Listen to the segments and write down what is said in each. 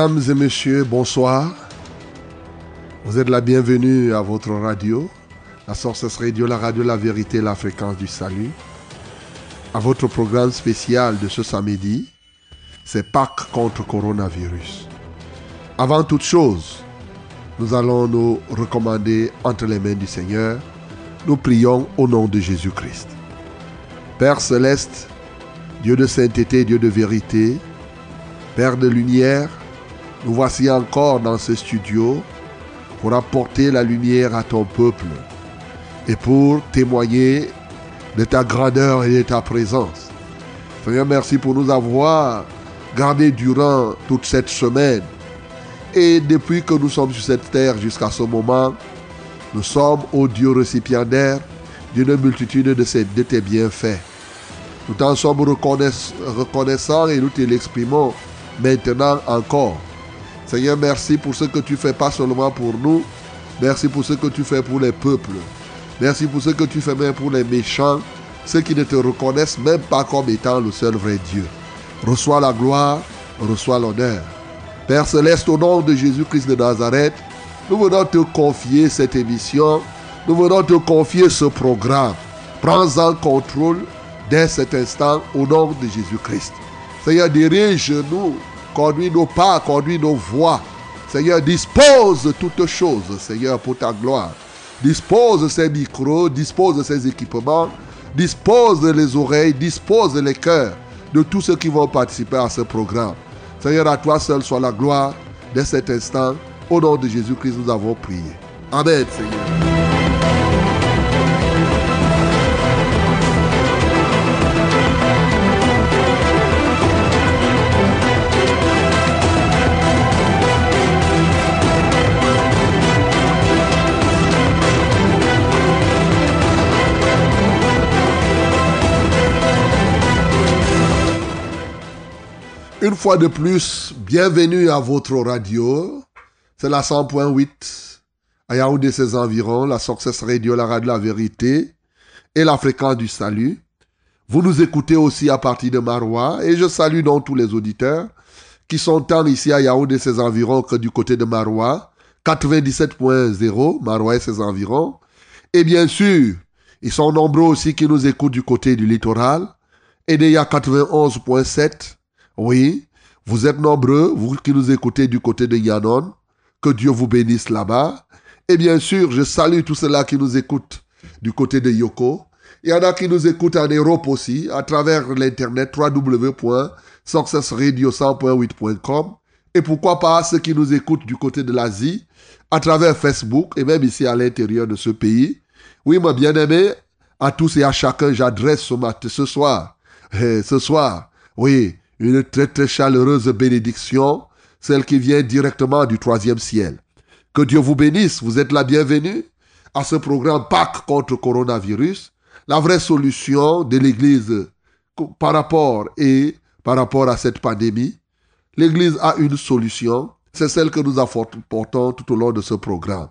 Mesdames et messieurs, bonsoir. Vous êtes la bienvenue à votre radio, la Sources Radio, la radio La Vérité, la fréquence du salut. À votre programme spécial de ce samedi, c'est Pâques contre coronavirus. Avant toute chose, nous allons nous recommander entre les mains du Seigneur. Nous prions au nom de Jésus-Christ. Père céleste, Dieu de sainteté, Dieu de vérité, Père de lumière, nous voici encore dans ce studio pour apporter la lumière à ton peuple et pour témoigner de ta grandeur et de ta présence. Seigneur, merci pour nous avoir gardés durant toute cette semaine. Et depuis que nous sommes sur cette terre jusqu'à ce moment, nous sommes, ô Dieu récipiendaire, d'une multitude de, de tes bienfaits. Nous t'en sommes reconnaissants et nous te l'exprimons maintenant encore. Seigneur, merci pour ce que tu fais pas seulement pour nous, merci pour ce que tu fais pour les peuples. Merci pour ce que tu fais même pour les méchants, ceux qui ne te reconnaissent même pas comme étant le seul vrai Dieu. Reçois la gloire, reçois l'honneur. Père céleste, au nom de Jésus-Christ de Nazareth, nous venons te confier cette émission, nous venons te confier ce programme. Prends-en contrôle dès cet instant au nom de Jésus-Christ. Seigneur, dirige-nous Conduis nos pas, conduis nos voies. Seigneur, dispose toutes choses, Seigneur, pour ta gloire. Dispose ces micros, dispose ces équipements, dispose les oreilles, dispose les cœurs de tous ceux qui vont participer à ce programme. Seigneur, à toi seul soit la gloire dès cet instant. Au nom de Jésus-Christ, nous avons prié. Amen, Seigneur. Une fois de plus, bienvenue à votre radio. C'est la 100.8 à Yaoundé ses environs, la Success Radio, la radio de la vérité et la fréquence du salut. Vous nous écoutez aussi à partir de Marois et je salue donc tous les auditeurs qui sont tant ici à Yaoundé ses environs que du côté de Marois, 97.0, Marois et ses environs. Et bien sûr, ils sont nombreux aussi qui nous écoutent du côté du littoral, et 91.7, oui, vous êtes nombreux, vous qui nous écoutez du côté de Yannon. Que Dieu vous bénisse là-bas. Et bien sûr, je salue tous ceux-là qui nous écoutent du côté de Yoko. Il y en a qui nous écoutent en Europe aussi, à travers l'internet www.successradio100.8.com. Et pourquoi pas ceux qui nous écoutent du côté de l'Asie, à travers Facebook et même ici à l'intérieur de ce pays. Oui, mon bien-aimé, à tous et à chacun, j'adresse ce matin, ce soir, eh, ce soir, oui, une très très chaleureuse bénédiction, celle qui vient directement du troisième ciel. Que Dieu vous bénisse, vous êtes la bienvenue à ce programme Pâques contre coronavirus, la vraie solution de l'Église par rapport et par rapport à cette pandémie. L'Église a une solution, c'est celle que nous apportons tout au long de ce programme.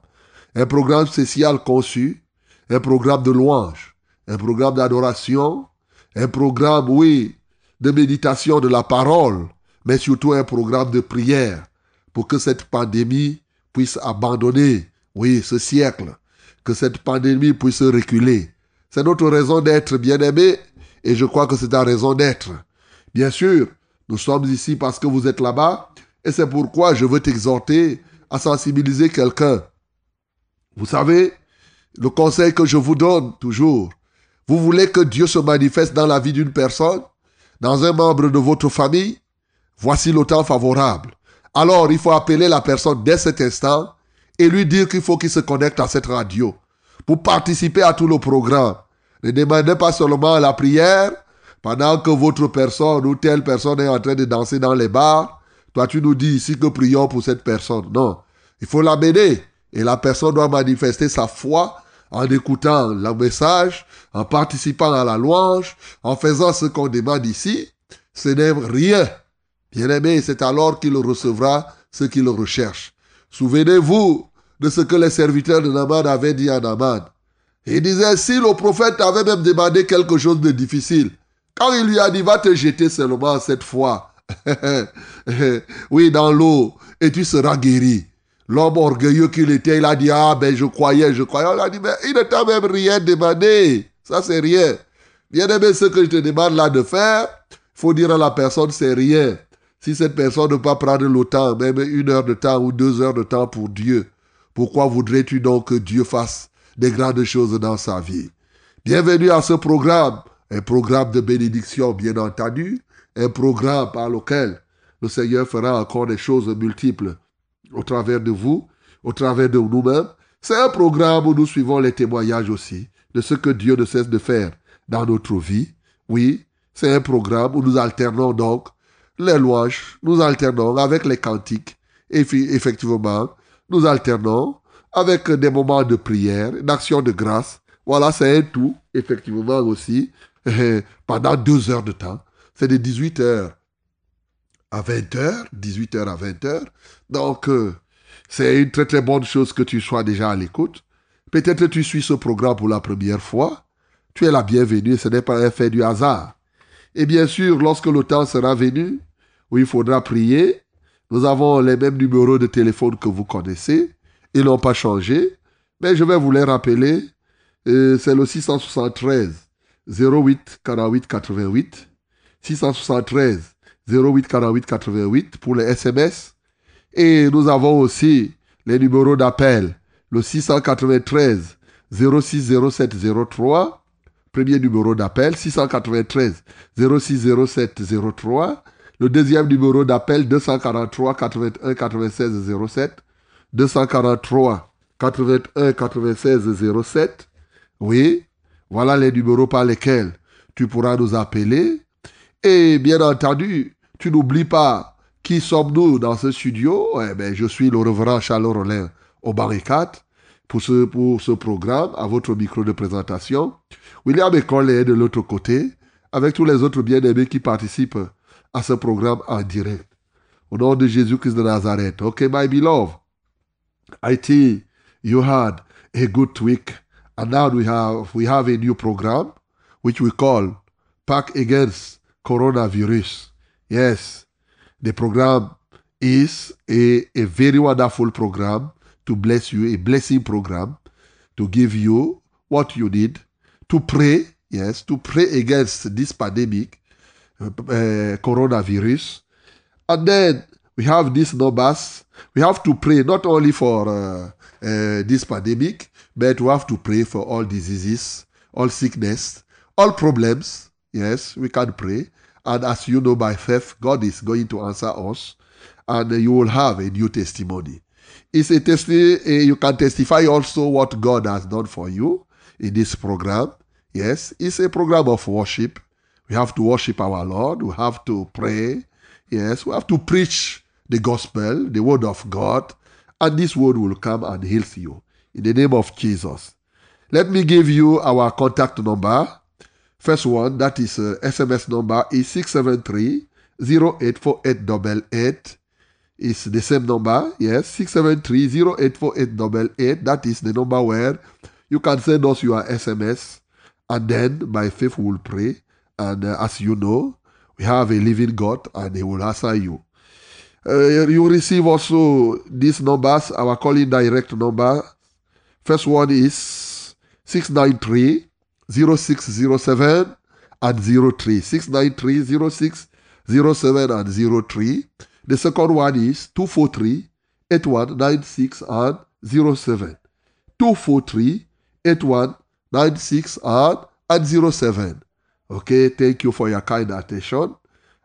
Un programme spécial conçu, un programme de louange, un programme d'adoration, un programme, oui, de méditation de la parole, mais surtout un programme de prière pour que cette pandémie puisse abandonner, oui, ce siècle, que cette pandémie puisse reculer. C'est notre raison d'être, bien-aimés, et je crois que c'est ta raison d'être. Bien sûr, nous sommes ici parce que vous êtes là-bas, et c'est pourquoi je veux t'exhorter à sensibiliser quelqu'un. Vous savez, Le conseil que je vous donne toujours, vous voulez que Dieu se manifeste dans la vie d'une personne, dans un membre de votre famille, voici le temps favorable. Alors il faut appeler la personne dès cet instant et lui dire qu'il faut qu'il se connecte à cette radio pour participer à tout le programme. Ne demandez pas seulement la prière pendant que votre personne ou telle personne est en train de danser dans les bars. Toi, tu nous dis ici que prions pour cette personne. Non, il faut l'amener. Et la personne doit manifester sa foi en écoutant le message, en participant à la louange, en faisant ce qu'on demande ici. Ce n'est rien. Bien aimé, c'est alors qu'il recevra ce qu'il recherche. Souvenez-vous de ce que les serviteurs de Naman avaient dit à Naman. Il disait, si le prophète avait même demandé quelque chose de difficile, quand il lui a dit, va te jeter seulement cette fois, oui, dans l'eau, et tu seras guéri. L'homme orgueilleux qu'il était, il a dit, ah ben je croyais, je croyais. On a dit, mais il ne t'a même rien demandé. Ça, c'est rien. Bien aimé, ce que je te demande là de faire, il faut dire à la personne, c'est rien. Si cette personne ne peut pas prendre le temps, même une heure de temps ou deux heures de temps pour Dieu, pourquoi voudrais-tu donc que Dieu fasse des grandes choses dans sa vie? Bienvenue à ce programme, un programme de bénédiction bien entendu, un programme par lequel le Seigneur fera encore des choses multiples au travers de vous, au travers de nous-mêmes. C'est un programme où nous suivons les témoignages aussi de ce que Dieu ne cesse de faire dans notre vie. Oui, c'est un programme où nous alternons donc les louanges, nous alternons avec les cantiques. Et effectivement, nous alternons avec des moments de prière, d'action de grâce. Voilà, c'est un tout, effectivement aussi, pendant deux heures de temps. C'est de 18 heures à 20 heures, 18 heures à 20 heures. Donc, euh, c'est une très très bonne chose que tu sois déjà à l'écoute. Peut-être que tu suis ce programme pour la première fois. Tu es la bienvenue, ce n'est pas un fait du hasard. Et bien sûr, lorsque le temps sera venu, où il faudra prier. Nous avons les mêmes numéros de téléphone que vous connaissez. Ils n'ont pas changé. Mais je vais vous les rappeler. Euh, c'est le 673 08 48 88. 673 08 48 88 pour les SMS. Et nous avons aussi les numéros d'appel. Le 693 06 07 03. Premier numéro d'appel. 693 06 07 03. Le deuxième numéro d'appel 243 81 96 07. 243 81 96 07. Oui, voilà les numéros par lesquels tu pourras nous appeler. Et bien entendu, tu n'oublies pas qui sommes-nous dans ce studio. Eh bien, je suis le reverend Charles Rollin au barricade pour ce, pour ce programme, à votre micro de présentation. William École est de l'autre côté, avec tous les autres bien-aimés qui participent à ce programme en direct. Au nom de Jésus-Christ de Nazareth. Okay, my beloved. I think you had a good week. And now we have, we have a new program which we call Pack Against Coronavirus. Yes, the program is a, a very wonderful program to bless you, a blessing program to give you what you need to pray, yes, to pray against this pandemic uh, coronavirus. And then we have these numbers. We have to pray not only for uh, uh, this pandemic, but we have to pray for all diseases, all sickness, all problems. Yes, we can pray. And as you know by faith, God is going to answer us, and you will have a new testimony. It's a testimony. You can testify also what God has done for you in this program. Yes, it's a program of worship. We have to worship our Lord. We have to pray. Yes, we have to preach the gospel, the word of God, and this word will come and heal you. In the name of Jesus. Let me give you our contact number. First one, that is uh, SMS number is 673 084888. It's the same number, yes, 673 084888. That is the number where you can send us your SMS and then by faith we will pray and uh, as you know, we have a living God and He will answer you. Uh, you receive also these numbers, our calling direct number. First one is 693 0607 and 03. 693 0607 and 03. The second one is 243 8196 and 07. 243 8196 and at 07. Okay, thank you for your kind attention.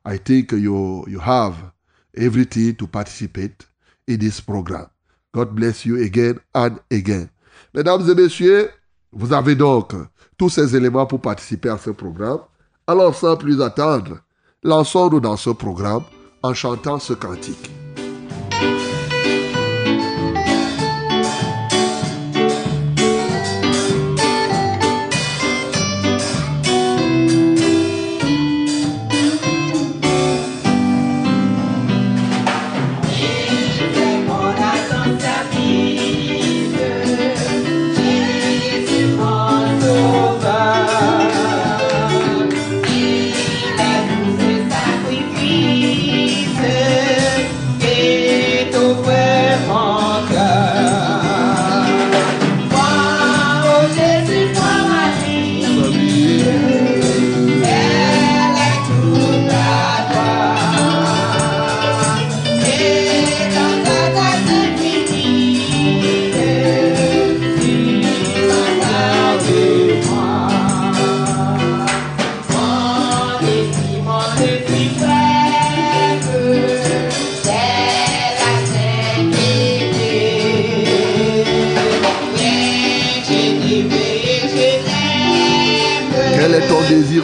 I think you, you have everything to participate in this program. God bless you again and again. Mesdames et messieurs, vous avez donc tous ces éléments pour participer à ce programme. Alors, sans plus attendre, lançons-nous dans ce programme en chantant ce cantique.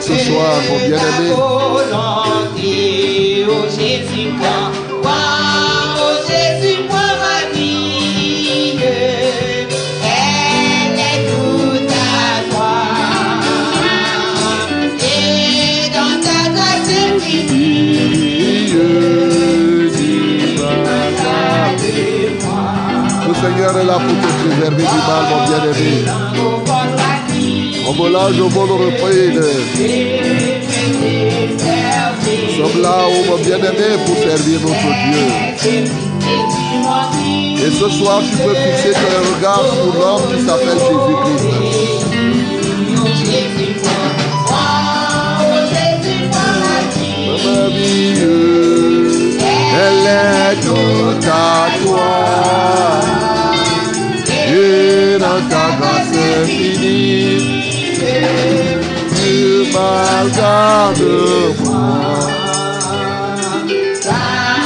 Ce soir, mon bien-aimé. Le Seigneur est là pour te préserver du mon bien-aimé. Omolage au bon reprenne. Nous sommes là, oh mon bien-aimé, pour servir notre Dieu. Et ce soir, tu peux fixer ton regard sur l'homme qui s'appelle Jésus-Christ. Elle est toute à toi. Et dans ta grâce infinie. Tu. Travail.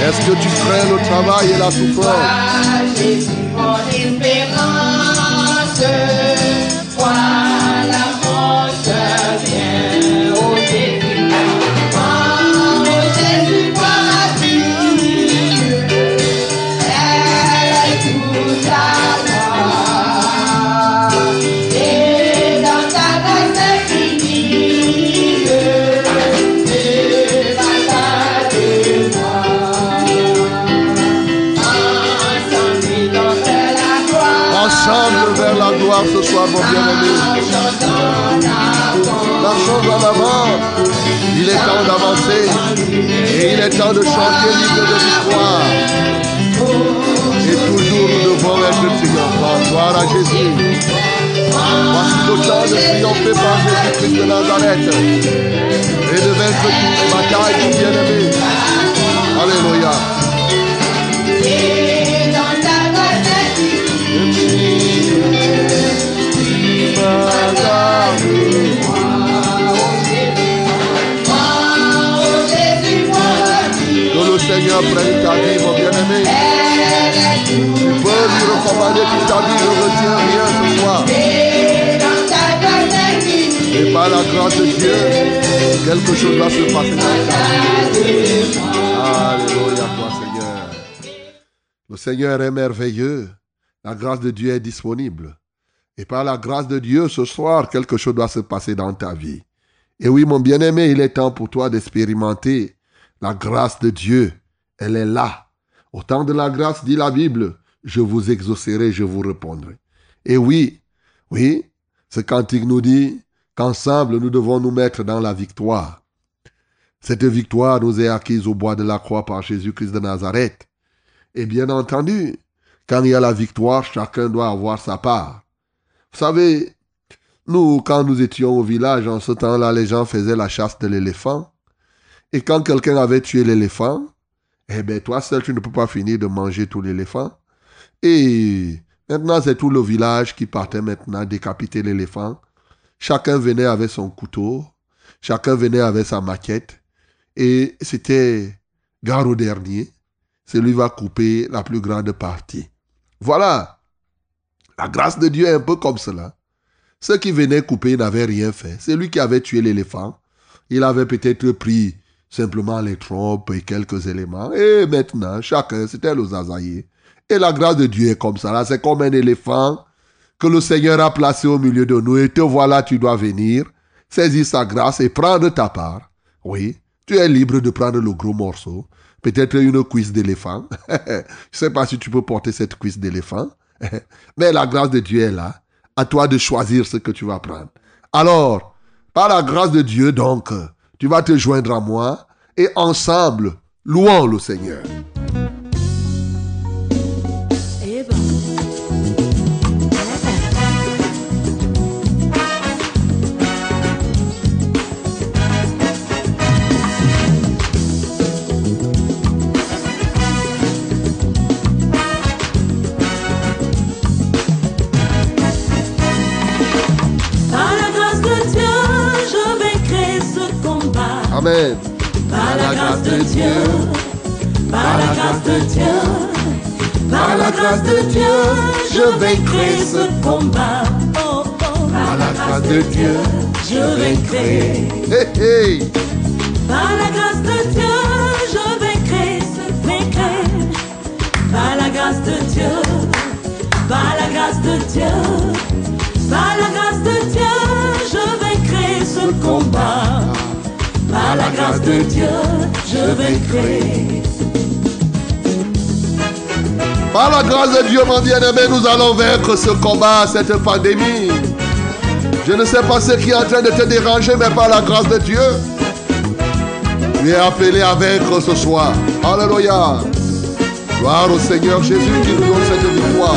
Est-ce que tu crains le travail et la souffrance? Bien-aimé. Marchons en avant. Il est temps d'avancer. Et il est temps de chanter l'hymne de victoire. Et toujours nous devons être triomphants. Gloire à Jésus. Voici le temps de triompher par Jésus-Christ de Nazareth. Et de vaincre toutes les batailles, bien-aimé. Alléluia. Que le Seigneur prenne ta vie, mon bien-aimé. Tu peux lui recommander toute ta vie, ne retiens rien ce soir. Et par la grâce de Dieu, quelque chose va se passer dans ta vie. Alléluia, toi Seigneur. Le Seigneur est merveilleux. La grâce de Dieu est disponible. Par la grâce de Dieu, ce soir, quelque chose doit se passer dans ta vie. Et oui, mon bien-aimé, il est temps pour toi d'expérimenter la grâce de Dieu. Elle est là. Au temps de la grâce, dit la Bible, je vous exaucerai, je vous répondrai. Et oui, oui, ce cantique nous dit qu'ensemble, nous devons nous mettre dans la victoire. Cette victoire nous est acquise au bois de la croix par Jésus-Christ de Nazareth. Et bien entendu, quand il y a la victoire, chacun doit avoir sa part. Vous savez, nous, quand nous étions au village, en ce temps-là, les gens faisaient la chasse de l'éléphant. Et quand quelqu'un avait tué l'éléphant, Eh bien, toi seul, tu ne peux pas finir de manger tout l'éléphant. Et maintenant, c'est tout le village qui partait maintenant décapiter l'éléphant. Chacun venait avec son couteau, chacun venait avec sa maquette. Et c'était gare au dernier. Celui va couper la plus grande partie. Voilà. La grâce de Dieu est un peu comme cela. Ceux qui venaient couper n'avaient rien fait. C'est lui qui avait tué l'éléphant. Il avait peut-être pris simplement les trompes et quelques éléments. Et maintenant, chacun, c'était le zazaïe. Et la grâce de Dieu est comme ça. c'est comme un éléphant que le Seigneur a placé au milieu de nous. Et te voilà, tu dois venir, saisir sa grâce et prendre ta part. Oui, tu es libre de prendre le gros morceau. Peut-être une cuisse d'éléphant. Je ne sais pas si tu peux porter cette cuisse d'éléphant. Mais la grâce de Dieu est là. À toi de choisir ce que tu vas prendre. Alors, par la grâce de Dieu, donc, tu vas te joindre à moi et ensemble, louons le Seigneur. Par la grâce de Dieu, par la grâce de Dieu, par la grâce de Dieu, je vaincrai ce combat. Par la grâce de Dieu, je vaincrai. Par la grâce de Dieu, je vaincrai ce vaincrai. Par la grâce de Dieu, par la grâce de Dieu, par la grâce Par la grâce de Dieu, je vaincrai. Par la grâce de Dieu, mon bien-aimé, nous allons vaincre ce combat, cette pandémie. Je ne sais pas ce qui est en train de te déranger, mais par la grâce de Dieu, tu es appelé à vaincre ce soir. Alléluia. Gloire au Seigneur Jésus qui nous donne cette victoire.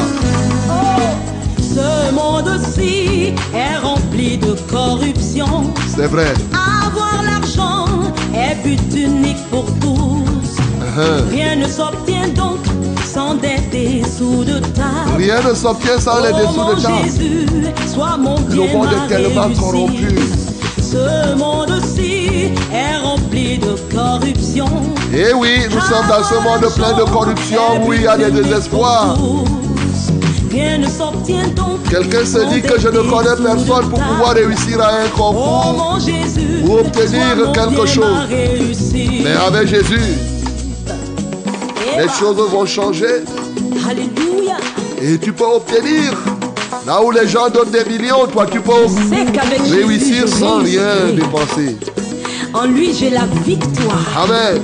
Ce monde-ci est rempli de corruption. C'est vrai. Avoir l'argent est but unique pour tous. Uh-huh. Rien ne s'obtient donc sans des dessous de table. Rien ne s'obtient sans les dessous de table. Jésus, sois mon Le monde est tellement corrompu. Ce monde-ci est rempli de corruption. Eh oui, nous sommes dans ce monde plein de corruption où il y a des désespoirs. Quelqu'un se dit que je ne connais personne pour pouvoir réussir à un concours ou obtenir quelque chose. Mais avec Jésus, les choses vont changer. Et tu peux obtenir. Là où les gens donnent des millions, toi tu peux réussir sans rien dépenser. En lui, j'ai la victoire. Amen.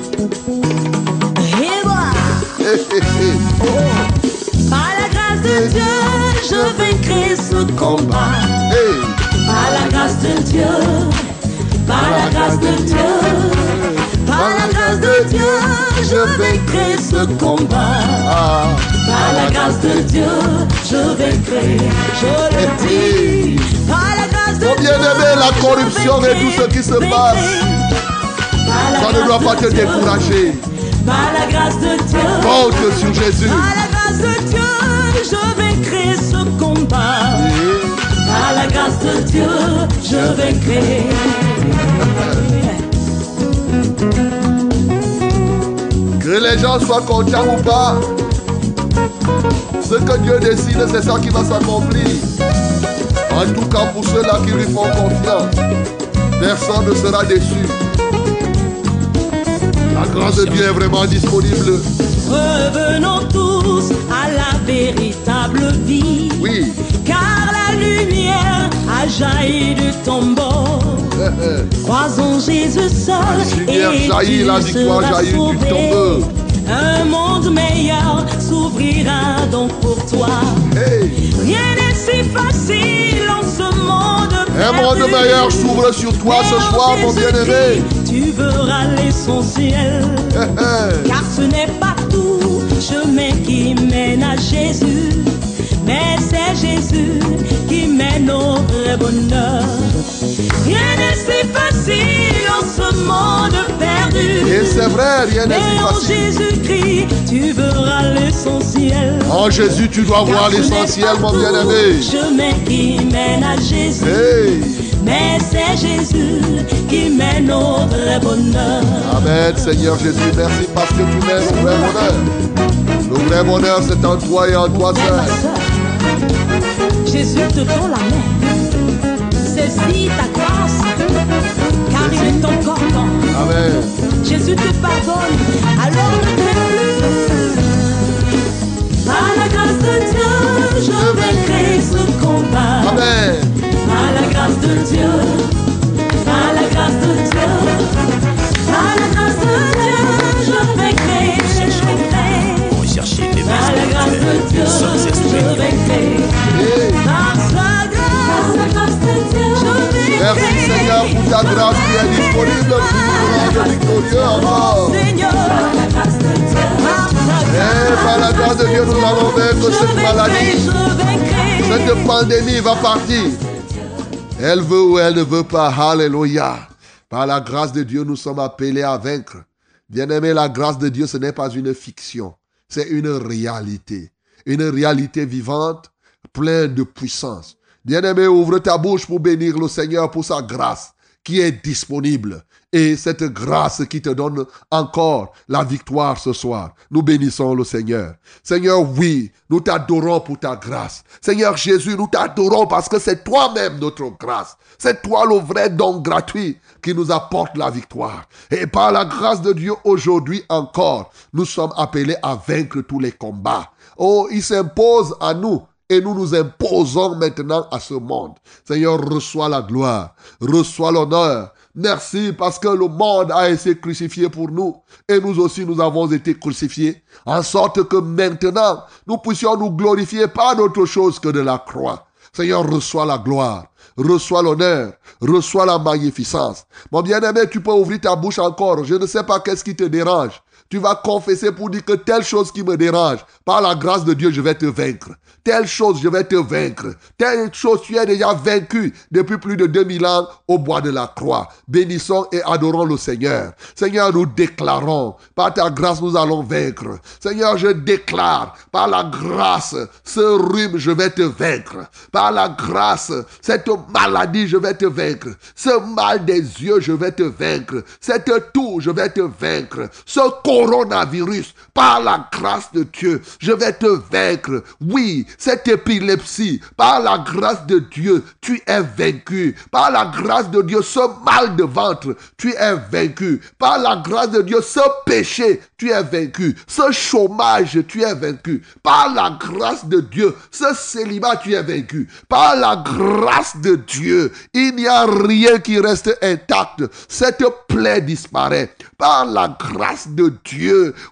Et voilà. Hé, hé, de Dieu, je vaincrai ce combat. Hey. Par la grâce de Dieu, par la grâce de Dieu, par la grâce de Dieu, je vaincrai ce combat. Ah. Par la grâce de Dieu, je vaincrai. Je le dis. Par la grâce de Dieu. bien-aimé, la je corruption et tout ce qui se passe, la ça ne doit pas te décourager. Par la grâce de Dieu. Compte sur Jésus. Par la grâce de Dieu, je vaincrai ce combat. Par la grâce de Dieu, je vaincrai. Que les gens soient contents ou pas, ce que Dieu décide, c'est ça qui va s'accomplir. En tout cas, pour ceux-là qui lui font confiance, personne ne sera déçu. La grâce de Dieu est vraiment disponible. Revenons tous à la véritable vie. Oui. Car la lumière a jailli du tombeau. Croisons Jésus seul La lumière et jaillit, tu la victoire seras jaillit du sauvé. tombeau. Un monde meilleur s'ouvrira donc pour toi. Hey. Rien n'est si facile en ce monde Un monde meilleur s'ouvre sur toi ce soir, mon bien-aimé. Tu verras l'essentiel. Car ce n'est pas chemin qui mène à Jésus, mais c'est Jésus qui mène au vrai bonheur. Rien n'est si facile en ce monde perdu. Et c'est vrai, rien n'est Mais plus en facile. Jésus-Christ, tu verras l'essentiel. En Jésus, tu dois voir Car l'essentiel, mon bien-aimé. chemin qui mène à Jésus. Hey. Mais c'est Jésus qui mène au vrai bonheur. Amen, Seigneur Jésus, merci parce que tu mènes au vrai bonheur. Le vrai bonheur, c'est en toi et en toi seul. Jésus te tend la main. Saisis ta grâce, car il est encore temps. Amen. Jésus te pardonne, alors ne plus. Par la grâce de Dieu, je vaincrai ce combat. Amen. Par la grâce de Dieu, Merci. Seigneur pour ta grâce qui est disponible pour rendre victorieux par Et par la grâce de Dieu, nous allons vaincre cette maladie. Cette pandémie va partir. Elle veut ou elle ne veut pas. Alléluia. Par la grâce de Dieu, nous sommes appelés à vaincre. Bien-aimé, la grâce de Dieu, ce n'est pas une fiction. C'est une réalité. Une réalité vivante, pleine de puissance. Bien-aimé, ouvre ta bouche pour bénir le Seigneur pour sa grâce qui est disponible. Et cette grâce qui te donne encore la victoire ce soir. Nous bénissons le Seigneur. Seigneur, oui, nous t'adorons pour ta grâce. Seigneur Jésus, nous t'adorons parce que c'est toi-même notre grâce. C'est toi le vrai don gratuit qui nous apporte la victoire. Et par la grâce de Dieu, aujourd'hui encore, nous sommes appelés à vaincre tous les combats. Oh, il s'impose à nous et nous nous imposons maintenant à ce monde. Seigneur, reçois la gloire, reçois l'honneur. Merci parce que le monde a été crucifié pour nous et nous aussi nous avons été crucifiés en sorte que maintenant nous puissions nous glorifier pas d'autre chose que de la croix. Seigneur, reçois la gloire, reçois l'honneur, reçois la magnificence. Mon bien-aimé, tu peux ouvrir ta bouche encore. Je ne sais pas qu'est-ce qui te dérange. Tu vas confesser pour dire que telle chose qui me dérange, par la grâce de Dieu, je vais te vaincre. Telle chose, je vais te vaincre. Telle chose, tu es déjà vaincu depuis plus de 2000 ans au bois de la croix. Bénissons et adorons le Seigneur. Seigneur, nous déclarons, par ta grâce, nous allons vaincre. Seigneur, je déclare, par la grâce, ce rhume, je vais te vaincre. Par la grâce, cette maladie, je vais te vaincre. Ce mal des yeux, je vais te vaincre. Cette toux, je vais te vaincre. Ce coronavirus, par la grâce de Dieu, je vais te vaincre. Oui, cette épilepsie, par la grâce de Dieu, tu es vaincu. Par la grâce de Dieu, ce mal de ventre, tu es vaincu. Par la grâce de Dieu, ce péché, tu es vaincu. Ce chômage, tu es vaincu. Par la grâce de Dieu, ce célibat, tu es vaincu. Par la grâce de Dieu, il n'y a rien qui reste intact. Cette plaie disparaît. Par la grâce de Dieu,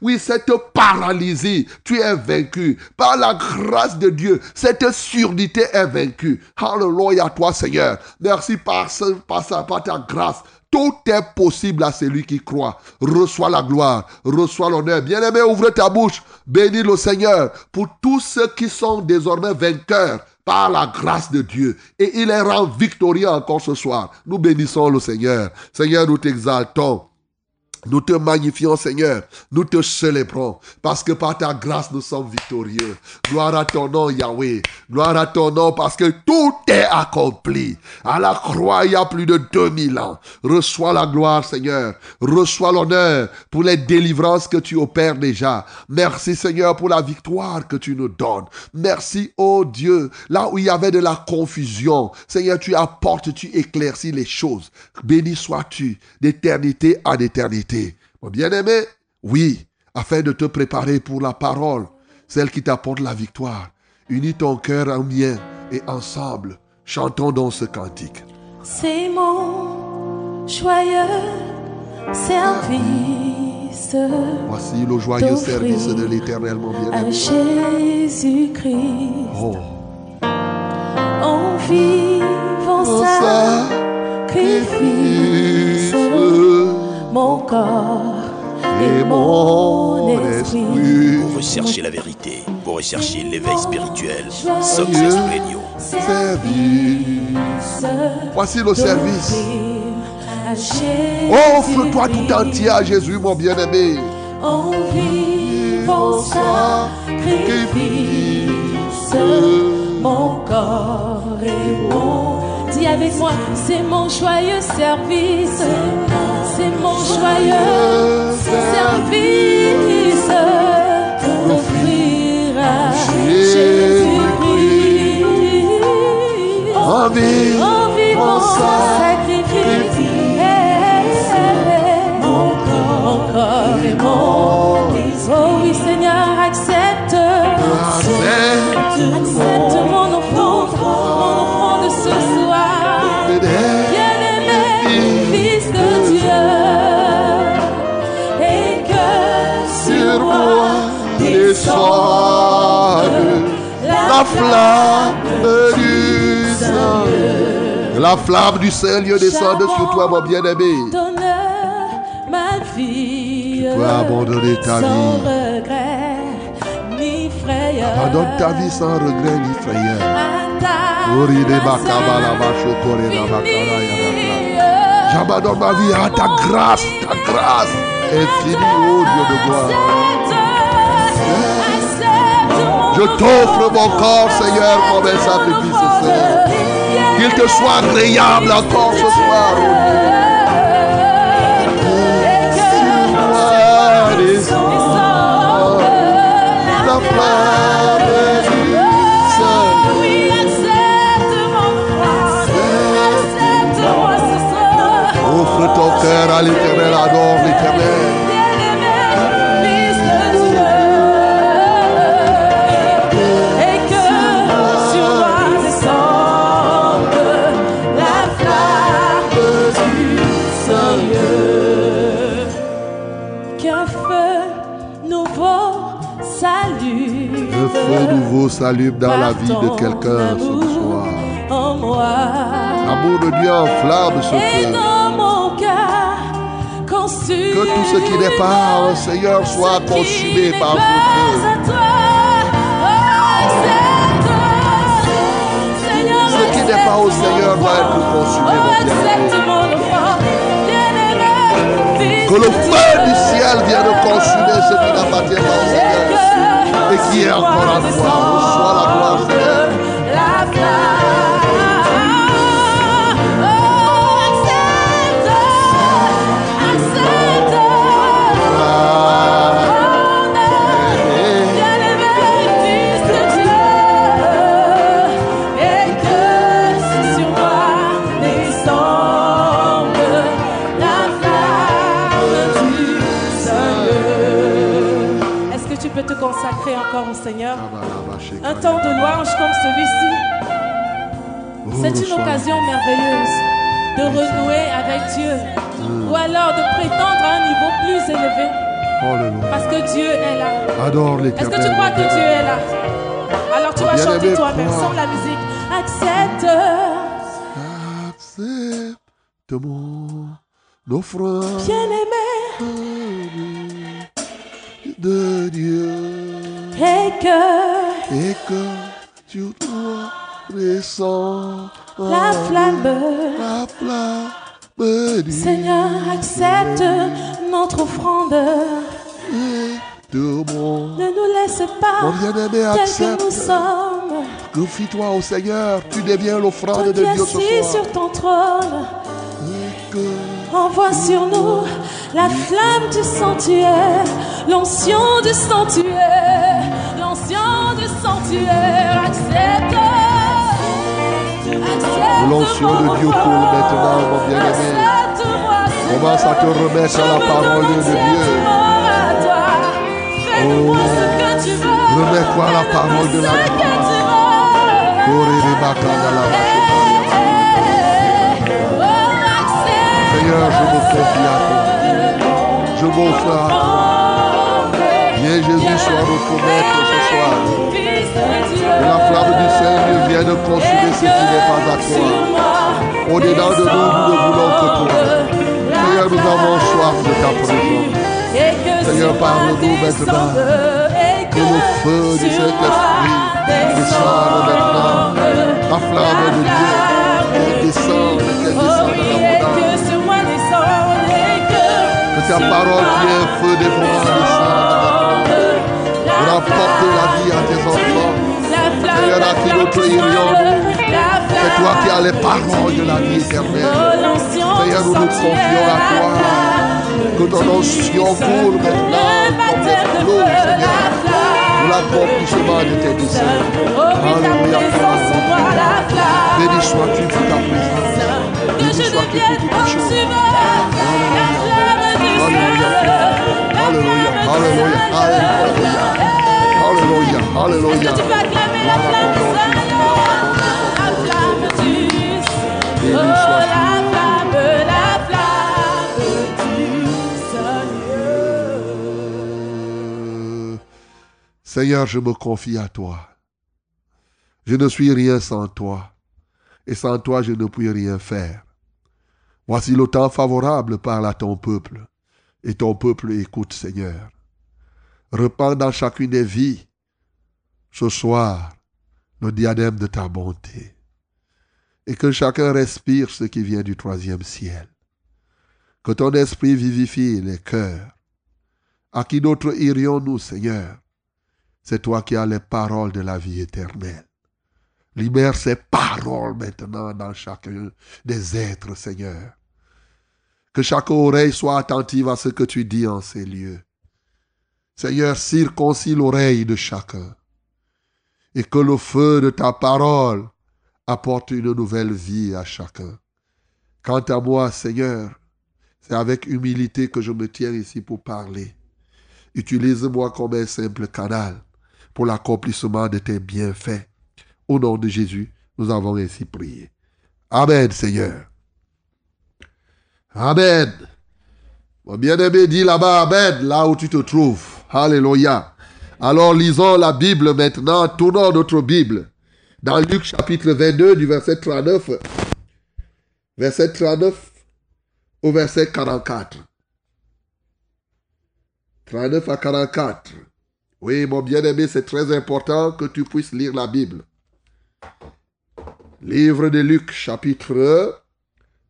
oui, cette paralysie, tu es vaincu. Par la grâce de Dieu, cette surdité est vaincue. Alléluia à toi, Seigneur. Merci par, par ta grâce. Tout est possible à celui qui croit. Reçois la gloire, reçois l'honneur. Bien-aimé, ouvre ta bouche. Bénis le Seigneur pour tous ceux qui sont désormais vainqueurs par la grâce de Dieu. Et il les rend victorieux encore ce soir. Nous bénissons le Seigneur. Seigneur, nous t'exaltons. Nous te magnifions, Seigneur. Nous te célébrons. Parce que par ta grâce, nous sommes victorieux. Gloire à ton nom, Yahweh. Gloire à ton nom, parce que tout est accompli. À la croix, il y a plus de 2000 ans. Reçois la gloire, Seigneur. Reçois l'honneur pour les délivrances que tu opères déjà. Merci, Seigneur, pour la victoire que tu nous donnes. Merci, oh Dieu. Là où il y avait de la confusion, Seigneur, tu apportes, tu éclaircis les choses. Béni sois-tu d'éternité en éternité. Mon bien-aimé, oui, afin de te préparer pour la parole, celle qui t'apporte la victoire. Unis ton cœur au mien et ensemble, chantons dans ce cantique. C'est mon joyeux service Voici le joyeux service de l'éternel, mon à bien-aimé. Jésus-Christ Oh, en vivant sacrifice mon corps et mon esprit. Pour rechercher la vérité, pour rechercher l'éveil spirituel, Success Radio. service. Voici le service. Offre-toi tout entier à Jésus, mon bien-aimé. En vivant sacrifice, mon corps est mon. Avec moi, c'est mon joyeux service. C'est mon joyeux service. D'offrir à Jésus-Christ. En vivant En vivant sacrifice, mon corps, est mon Oh flamme du Saint. La flamme du Seigneur descende sur toi, mon bien-aimé. ma vie. peux abandonner ta vie. regret ni frayeur. Abandonne ta vie sans regret ni frayeur. J'abandonne ma vie à ta grâce, ta grâce infinie, ô Dieu de gloire. Je t'offre mon corps, Seigneur, comme un sacrifice, Seigneur. Qu'il te soit agréable encore ce soir, Dieu. Dans la vie de quelqu'un ce soir. En moi. L'amour de Dieu enflamme ce Et feu. dans mon cœur. Que tout ce qui n'est pas au Seigneur soit consumé par ce feu. Ce qui n'est pas au Seigneur doit être consumé, mon bien-aimé. Que le feu du ciel vienne consumer ce qui n'appartient pas au Seigneur. Et qui est encore à toi. Reçois la gloire, Seigneur. Seigneur. Un temps de louange comme celui-ci, c'est une occasion merveilleuse de renouer avec Dieu. Ou alors de prétendre à un niveau plus élevé. Alléluia. parce que Dieu est là. Adore Est-ce que tu crois que Dieu est là? Alors tu vas Bien-aimé, chanter toi-même sans la musique. Accepte, Accepte mon offrande Confie-toi au Seigneur, tu deviens l'offrande de Dieu ce assis soir. sur ton trône. Envoie sur nous la flamme du sanctuaire, l'onction du sanctuaire, l'onction du sanctuaire. Accepte, accepte. L'onction de Dieu coule maintenant, mon bien-aimé. Commence à te remettre à la parole de Dieu. Fais-moi ce que tu veux. Remets-toi à la parole de la Seigneur, je me confie à toi. Je m'offre à toi. Viens Jésus, sois notre maître ce soir. Que la flamme du Seigneur vienne consumer ce qui n'est pas à toi. Au-dedans de nous, nous ne voulons que toi. Seigneur, nous avons soif de ta présence. Seigneur, parle-nous maintenant. Que le feu du Saint-Esprit descende maintenant. La flamme de Dieu, qu'elle descende, qu'elle descende en abondance. ta parole qui est feu dévorant descende pour apporter la vie à tes enfants. Seigneur, à qui nous prions C'est toi qui as les paroles de la vie éternelle. Seigneur, nous nous confions à toi. Que ton onction coule maintenant comme des flots, Seigneur, pour l'accomplissement de tes desseins. Alléluia. Béni sois-tu pour ta présence. Béni sois-tu pour toutes choses. Alléluia. Alléluia. Alléluia. Alléluia. Alléluia. Alléluia. Est-ce que Seigneur, je me confie à toi. Je ne suis rien sans toi. Et sans toi, je ne puis rien faire. Voici le temps favorable, parle à ton peuple. Et ton peuple écoute, Seigneur. Repends dans chacune des vies, ce soir, le diadème de ta bonté. Et que chacun respire ce qui vient du troisième ciel. Que ton esprit vivifie les cœurs. À qui d'autre irions-nous, Seigneur C'est toi qui as les paroles de la vie éternelle. Libère ces paroles maintenant dans chacun des êtres, Seigneur. Que chaque oreille soit attentive à ce que tu dis en ces lieux. Seigneur, circoncis l'oreille de chacun. Et que le feu de ta parole apporte une nouvelle vie à chacun. Quant à moi, Seigneur, c'est avec humilité que je me tiens ici pour parler. Utilise-moi comme un simple canal pour l'accomplissement de tes bienfaits. Au nom de Jésus, nous avons ainsi prié. Amen, Seigneur. Amen. Mon bien-aimé dit là-bas, Amen, là où tu te trouves. Alléluia. Alors lisons la Bible maintenant, tournons notre Bible. Dans Luc chapitre 22 du verset 39. Verset 39 au verset 44. 39 à 44. Oui, mon bien-aimé, c'est très important que tu puisses lire la Bible. Livre de Luc, chapitre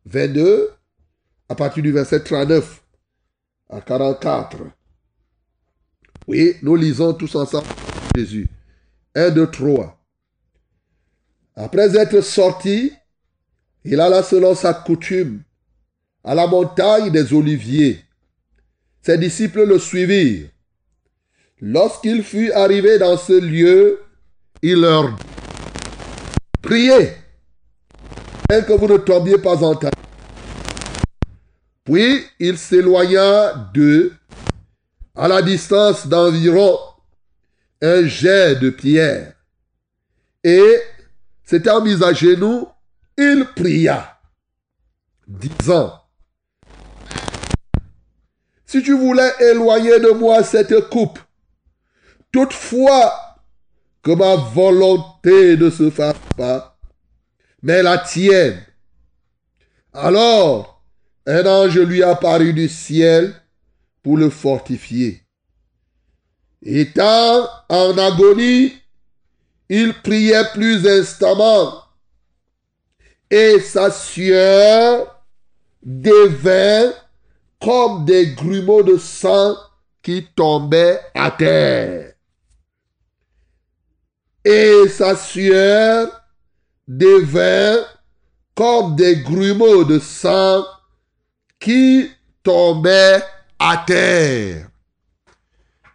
22, à partir du verset 39 à 44. Oui, nous lisons tous ensemble Jésus. 1, 2, 3. Après être sorti, il alla selon sa coutume à la montagne des Oliviers. Ses disciples le suivirent. Lorsqu'il fut arrivé dans ce lieu, il leur dit, Priez, que vous ne tombiez pas en terre. Puis il s'éloigna d'eux à la distance d'environ un jet de pierre. Et s'étant mis à genoux, il pria, disant, si tu voulais éloigner de moi cette coupe, toutefois que ma volonté ne se fasse pas, mais la tienne. Alors, un ange lui apparut du ciel pour le fortifier. Étant en agonie, il priait plus instamment, et sa sueur devint comme des grumeaux de sang qui tombaient à terre. Et sa sueur devint comme des grumeaux de sang qui tombaient à terre.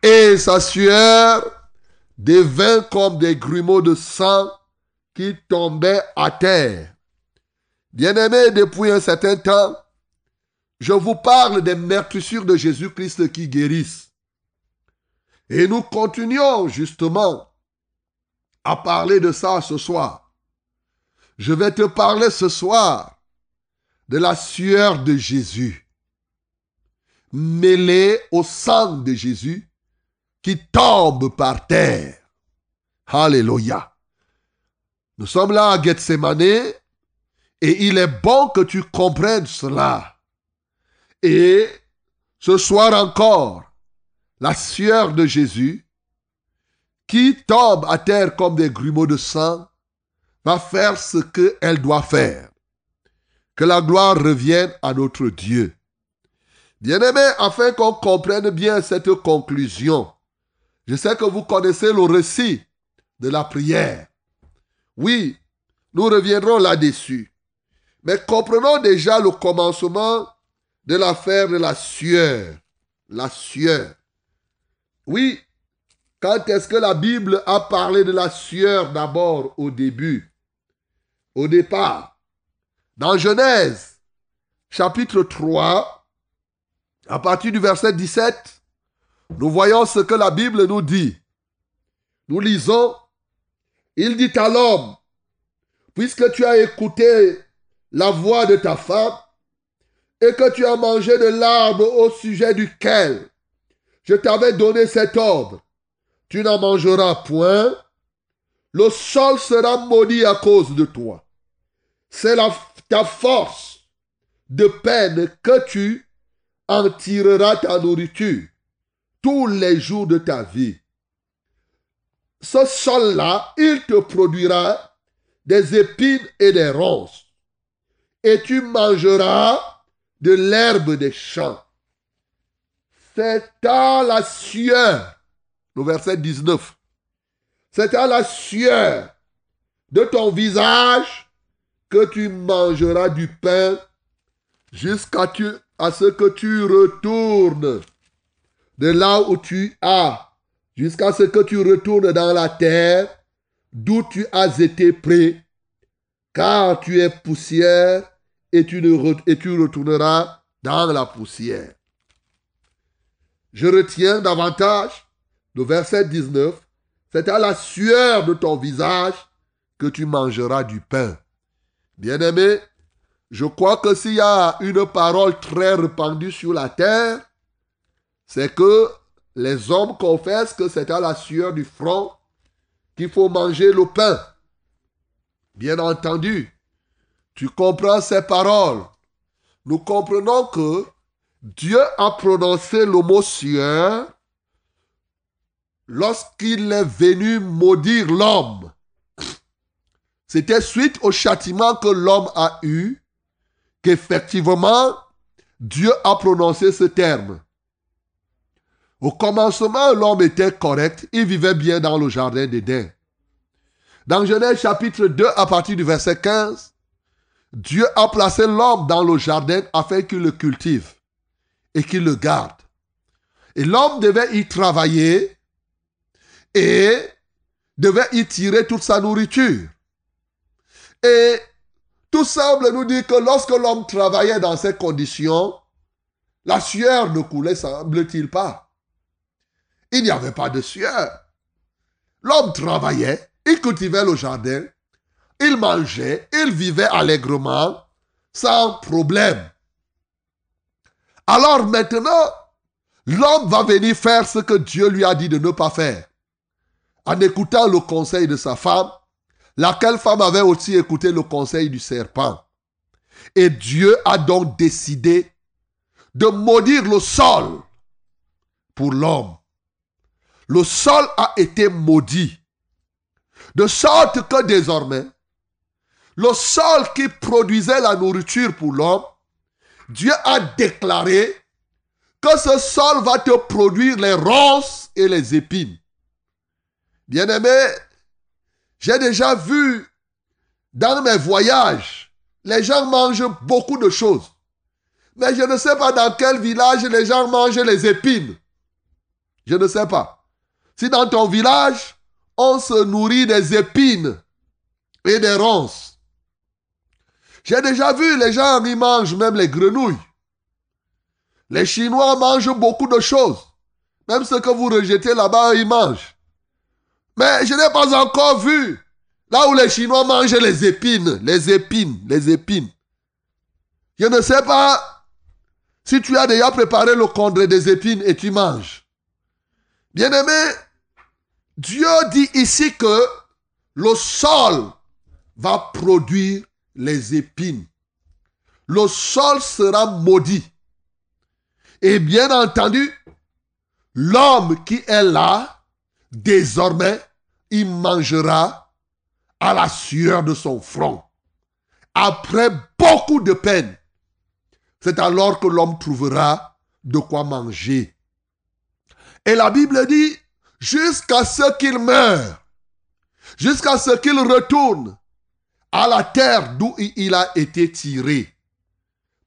Et sa sueur devint comme des grumeaux de sang qui tombaient à terre. Bien-aimés, depuis un certain temps, je vous parle des meurtrissures de Jésus-Christ qui guérissent. Et nous continuons justement à parler de ça ce soir. Je vais te parler ce soir de la sueur de Jésus, mêlée au sang de Jésus qui tombe par terre. Alléluia. Nous sommes là à Gethsemane et il est bon que tu comprennes cela. Et ce soir encore, la sueur de Jésus qui tombe à terre comme des grumeaux de sang va faire ce qu'elle doit faire. Que la gloire revienne à notre Dieu. Bien-aimés, afin qu'on comprenne bien cette conclusion, je sais que vous connaissez le récit de la prière. Oui, nous reviendrons là-dessus. Mais comprenons déjà le commencement de l'affaire de la sueur. La sueur. Oui, quand est-ce que la Bible a parlé de la sueur d'abord au début? Au départ. Dans Genèse, chapitre 3, à partir du verset 17, nous voyons ce que la Bible nous dit. Nous lisons, il dit à l'homme, puisque tu as écouté la voix de ta femme et que tu as mangé de l'arbre au sujet duquel je t'avais donné cet ordre, tu n'en mangeras point, le sol sera maudit à cause de toi. C'est ta force de peine que tu en tireras ta nourriture tous les jours de ta vie. Ce sol-là, il te produira des épines et des ronces. Et tu mangeras de l'herbe des champs. C'est à la sueur, le verset 19, c'est à la sueur de ton visage que tu mangeras du pain jusqu'à ce que tu retournes de là où tu as, jusqu'à ce que tu retournes dans la terre d'où tu as été pris, car tu es poussière et tu, et tu retourneras dans la poussière. Je retiens davantage le verset 19. C'est à la sueur de ton visage que tu mangeras du pain. Bien-aimé, je crois que s'il y a une parole très répandue sur la terre, c'est que les hommes confessent que c'est à la sueur du front qu'il faut manger le pain. Bien entendu, tu comprends ces paroles. Nous comprenons que Dieu a prononcé le mot sueur lorsqu'il est venu maudire l'homme. C'était suite au châtiment que l'homme a eu qu'effectivement Dieu a prononcé ce terme. Au commencement, l'homme était correct, il vivait bien dans le jardin d'Éden. Dans Genèse chapitre 2, à partir du verset 15, Dieu a placé l'homme dans le jardin afin qu'il le cultive et qu'il le garde. Et l'homme devait y travailler et devait y tirer toute sa nourriture. Et tout semble nous dire que lorsque l'homme travaillait dans ces conditions, la sueur ne coulait, semble-t-il pas. Il n'y avait pas de sueur. L'homme travaillait, il cultivait le jardin, il mangeait, il vivait allègrement, sans problème. Alors maintenant, l'homme va venir faire ce que Dieu lui a dit de ne pas faire. En écoutant le conseil de sa femme, laquelle femme avait aussi écouté le conseil du serpent. Et Dieu a donc décidé de maudire le sol pour l'homme le sol a été maudit. De sorte que désormais, le sol qui produisait la nourriture pour l'homme, Dieu a déclaré que ce sol va te produire les ronces et les épines. Bien-aimé, j'ai déjà vu dans mes voyages, les gens mangent beaucoup de choses. Mais je ne sais pas dans quel village les gens mangent les épines. Je ne sais pas. Si dans ton village, on se nourrit des épines et des ronces, j'ai déjà vu les gens y mangent même les grenouilles. Les Chinois mangent beaucoup de choses. Même ce que vous rejetez là-bas, ils mangent. Mais je n'ai pas encore vu là où les Chinois mangent les épines, les épines, les épines. Je ne sais pas si tu as déjà préparé le condré des épines et tu manges. Bien-aimé, Dieu dit ici que le sol va produire les épines. Le sol sera maudit. Et bien entendu, l'homme qui est là, désormais, il mangera à la sueur de son front. Après beaucoup de peine, c'est alors que l'homme trouvera de quoi manger. Et la Bible dit, jusqu'à ce qu'il meure, jusqu'à ce qu'il retourne à la terre d'où il a été tiré.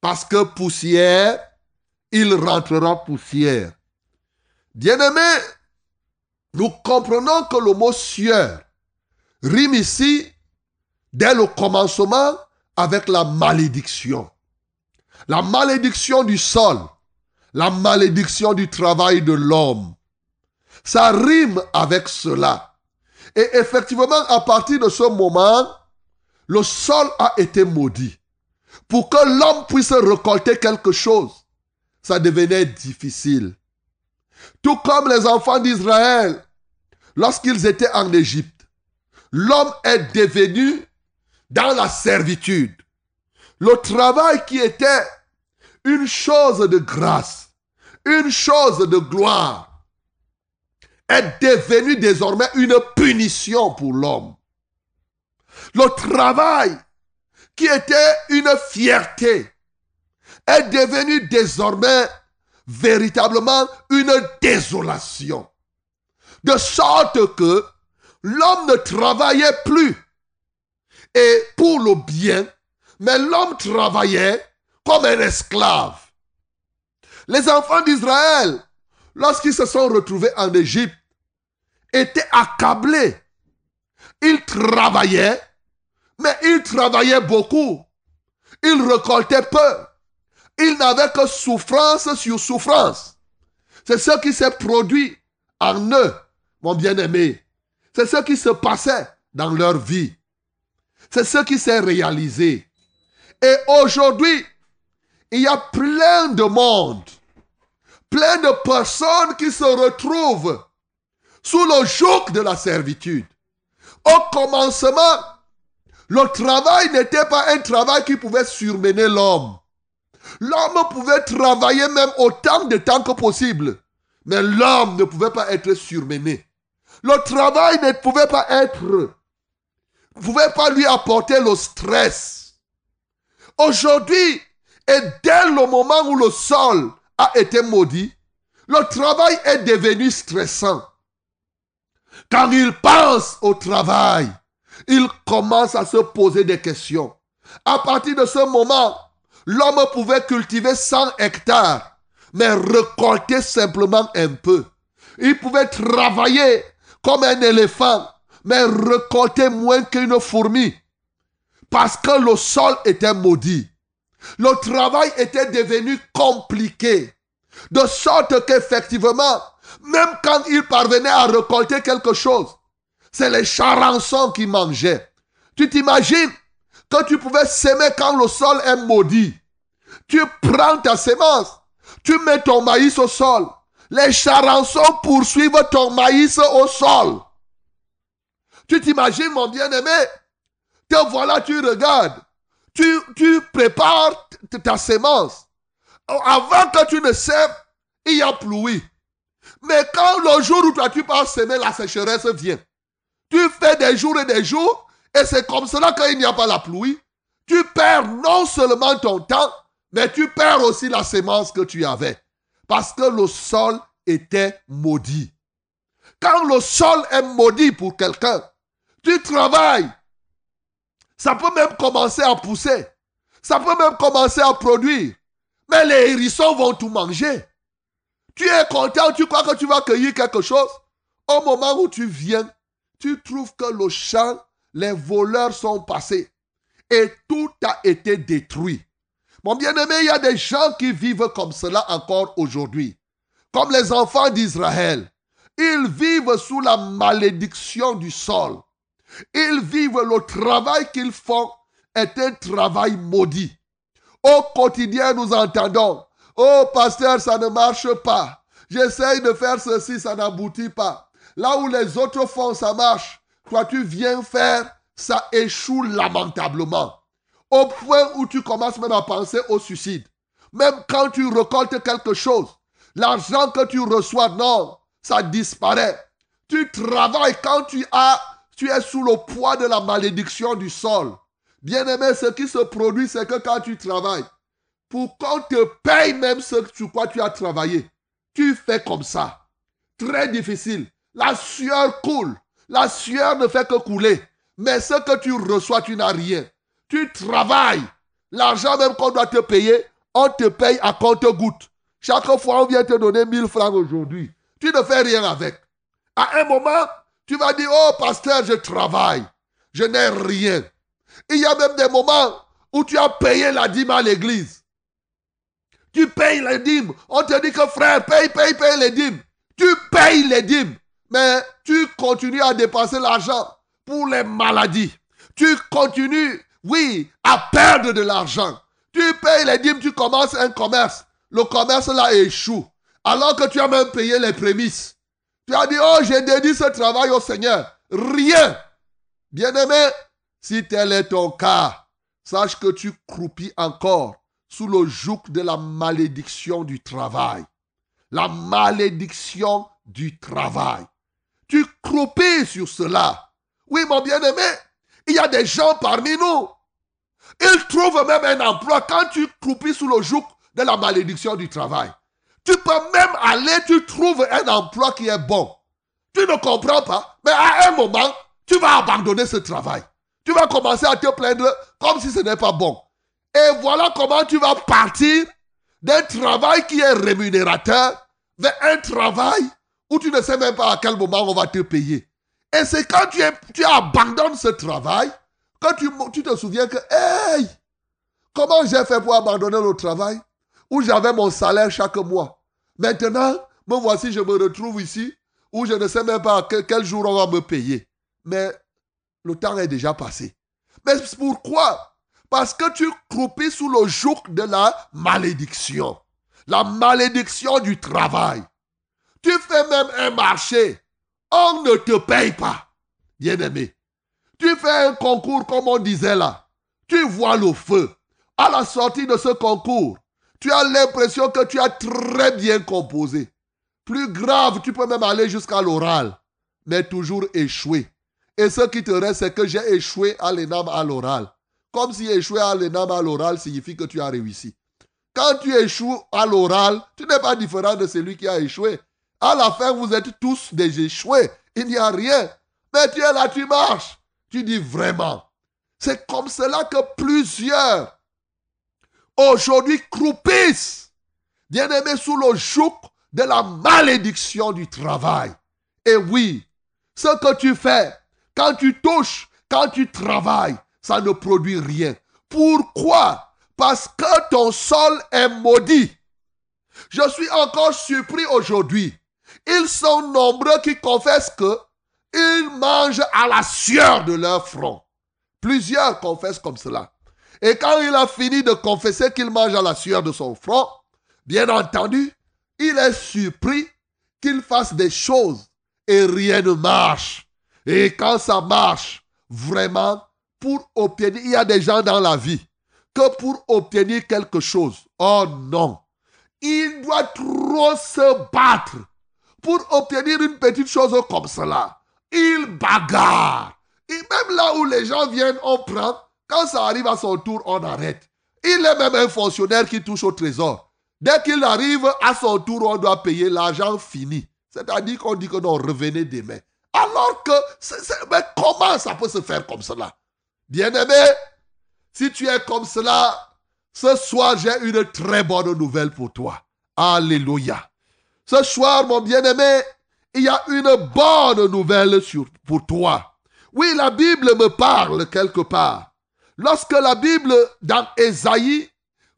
Parce que poussière, il rentrera poussière. Bien-aimé, nous comprenons que le mot sueur rime ici dès le commencement avec la malédiction. La malédiction du sol, la malédiction du travail de l'homme. Ça rime avec cela. Et effectivement, à partir de ce moment, le sol a été maudit. Pour que l'homme puisse récolter quelque chose, ça devenait difficile. Tout comme les enfants d'Israël, lorsqu'ils étaient en Égypte, l'homme est devenu dans la servitude. Le travail qui était une chose de grâce, une chose de gloire, est devenu désormais une punition pour l'homme. Le travail qui était une fierté est devenu désormais véritablement une désolation. De sorte que l'homme ne travaillait plus et pour le bien, mais l'homme travaillait comme un esclave. Les enfants d'Israël, lorsqu'ils se sont retrouvés en Égypte, étaient accablés. Ils travaillaient, mais ils travaillaient beaucoup. Ils récoltaient peu. Ils n'avaient que souffrance sur souffrance. C'est ce qui s'est produit en eux, mon bien-aimé. C'est ce qui se passait dans leur vie. C'est ce qui s'est réalisé. Et aujourd'hui, il y a plein de monde, plein de personnes qui se retrouvent sous le joug de la servitude. Au commencement, le travail n'était pas un travail qui pouvait surmener l'homme. L'homme pouvait travailler même autant de temps que possible. Mais l'homme ne pouvait pas être surmené. Le travail ne pouvait pas être, ne pouvait pas lui apporter le stress. Aujourd'hui, et dès le moment où le sol a été maudit, le travail est devenu stressant. Quand il pense au travail, il commence à se poser des questions. À partir de ce moment, l'homme pouvait cultiver 100 hectares, mais récolter simplement un peu. Il pouvait travailler comme un éléphant, mais récolter moins qu'une fourmi. Parce que le sol était maudit. Le travail était devenu compliqué. De sorte qu'effectivement, même quand il parvenait à récolter quelque chose, c'est les charançons qui mangeaient. Tu t'imagines que tu pouvais s'aimer quand le sol est maudit. Tu prends ta sémence, tu mets ton maïs au sol. Les charançons poursuivent ton maïs au sol. Tu t'imagines, mon bien-aimé, te voilà, tu regardes. Tu, tu prépares ta sémence. Avant que tu ne sèmes, il y a pluie. Mais quand le jour où tu pars semer, la sécheresse vient. Tu fais des jours et des jours, et c'est comme cela qu'il n'y a pas la pluie. Tu perds non seulement ton temps, mais tu perds aussi la sémence que tu avais. Parce que le sol était maudit. Quand le sol est maudit pour quelqu'un, tu travailles. Ça peut même commencer à pousser. Ça peut même commencer à produire. Mais les hérissons vont tout manger. Tu es content, tu crois que tu vas cueillir quelque chose. Au moment où tu viens, tu trouves que le champ, les voleurs sont passés. Et tout a été détruit. Mon bien-aimé, il y a des gens qui vivent comme cela encore aujourd'hui. Comme les enfants d'Israël. Ils vivent sous la malédiction du sol. Ils vivent le travail qu'ils font est un travail maudit. Au quotidien, nous entendons, oh pasteur, ça ne marche pas. J'essaye de faire ceci, ça n'aboutit pas. Là où les autres font, ça marche. Toi, tu viens faire, ça échoue lamentablement. Au point où tu commences même à penser au suicide. Même quand tu récoltes quelque chose, l'argent que tu reçois, non, ça disparaît. Tu travailles quand tu as, tu es sous le poids de la malédiction du sol. Bien aimé, ce qui se produit, c'est que quand tu travailles, pour qu'on te paye même ce sur quoi tu as travaillé. Tu fais comme ça. Très difficile. La sueur coule. La sueur ne fait que couler. Mais ce que tu reçois, tu n'as rien. Tu travailles. L'argent même qu'on doit te payer, on te paye à compte-goutte. Chaque fois, on vient te donner 1000 francs aujourd'hui. Tu ne fais rien avec. À un moment, tu vas dire, oh pasteur, je travaille. Je n'ai rien. Il y a même des moments où tu as payé la dîme à l'église. Tu payes les dîmes. On te dit que frère, paye, paye, paye les dîmes. Tu payes les dîmes. Mais tu continues à dépenser l'argent pour les maladies. Tu continues, oui, à perdre de l'argent. Tu payes les dîmes, tu commences un commerce. Le commerce là échoue. Alors que tu as même payé les prémices. Tu as dit, oh, j'ai dédié ce travail au Seigneur. Rien. Bien-aimé, si tel est ton cas, sache que tu croupis encore sous le joug de la malédiction du travail. La malédiction du travail. Tu croupis sur cela. Oui, mon bien-aimé, il y a des gens parmi nous. Ils trouvent même un emploi quand tu croupis sous le joug de la malédiction du travail. Tu peux même aller, tu trouves un emploi qui est bon. Tu ne comprends pas, mais à un moment, tu vas abandonner ce travail. Tu vas commencer à te plaindre comme si ce n'est pas bon. Et voilà comment tu vas partir d'un travail qui est rémunérateur vers un travail où tu ne sais même pas à quel moment on va te payer. Et c'est quand tu, tu abandonnes ce travail tu, tu te souviens que, hey, comment j'ai fait pour abandonner le travail où j'avais mon salaire chaque mois? Maintenant, me voici, je me retrouve ici où je ne sais même pas quel, jour on va me payer. Mais le temps est déjà passé. Mais pourquoi? Parce que tu croupis sous le joug de la malédiction. La malédiction du travail. Tu fais même un marché. On ne te paye pas. Bien-aimé. Tu fais un concours comme on disait là. Tu vois le feu. À la sortie de ce concours, tu as l'impression que tu as très bien composé. Plus grave, tu peux même aller jusqu'à l'oral, mais toujours échouer. Et ce qui te reste, c'est que j'ai échoué à l'ENAM à l'oral. Comme si échouer à l'ENAM à l'oral signifie que tu as réussi. Quand tu échoues à l'oral, tu n'es pas différent de celui qui a échoué. À la fin, vous êtes tous des échoués. Il n'y a rien. Mais tu es là, tu marches. Tu dis vraiment. C'est comme cela que plusieurs aujourd'hui croupissent, bien aimés, sous le joug de la malédiction du travail. Et oui, ce que tu fais, quand tu touches, quand tu travailles, ça ne produit rien. Pourquoi? Parce que ton sol est maudit. Je suis encore surpris aujourd'hui. Ils sont nombreux qui confessent que ils mangent à la sueur de leur front. Plusieurs confessent comme cela. Et quand il a fini de confesser qu'il mange à la sueur de son front, bien entendu, il est surpris qu'il fasse des choses et rien ne marche. Et quand ça marche, vraiment, pour obtenir, il y a des gens dans la vie que pour obtenir quelque chose, oh non, il doit trop se battre pour obtenir une petite chose comme cela. Il bagarre. Et même là où les gens viennent, on prend quand ça arrive à son tour, on arrête. Il est même un fonctionnaire qui touche au trésor. Dès qu'il arrive à son tour, on doit payer l'argent fini. C'est-à-dire qu'on dit que non, revenez demain. Alors que, mais comment ça peut se faire comme cela? Bien-aimé, si tu es comme cela, ce soir, j'ai une très bonne nouvelle pour toi. Alléluia. Ce soir, mon bien-aimé, il y a une bonne nouvelle pour toi. Oui, la Bible me parle quelque part Lorsque la Bible, dans Ésaïe,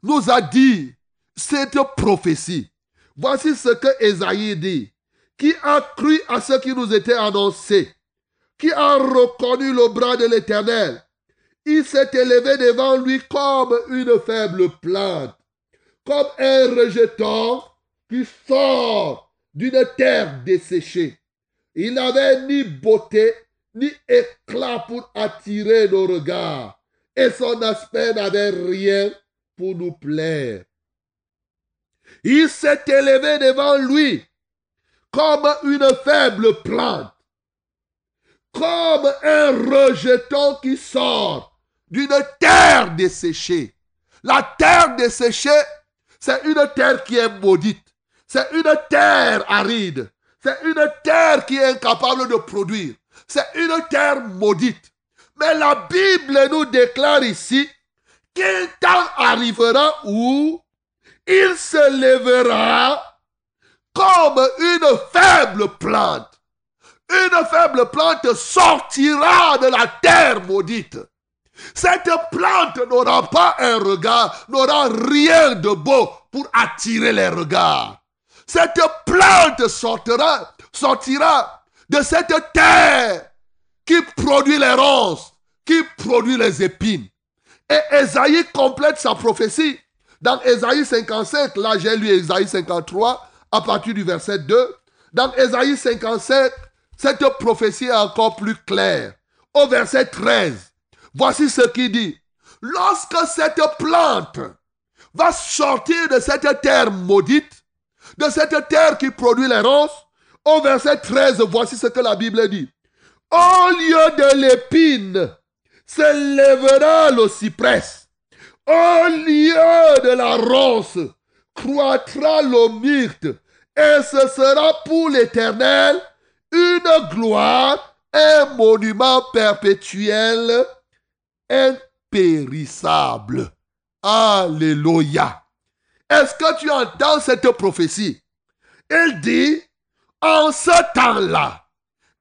nous a dit cette prophétie, voici ce que Ésaïe dit. Qui a cru à ce qui nous était annoncé? Qui a reconnu le bras de l'Éternel? Il s'est élevé devant lui comme une faible plante, comme un rejeton qui sort d'une terre desséchée. Il n'avait ni beauté ni éclat pour attirer nos regards et son aspect n'avait rien pour nous plaire. Il s'est élevé devant lui comme une faible plante, comme un rejeton qui sort d'une terre desséchée. La terre desséchée, c'est une terre qui est maudite. C'est une terre aride. C'est une terre qui est incapable de produire. C'est une terre maudite. Mais la Bible nous déclare ici qu'un temps arrivera où il se lèvera comme une faible plante. Une faible plante sortira de la terre maudite. Cette plante n'aura pas un regard, n'aura rien de beau pour attirer les regards. Cette plante sortira, sortira de cette terre qui produit les ronces, qui produit les épines. Et Esaïe complète sa prophétie. Dans Esaïe 55, là j'ai lu Esaïe 53 à partir du verset 2. Dans Esaïe 57, cette prophétie est encore plus claire. Au verset 13, voici ce qu'il dit. Lorsque cette plante va sortir de cette terre maudite, de cette terre qui produit les ronces, au verset 13, voici ce que la Bible dit. Au lieu de l'épine, se lèvera le cyprès. Au lieu de la ronce, croîtra le myrte. Et ce sera pour l'éternel une gloire, un monument perpétuel, impérissable. Alléluia. Est-ce que tu entends cette prophétie? Il dit, en ce temps-là,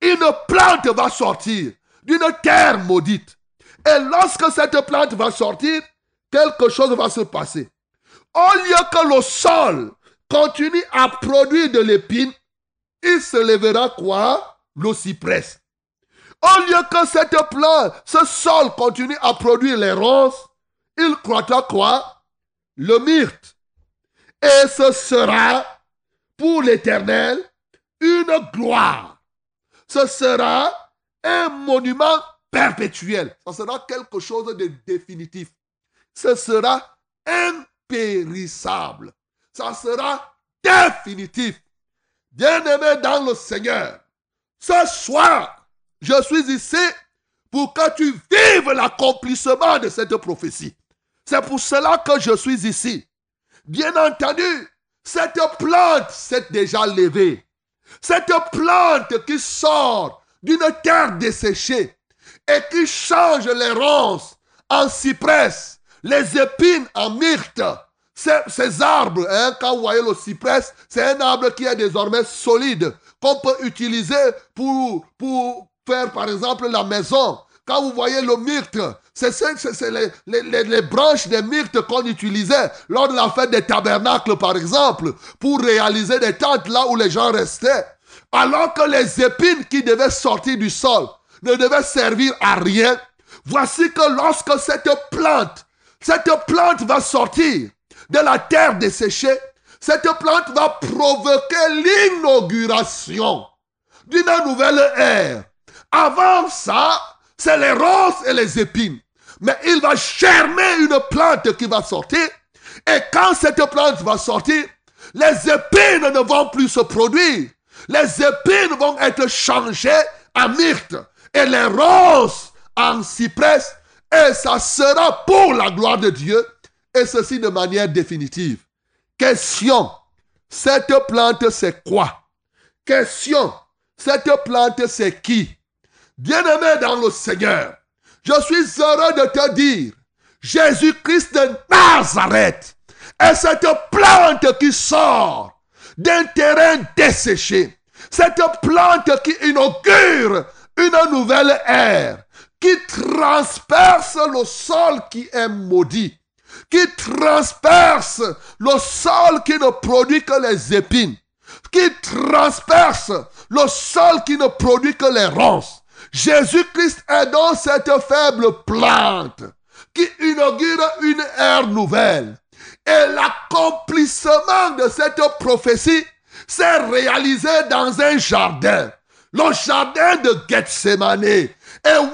une plante va sortir d'une terre maudite. Et lorsque cette plante va sortir, quelque chose va se passer. Au lieu que le sol continue à produire de l'épine, il se lèvera quoi? Le cyprès. Au lieu que cette plante, ce sol continue à produire les ronces, il croîtra quoi? Le myrte. Et ce sera pour l'Éternel une gloire. Ce sera un monument perpétuel. Ce sera quelque chose de définitif. Ce sera impérissable. Ça sera définitif. Bien-aimé dans le Seigneur, ce soir, je suis ici pour que tu vives l'accomplissement de cette prophétie. C'est pour cela que je suis ici. Bien entendu, cette plante s'est déjà levée. Cette plante qui sort d'une terre desséchée et qui change les ronces en cyprès, les épines en myrte. Ces, arbres, hein, quand vous voyez le cyprès, c'est un arbre qui est désormais solide, qu'on peut utiliser pour, pour faire par exemple la maison. Quand vous voyez le myrte, c'est les, les, branches des myrtes qu'on utilisait lors de la fête des tabernacles, par exemple, pour réaliser des tentes là où les gens restaient. Alors que les épines qui devaient sortir du sol ne devaient servir à rien. Voici que lorsque cette plante, cette plante va sortir de la terre desséchée, cette plante va provoquer l'inauguration d'une nouvelle ère. Avant ça, c'est les roses et les épines. Mais il va germer une plante qui va sortir. Et quand cette plante va sortir, les épines ne vont plus se produire. Les épines vont être changées en myrte et les roses en cyprès. Et ça sera pour la gloire de Dieu. Et ceci de manière définitive. Question. Cette plante, c'est quoi? Question. Cette plante, c'est qui? Bien-aimé dans le Seigneur, je suis heureux de te dire, Jésus-Christ de Nazareth est cette plante qui sort d'un terrain desséché. Cette plante qui inaugure une nouvelle ère, qui transperce le sol qui est maudit, qui transperce le sol qui ne produit que les épines, qui transperce le sol qui ne produit que les ronces, Jésus-Christ est dans cette faible plante qui inaugure une ère nouvelle. Et l'accomplissement de cette prophétie s'est réalisé dans un jardin, le jardin de Gethsemane. Et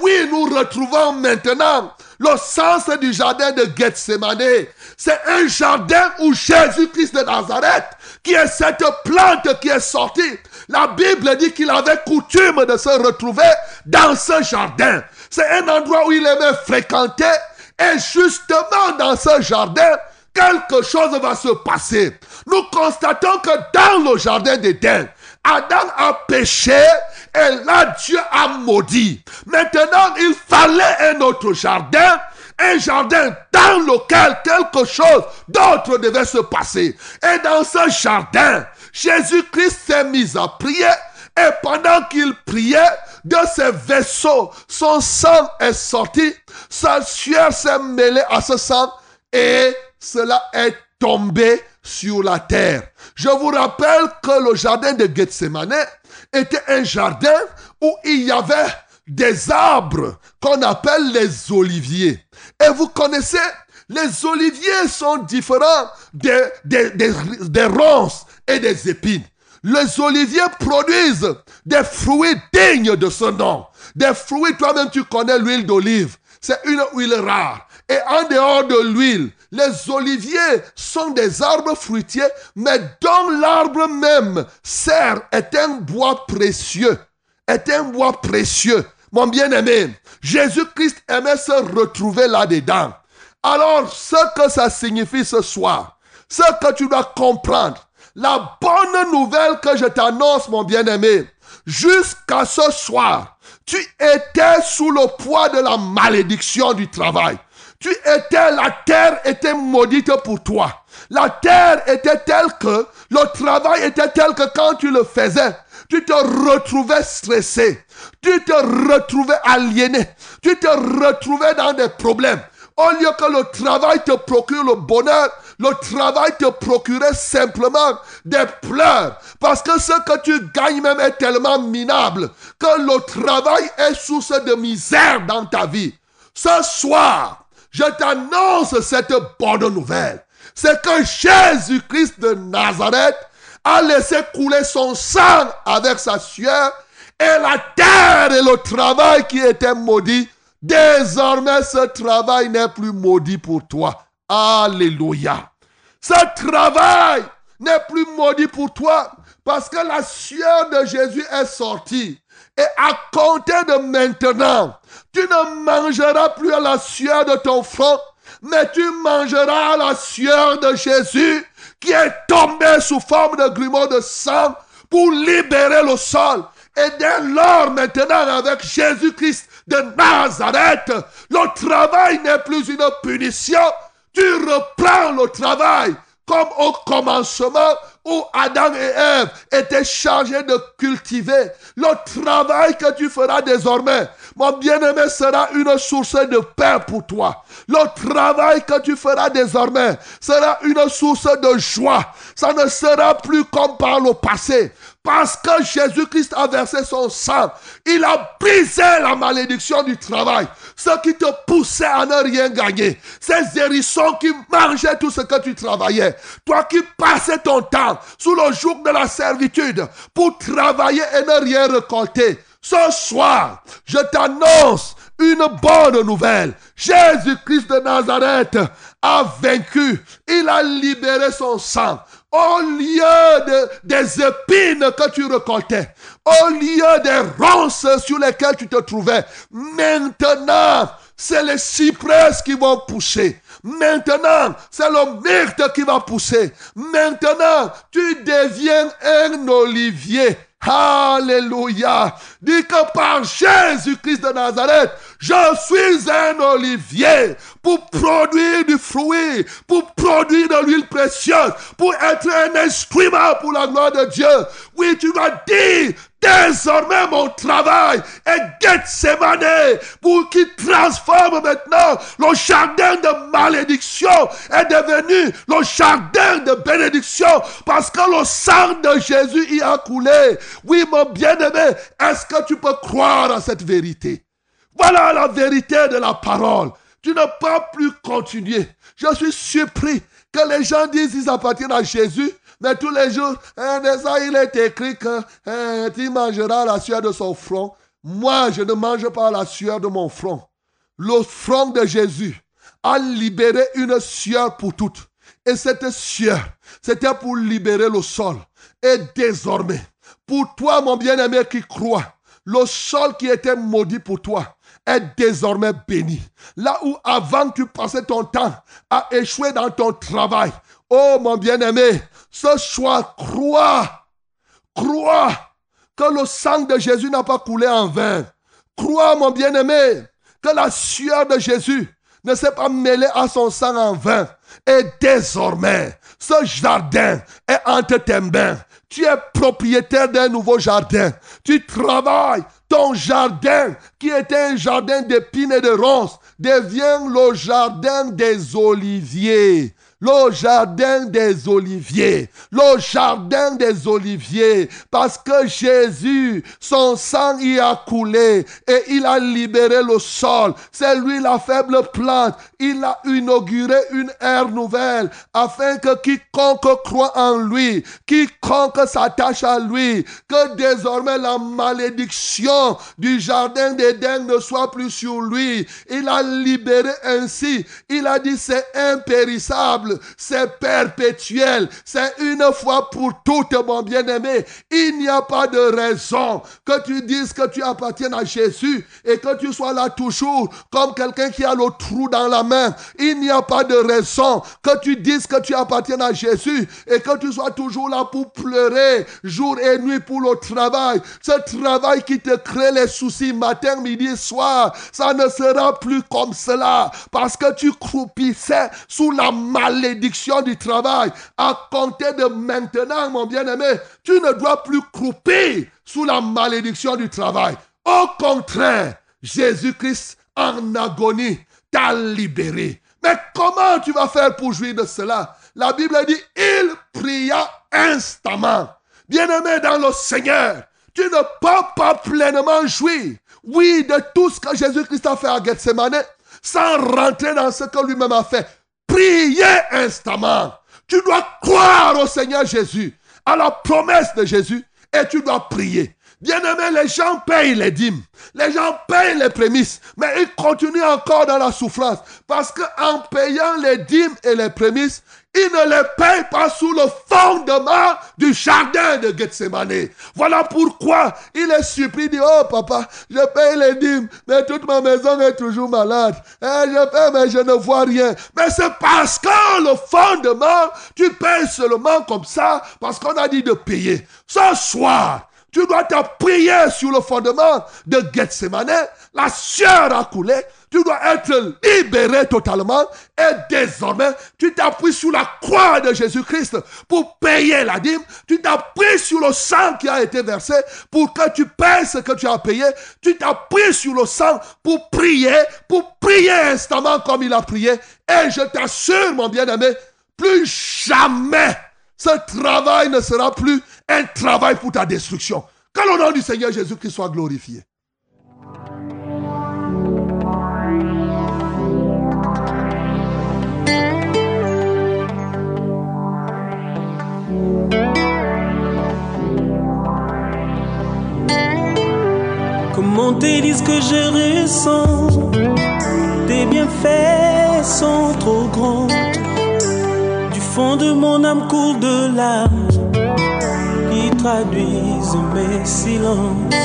oui, nous retrouvons maintenant le sens du jardin de Gethsemane. C'est un jardin où Jésus-Christ de Nazareth, qui est cette plante qui est sortie, la Bible dit qu'il avait coutume de se retrouver dans ce jardin. C'est un endroit où il aimait fréquenter Et justement dans ce jardin, quelque chose va se passer. Nous constatons que dans le jardin d'Éden, Adam a péché et là Dieu a maudit. Maintenant, il fallait un autre jardin un jardin dans lequel quelque chose d'autre devait se passer. Et dans ce jardin, Jésus-Christ s'est mis à prier et pendant qu'il priait, de ses vaisseaux, son sang est sorti, sa sueur s'est mêlée à ce sang et cela est tombé sur la terre. Je vous rappelle que le jardin de Gethsemane était un jardin où il y avait des arbres qu'on appelle les oliviers. Et vous connaissez, les oliviers sont différents des, ronces et des épines. Les oliviers produisent des fruits dignes de ce nom. Des fruits, toi-même tu connais l'huile d'olive. C'est une huile rare. Et en dehors de l'huile, les oliviers sont des arbres fruitiers, mais dont l'arbre même sert est un bois précieux. Est un bois précieux. Mon bien-aimé, Jésus-Christ aimait se retrouver là-dedans. Alors, ce que ça signifie ce soir, ce que tu dois comprendre, la bonne nouvelle que je t'annonce, mon bien-aimé, jusqu'à ce soir, tu étais sous le poids de la malédiction du travail. Tu étais, la terre était maudite pour toi. La terre était telle que, le travail était tel que quand tu le faisais, tu te retrouvais stressé, tu te retrouvais aliéné, tu te retrouvais dans des problèmes. Au lieu que le travail te procure le bonheur, le travail te procurait simplement des pleurs. Parce que ce que tu gagnes même est tellement minable que le travail est source de misère dans ta vie. Ce soir, je t'annonce cette bonne nouvelle. C'est que Jésus-Christ de Nazareth a laissé couler son sang avec sa sueur et la terre et le travail qui était maudit, désormais ce travail n'est plus maudit pour toi. Alléluia. Ce travail n'est plus maudit pour toi parce que la sueur de Jésus est sortie. Et à compter de maintenant, tu ne mangeras plus à la sueur de ton front, mais tu mangeras à la sueur de Jésus qui est tombé sous forme de grumeaux de sang pour libérer le sol. Et dès lors, maintenant, avec Jésus-Christ de Nazareth, le travail n'est plus une punition. Tu reprends le travail comme au commencement où Adam et Ève étaient chargés de cultiver. Le travail que tu feras désormais, mon bien-aimé, sera une source de paix pour toi. Le travail que tu feras désormais sera une source de joie. Ça ne sera plus comme par le passé. Parce que Jésus-Christ a versé son sang, il a brisé la malédiction du travail. Ce qui te poussait à ne rien gagner. Ces hérissons qui mangeaient tout ce que tu travaillais. Toi qui passais ton temps sous le joug de la servitude pour travailler et ne rien récolter. Ce soir, je t'annonce une bonne nouvelle. Jésus-Christ de Nazareth a vaincu. Il a libéré son sang au lieu de, des épines que tu récoltais, au lieu des ronces sur lesquelles tu te trouvais, maintenant, c'est les cyprès qui vont pousser. Maintenant, c'est le myrte qui va pousser. Maintenant, tu deviens un olivier. Alléluia. Dis que par Jésus-Christ de Nazareth, je suis un olivier pour produire du fruit, pour produire de l'huile précieuse, pour être un instrument pour la gloire de Dieu. Oui, tu vas dire, Désormais, mon travail est Gethsemane pour qu'il transforme maintenant le jardin de malédiction est devenu le jardin de bénédiction parce que le sang de Jésus y a coulé. Oui, mon bien-aimé, est-ce que tu peux croire à cette vérité? Voilà la vérité de la parole. Tu ne peux plus continuer. Je suis surpris que les gens disent qu'ils appartiennent à Jésus, mais tous les jours, hein, il est écrit que hein, tu mangeras la sueur de son front. Moi, je ne mange pas la sueur de mon front. Le front de Jésus a libéré une sueur pour toutes. Et cette sueur, c'était pour libérer le sol. Et désormais, pour toi, mon bien-aimé qui croit, le sol qui était maudit pour toi est désormais béni. Là où avant tu passais ton temps à échouer dans ton travail, oh mon bien-aimé, ce choix, crois, crois que le sang de Jésus n'a pas coulé en vain. Crois, mon bien-aimé, que la sueur de Jésus ne s'est pas mêlée à son sang en vain. Et désormais, ce jardin est entre tes mains. Tu es propriétaire d'un nouveau jardin. Tu travailles. Ton jardin, qui était un jardin d'épines et de ronces, devient le jardin des oliviers le jardin des oliviers, le jardin des oliviers, parce que Jésus, son sang y a coulé et il a libéré le sol. C'est lui la faible plante. Il a inauguré une ère nouvelle afin que quiconque croit en lui, quiconque s'attache à lui, que désormais la malédiction du jardin d'Éden ne soit plus sur lui. Il a libéré ainsi. Il a dit c'est impérissable c'est perpétuel, c'est une fois pour toutes, mon bien-aimé. Il n'y a pas de raison que tu dises que tu appartiens à Jésus et que tu sois là toujours comme quelqu'un qui a le trou dans la main. Il n'y a pas de raison que tu dises que tu appartiens à Jésus et que tu sois toujours là pour pleurer jour et nuit pour le travail. Ce travail qui te crée les soucis matin, midi, soir, ça ne sera plus comme cela parce que tu croupissais sous la maladie malédiction du travail. À compter de maintenant, mon bien-aimé, tu ne dois plus croupir sous la malédiction du travail. Au contraire, Jésus-Christ en agonie t'a libéré. Mais comment tu vas faire pour jouir de cela? La Bible dit, il pria instamment. Bien-aimé dans le Seigneur, tu ne peux pas pleinement jouir, oui, de tout ce que Jésus-Christ a fait à Gethsemane, sans rentrer dans ce que lui-même a fait prier instamment. Tu dois croire au Seigneur Jésus, à la promesse de Jésus, et tu dois prier. Bien-aimé, les gens payent les dîmes, les gens payent les prémices, mais ils continuent encore dans la souffrance. Parce qu'en payant les dîmes et les prémices, il ne les paye pas sous le fondement du jardin de Gethsemane. Voilà pourquoi il est surpris, dit, oh papa, je paye les dîmes, mais toute ma maison est toujours malade. Eh, je paye, mais je ne vois rien. Mais c'est parce que le fondement, tu payes seulement comme ça, parce qu'on a dit de payer. Ce soir, tu dois t'appuyer sur le fondement de Gethsemane. La sueur a coulé. Tu dois être libéré totalement. Et désormais, tu t'appuies sur la croix de Jésus-Christ pour payer la dîme. Tu t'appuies sur le sang qui a été versé pour que tu payes ce que tu as payé. Tu t'appuies sur le sang pour prier, pour prier instamment comme il a prié. Et je t'assure, mon bien-aimé, plus jamais ce travail ne sera plus un travail pour ta destruction. Que le nom du Seigneur Jésus-Christ soit glorifié. Comment te disent que je ressens Tes bienfaits sont trop grands fond de mon âme coule de larmes traduisent mes silences.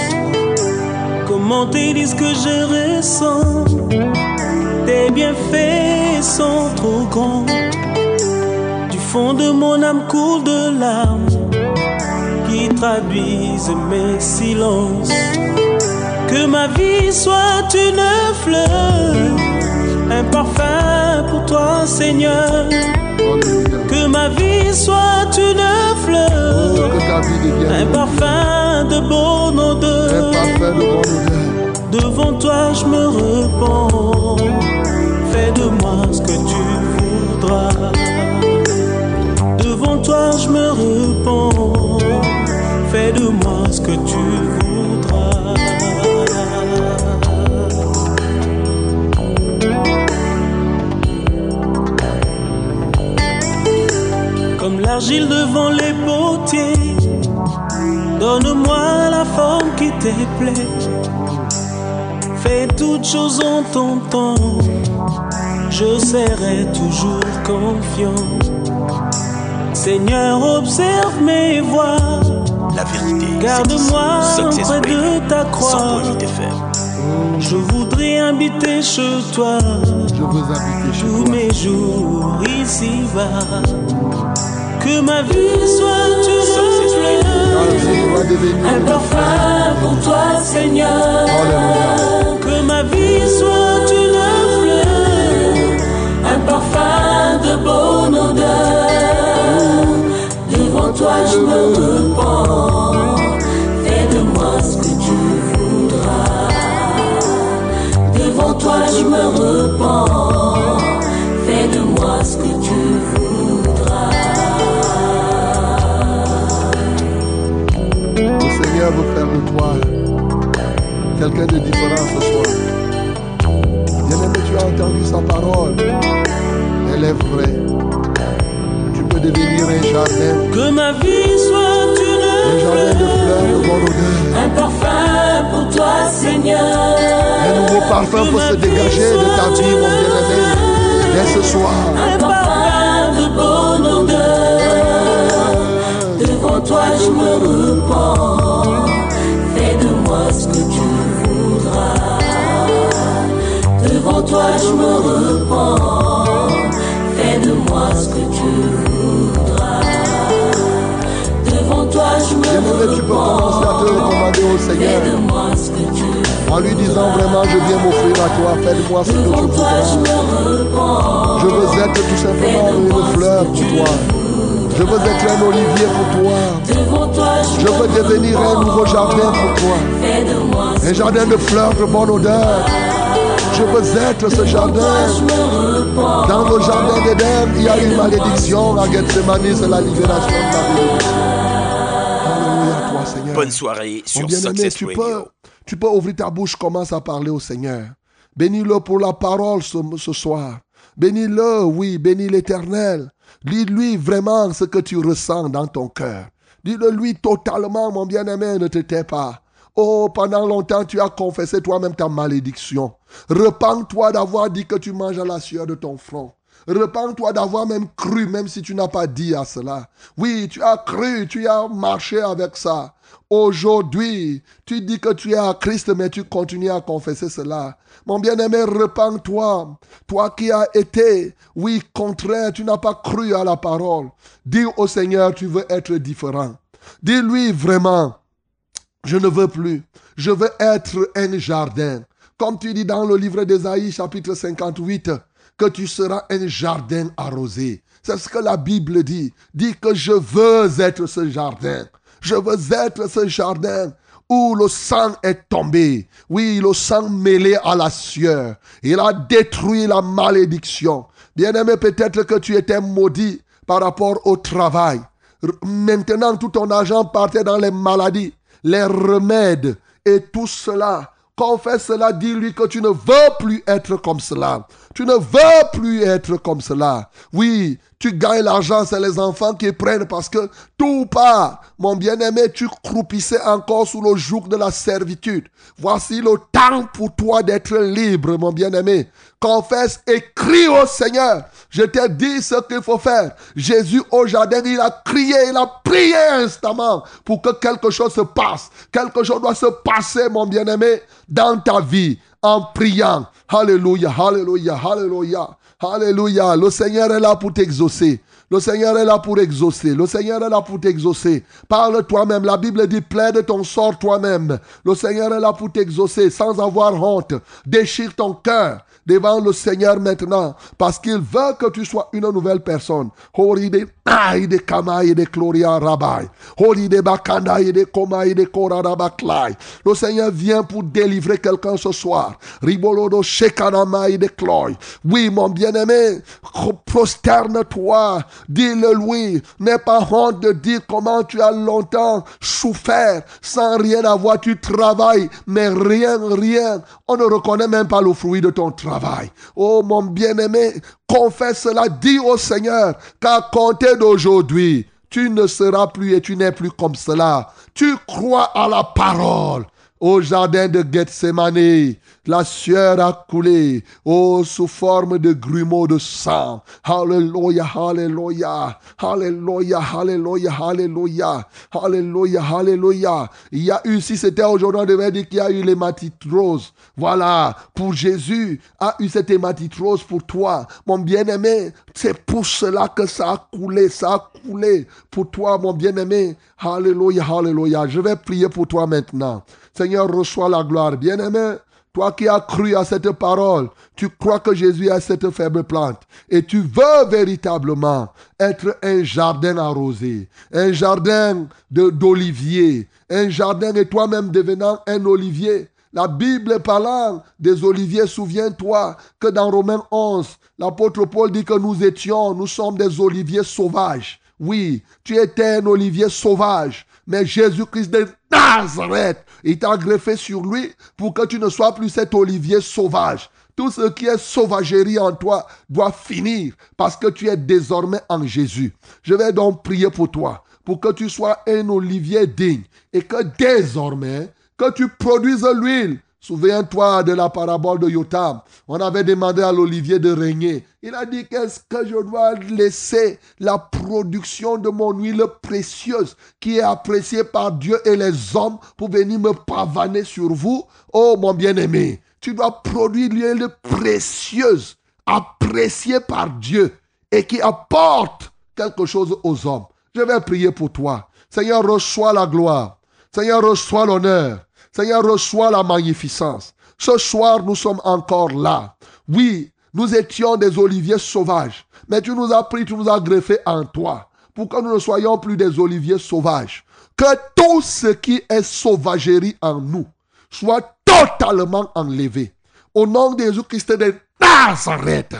Comment te disent que je ressens Tes bienfaits sont trop grands. Du fond de mon âme coule de larmes qui traduisent mes silences. Que ma vie soit une fleur, un parfum pour toi, Seigneur que ma vie soit une fleur, un parfum de bonne odeur. Devant toi, je me repens. Fais de moi ce que tu voudras. Devant toi, je me repens. Fais de moi ce que tu voudras. L'argile devant les potiers. Donne-moi la forme qui te plaît. Fais toutes choses en ton temps. Je serai toujours confiant. Seigneur, observe mes voies. La vérité, garde-moi près de ta croix. Je voudrais habiter chez toi Je veux habiter chez tous toi. mes jours ici-bas. Que ma vie soit une devenir Un parfum pour toi, Seigneur. Alléluia. que ma vie soit une fleur. Un parfum de bonne odeur. Devant toi, je me repens. Fais de moi ce que tu voudras. Devant toi, je me repens. Seigneur veut faire de toi quelqu'un de différent ce soir. Bien-aimé, tu as entendu sa parole. Elle est vraie. Tu peux devenir un jardin, Que ma vie soit un une jardin de fleurs de bonne odeur. Un parfum pour toi, Seigneur. Un nouveau parfum peut se dégager de ta vie, mon bien-aimé, dès ce soir. Un parfum de bonne odeur. Devant toi, je me repens. Fais de moi ce que tu voudras. Devant toi, je me repens. Fais de moi ce que tu voudras. Devant toi, je me Bien-aimé, tu peux commencer à te repens. recommander au Fais de moi ce que tu veux. en lui disant vraiment, je viens m'offrir à toi. Fais-moi ce que tu voudras. Je veux être tout simplement une fleur pour toi. Je veux être un olivier pour toi. Devant toi, je, Je veux devenir un nouveau jardin pour toi. Fais de moi ce Un jardin de fleurs de bonne odeur. Je veux être ce jardin. Dans le jardin d'Éden, il y a une malédiction. À Gethsemane, c'est la libération de ta vie. Alléluia, toi, Seigneur. Bonne soirée Mon sur bien-aimé, Success tu Radio. peux, tu peux ouvrir ta bouche, commence à parler au Seigneur. Bénis-le pour la parole ce, ce soir. Bénis-le, oui, bénis l'Éternel. Dis-lui vraiment ce que tu ressens dans ton cœur. Dis-le lui totalement, mon bien-aimé, ne te tais pas. Oh, pendant longtemps, tu as confessé toi-même ta malédiction. Repends-toi d'avoir dit que tu manges à la sueur de ton front. Repends-toi d'avoir même cru, même si tu n'as pas dit à cela. Oui, tu as cru, tu as marché avec ça. Aujourd'hui, tu dis que tu es à Christ, mais tu continues à confesser cela. Mon bien-aimé, repends-toi. Toi qui as été, oui, contraire, tu n'as pas cru à la parole. Dis au Seigneur, tu veux être différent. Dis-lui vraiment, je ne veux plus. Je veux être un jardin. Comme tu dis dans le livre d'Ésaïe, chapitre 58, que tu seras un jardin arrosé. C'est ce que la Bible dit. Dit que je veux être ce jardin. Je veux être ce jardin où le sang est tombé. Oui, le sang mêlé à la sueur. Il a détruit la malédiction. Bien-aimé, peut-être que tu étais maudit par rapport au travail. Maintenant, tout ton argent partait dans les maladies, les remèdes et tout cela. Confesse cela, dis-lui que tu ne veux plus être comme cela. Tu ne veux plus être comme cela. Oui, tu gagnes l'argent, c'est les enfants qui prennent parce que tout part. Mon bien-aimé, tu croupissais encore sous le joug de la servitude. Voici le temps pour toi d'être libre, mon bien-aimé. Confesse et crie au Seigneur. Je t'ai dit ce qu'il faut faire. Jésus au jardin, il a crié, il a prié instamment pour que quelque chose se passe. Quelque chose doit se passer, mon bien-aimé, dans ta vie en priant. Alléluia, alléluia, alléluia, alléluia. Le Seigneur est là pour t'exaucer. Le Seigneur est là pour exaucer. Le Seigneur est là pour t'exaucer. Parle toi-même. La Bible dit plaide ton sort toi-même. Le Seigneur est là pour t'exaucer sans avoir honte. Déchire ton cœur devant le Seigneur maintenant parce qu'il veut que tu sois une nouvelle personne. Horide aide kamaï de gloria rabai. Horide bakanda de komaï de korarabaklai. Le Seigneur vient pour délivrer quelqu'un ce soir. Ribolodo shekanamaï de cloy. Oui, mon bien-aimé, prosterne-toi. Dis-le lui. N'aie pas honte de dire comment tu as longtemps souffert sans rien avoir. Tu travailles, mais rien, rien. On ne reconnaît même pas le fruit de ton travail. Oh, mon bien-aimé, confesse cela. Dis au Seigneur qu'à compter d'aujourd'hui, tu ne seras plus et tu n'es plus comme cela. Tu crois à la parole. Au jardin de Gethsemane. La sueur a coulé, oh, sous forme de grumeaux de sang. Alléluia, alléluia, alléluia, alléluia, alléluia, alléluia, alléluia. Il y a eu, si c'était aujourd'hui, on devait dire qu'il y a eu l'hématite rose. Voilà, pour Jésus, a eu cette hématite rose pour toi, mon bien-aimé. C'est pour cela que ça a coulé, ça a coulé pour toi, mon bien-aimé. Alléluia, alléluia. Je vais prier pour toi maintenant. Seigneur, reçois la gloire. Bien-aimé, toi qui as cru à cette parole, tu crois que Jésus a cette faible plante et tu veux véritablement être un jardin arrosé, un jardin d'olivier, un jardin et toi-même devenant un olivier. La Bible parlant des oliviers, souviens-toi que dans Romains 11, l'apôtre Paul dit que nous étions, nous sommes des oliviers sauvages. Oui, tu étais un olivier sauvage, mais Jésus-Christ Nazareth, il t'a greffé sur lui pour que tu ne sois plus cet olivier sauvage. Tout ce qui est sauvagerie en toi doit finir parce que tu es désormais en Jésus. Je vais donc prier pour toi, pour que tu sois un olivier digne et que désormais, que tu produises l'huile Souviens-toi de la parabole de Yotam. On avait demandé à l'olivier de régner. Il a dit, qu'est-ce que je dois laisser la production de mon huile précieuse qui est appréciée par Dieu et les hommes pour venir me pavaner sur vous? Oh mon bien-aimé, tu dois produire l'huile précieuse, appréciée par Dieu et qui apporte quelque chose aux hommes. Je vais prier pour toi. Seigneur, reçois la gloire. Seigneur, reçois l'honneur. Seigneur, reçois la magnificence. Ce soir, nous sommes encore là. Oui, nous étions des oliviers sauvages, mais tu nous as pris, tu nous as greffés en toi, pour que nous ne soyons plus des oliviers sauvages. Que tout ce qui est sauvagerie en nous soit totalement enlevé. Au nom de Jésus-Christ de Nazareth.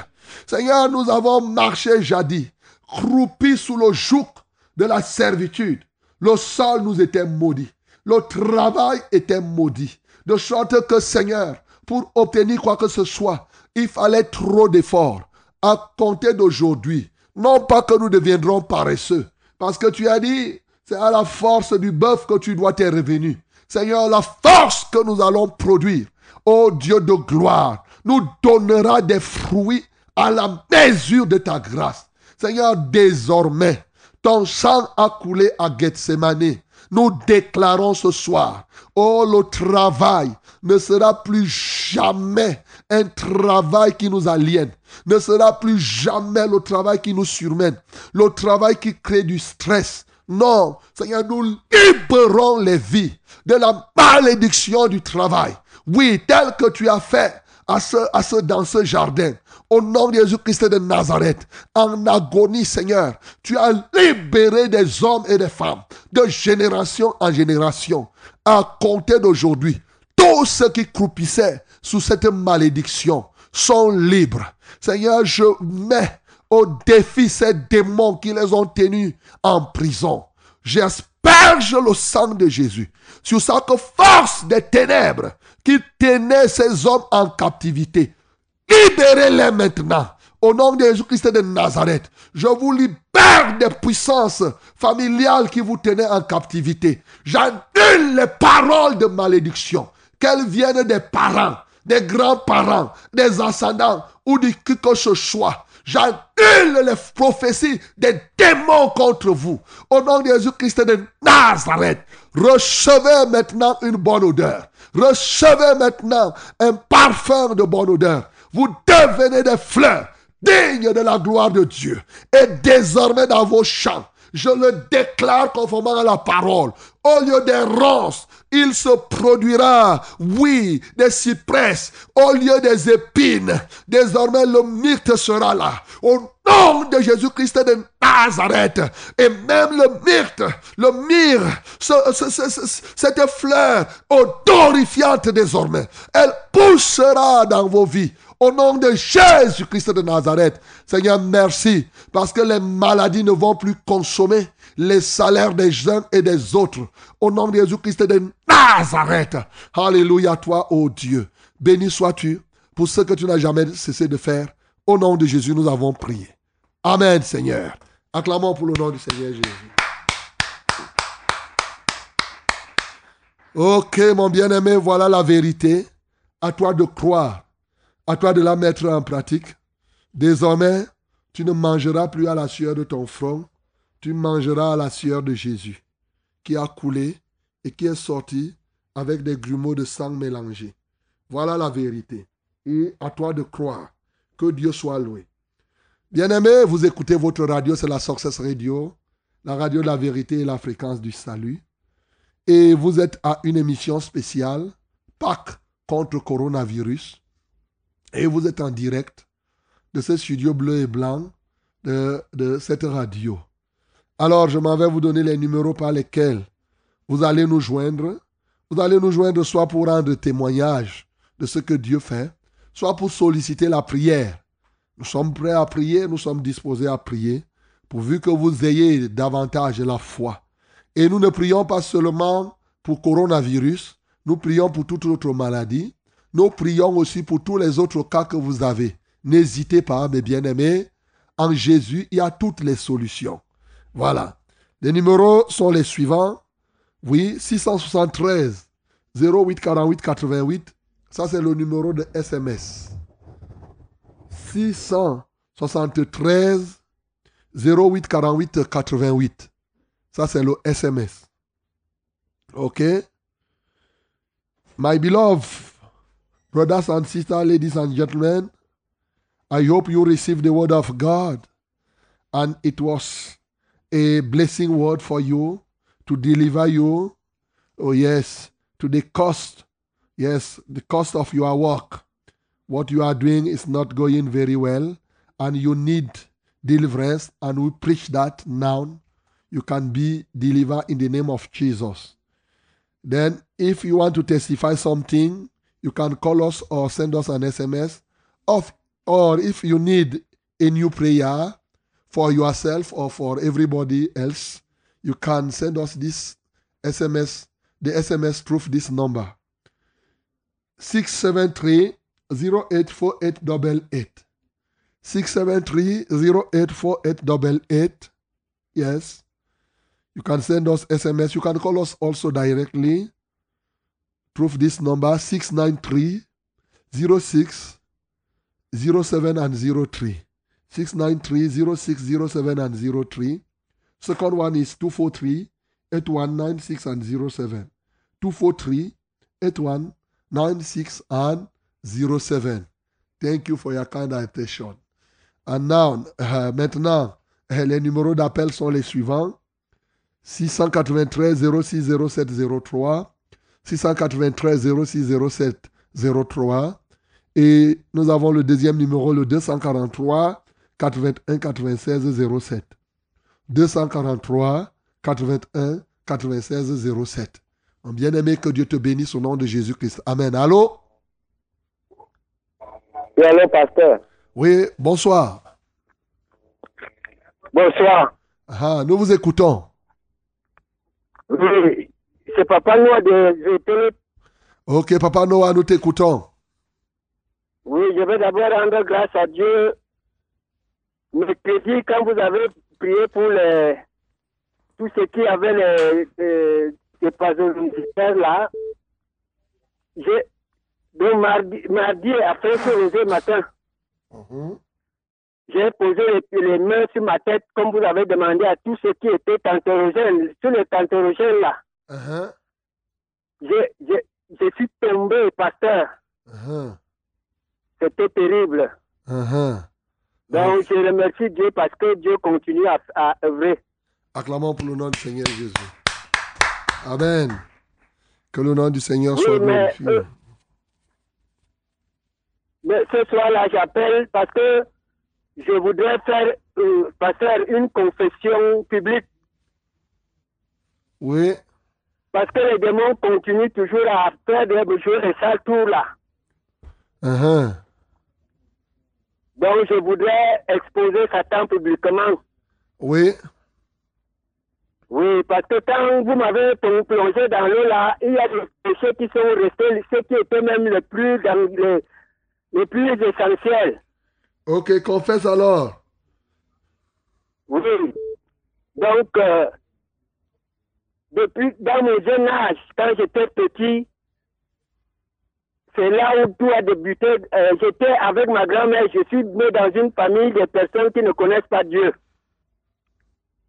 Seigneur, nous avons marché jadis, croupis sous le joug de la servitude. Le sol nous était maudit. Le travail était maudit. De sorte que, Seigneur, pour obtenir quoi que ce soit, il fallait trop d'efforts. À compter d'aujourd'hui, non pas que nous deviendrons paresseux, parce que tu as dit, c'est à la force du bœuf que tu dois tes revenus. Seigneur, la force que nous allons produire, ô Dieu de gloire, nous donnera des fruits à la mesure de ta grâce. Seigneur, désormais, ton sang a coulé à Gethsemane. Nous déclarons ce soir, oh le travail ne sera plus jamais un travail qui nous aliène, ne sera plus jamais le travail qui nous surmène, le travail qui crée du stress. Non, Seigneur, nous libérons les vies de la malédiction du travail. Oui, tel que tu as fait à ce, à ce, dans ce jardin. Au nom de Jésus-Christ de Nazareth, en agonie, Seigneur, tu as libéré des hommes et des femmes de génération en génération. À compter d'aujourd'hui, tous ceux qui croupissaient sous cette malédiction sont libres. Seigneur, je mets au défi ces démons qui les ont tenus en prison. J'asperge le sang de Jésus sur chaque force des ténèbres qui tenait ces hommes en captivité. Libérez-les maintenant. Au nom de Jésus-Christ de Nazareth, je vous libère des puissances familiales qui vous tenaient en captivité. J'annule les paroles de malédiction, qu'elles viennent des parents, des grands-parents, des ascendants ou de qui que ce soit. J'annule les prophéties des démons contre vous. Au nom de Jésus-Christ de Nazareth, recevez maintenant une bonne odeur. Recevez maintenant un parfum de bonne odeur. Vous devenez des fleurs dignes de la gloire de Dieu. Et désormais dans vos champs, je le déclare conformément à la parole. Au lieu des ronces, il se produira, oui, des cypresses. Au lieu des épines, désormais le myrte sera là. Au nom de Jésus-Christ de Nazareth. Et même le myrte, le myrrhe, cette fleur odorifiante désormais, elle poussera dans vos vies. Au nom de Jésus-Christ de Nazareth. Seigneur, merci. Parce que les maladies ne vont plus consommer les salaires des uns et des autres. Au nom de Jésus-Christ de Nazareth. Alléluia, toi, ô Dieu. Béni sois-tu pour ce que tu n'as jamais cessé de faire. Au nom de Jésus, nous avons prié. Amen, Seigneur. Acclamons pour le nom du Seigneur Jésus. Ok, mon bien-aimé, voilà la vérité. À toi de croire. À toi de la mettre en pratique. Désormais, tu ne mangeras plus à la sueur de ton front. Tu mangeras à la sueur de Jésus, qui a coulé et qui est sorti avec des grumeaux de sang mélangés. Voilà la vérité. Et à toi de croire. Que Dieu soit loué. Bien-aimé, vous écoutez votre radio, c'est la Success Radio, la radio de la vérité et la fréquence du salut. Et vous êtes à une émission spéciale, Pâques contre coronavirus. Et vous êtes en direct de ce studio bleu et blanc de, de cette radio. Alors, je m'en vais vous donner les numéros par lesquels vous allez nous joindre. Vous allez nous joindre soit pour rendre témoignage de ce que Dieu fait, soit pour solliciter la prière. Nous sommes prêts à prier, nous sommes disposés à prier, pourvu que vous ayez davantage la foi. Et nous ne prions pas seulement pour coronavirus, nous prions pour toute autre maladie, nous prions aussi pour tous les autres cas que vous avez. N'hésitez pas, mes bien-aimés, en Jésus, il y a toutes les solutions. Voilà. Les numéros sont les suivants. Oui, 673 08 48 88 ça, c'est le numéro de SMS. 673 08 48 88. Ça, c'est le SMS. OK? My beloved brothers and sisters, ladies and gentlemen, I hope you received the word of God and it was a blessing word for you to deliver you. Oh, yes, to the cost Yes, the cost of your work, what you are doing is not going very well, and you need deliverance, and we preach that now. You can be delivered in the name of Jesus. Then, if you want to testify something, you can call us or send us an SMS. Of, or if you need a new prayer for yourself or for everybody else, you can send us this SMS, the SMS through this number 673 084888. 673 084888. Yes. You can send us SMS. You can call us also directly. Proof this number 693 06 07 and 03. 693 06 07 and 03. Second one is 243 8196 and 07. 243 81 96 and 07. Thank you for your kind attention. And now, uh, maintenant, uh, les numéros d'appel sont les suivants. 693 06 07 03, 693 06 07 03. Et nous avons le deuxième numéro, le 243 81 96 07. 243 81 96 07. Bien-aimé, que Dieu te bénisse au nom de Jésus-Christ. Amen. Allô? Oui, allô, pasteur. Oui, bonsoir. Bonsoir. Ah, nous vous écoutons. Oui, c'est Papa Noah de Ok, Papa Noah, nous t'écoutons. Oui, je vais d'abord rendre grâce à Dieu. Mercredi, quand vous avez prié pour les, tous ceux qui avaient les, pas un là. J'ai, donc mardi, mardi après ce matin, uh-huh. j'ai posé les, mains sur ma tête comme vous avez demandé à tous ceux qui étaient tantérogènes, sur les tantérogènes là. Uh-huh. je suis tombé, pasteur. Uh-huh. C'était terrible. Donc, je remercie Dieu parce que Dieu continue à, à œuvrer. Acclamons pour le nom du Seigneur Jésus. Amen. Que le nom du Seigneur soit glorifié. Euh, mais, ce soir-là, j'appelle parce que je voudrais faire, euh, faire une confession publique. Oui. Parce que les démons continuent toujours à faire des jouer et sales tours là. Uh-huh. Donc, je voudrais exposer Satan publiquement. Oui. Oui, parce que quand vous m'avez plongé dans l'eau là, il y a des péchés qui sont restés, ceux qui étaient même les plus, les, les plus essentiels. Ok, confesse alors. Oui. Donc, euh, depuis dans mon jeune âge, quand j'étais petit, c'est là où tout a débuté. Euh, j'étais avec ma grand-mère, je suis né dans une famille de personnes qui ne connaissent pas Dieu.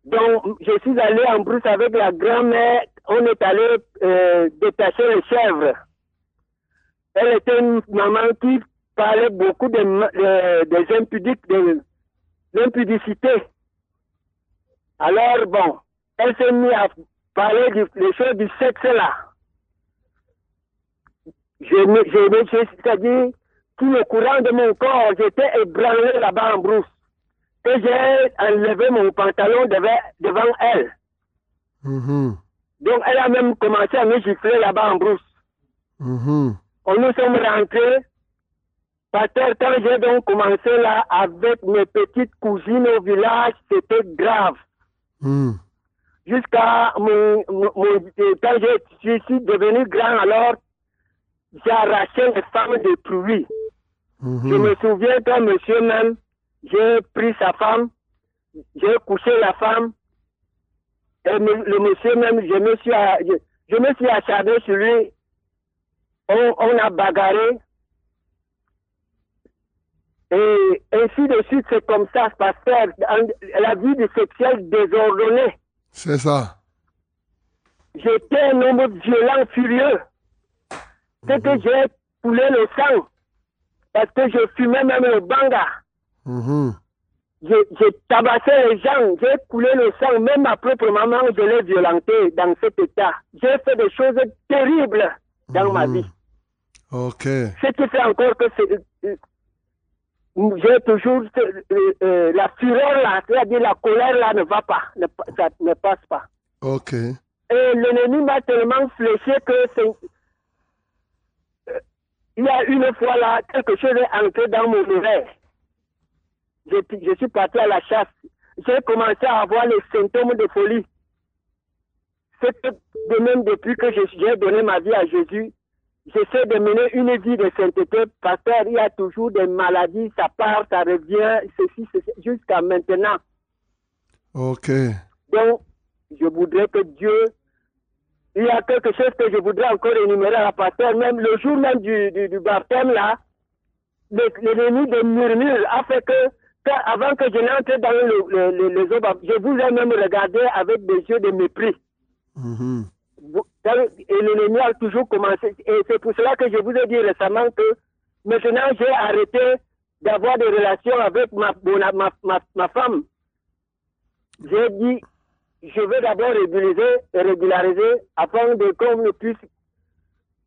Donc, je suis allé en brousse avec la grand-mère, on est allé euh, détacher les chèvres. Elle était une maman qui parlait beaucoup de, de- des impudiques, de l'impudicité. Alors, bon, elle s'est mise à parler du- des choses du sexe là. Je me, je me, je- c'est-à-dire, tout le courant de mon corps, j'étais ébranlé là-bas en brousse. Et j'ai enlevé mon pantalon devant, devant elle. Mhm. Donc, elle a même commencé à me gifler là-bas en brousse. Mhm. On nous sommes rentrés. Par terre, quand j'ai donc commencé là avec mes petites cousines au village, c'était grave. Mhm. Jusqu'à mon, mon, mon- quand je suis- devenu grand, alors j'ai arraché les femmes détruites. Je Mhm. me souviens qu'un monsieur même, j'ai pris sa femme, j'ai couché la femme, et me- le monsieur même, je me suis, je, je me suis acharné sur lui. On, on a bagarré. Et ainsi de suite, c'est comme ça, pasteur. En- La vie du sexuel désordonnée. C'est ça. J'étais un homme violent, furieux. C'est que j'ai coulé le sang. Parce que je fumais même le banga. Mhm. J'ai tabassé les gens, j'ai coulé le sang, même ma propre maman, je l'ai violentée dans cet état. J'ai fait des choses terribles dans ma vie. Ok. Ce qui fait encore que c'est- euh, j'ai toujours euh, euh, la fureur là, c'est-à-dire la colère là ne va pas, ne, ça ne passe pas. Ok. Et l'ennemi m'a tellement fléché que c'est. Euh, Il y a une fois là, quelque chose est entré dans mon oreille. Je, je suis parti à la chasse. J'ai commencé à avoir les symptômes de folie. C'est de même depuis que j'ai donné ma vie à Jésus, j'essaie de mener une vie de sainteté. Pasteur, il y a toujours des maladies, ça part, ça revient, ceci, ceci, jusqu'à maintenant. Ok. Donc, je voudrais que Dieu, il y a quelque chose que je voudrais encore énumérer à la pasteur, même le jour même du, du, du baptême là, le- l'ennemi de murmure a fait que, avant que je n'entre dans le, le, le- les eaux je vous ai même regardé avec des yeux de mépris. Vous- Et l'ennemi a toujours commencé. Et c'est pour cela que je vous ai dit récemment que maintenant j'ai arrêté d'avoir des relations avec ma, ma, ma, ma femme. J'ai dit, je vais d'abord régulariser, régulariser afin de qu'on puisse.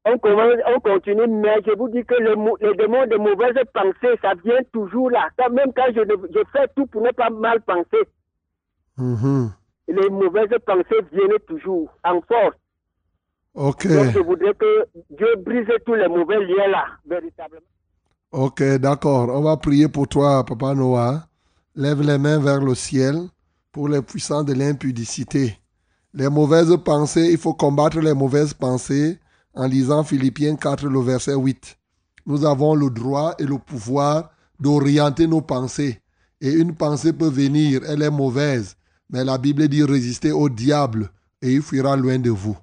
On, commence, on continue, mais je vous dis que le, les démons de mauvaises pensées, ça vient toujours là. Même quand je, je fais tout pour ne pas mal penser, Mhm. les mauvaises pensées viennent toujours en force. Ok. Donc, je voudrais que Dieu brise tous les mauvais liens là, véritablement. Ok, d'accord. On va prier pour toi, Papa Noah. Lève les mains vers le ciel pour les puissants de l'impudicité. Les mauvaises pensées, il faut combattre les mauvaises pensées en lisant Philippiens 4, le verset 8. Nous avons le droit et le pouvoir d'orienter nos pensées. Et une pensée peut venir, elle est mauvaise, mais la Bible dit résister au diable et il fuira loin de vous.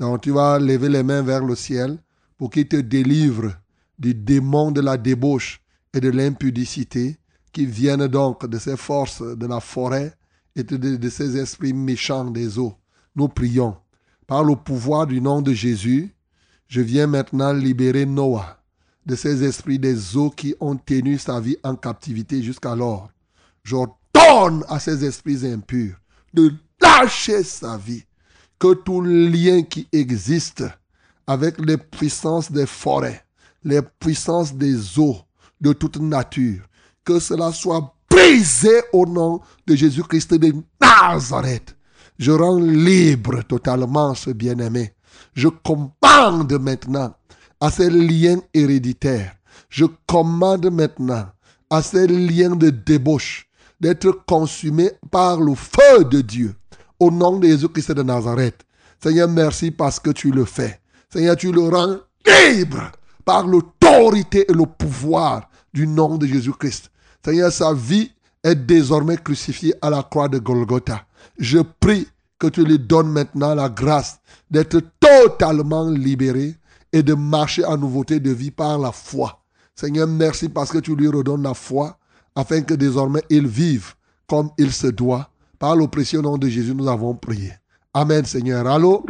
Donc tu vas lever les mains vers le ciel pour qu'il te délivre du démon de la débauche et de l'impudicité qui viennent donc de ces forces de la forêt et de, ces esprits méchants des eaux. Nous prions. Par le pouvoir du nom de Jésus, je viens maintenant libérer Noah de ces esprits des eaux qui ont tenu sa vie en captivité jusqu'alors. J'ordonne à ces esprits impurs de lâcher sa vie. Que tout lien qui existe avec les puissances des forêts, les puissances des eaux de toute nature, que cela soit brisé au nom de Jésus-Christ de Nazareth. Je rends libre totalement ce bien-aimé. Je commande maintenant à ces liens héréditaires. Je commande maintenant à ces liens de débauche d'être consumés par le feu de Dieu. Au nom de Jésus-Christ de Nazareth. Seigneur, merci parce que tu le fais. Seigneur, tu le rends libre par l'autorité et le pouvoir du nom de Jésus-Christ. Seigneur, sa vie est désormais crucifiée à la croix de Golgotha. Je prie que tu lui donnes maintenant la grâce d'être totalement libéré et de marcher en nouveauté de vie par la foi. Seigneur, merci parce que tu lui redonnes la foi afin que désormais il vive comme il se doit. Par le précieux nom de Jésus, nous avons prié. Amen, Seigneur. Allô?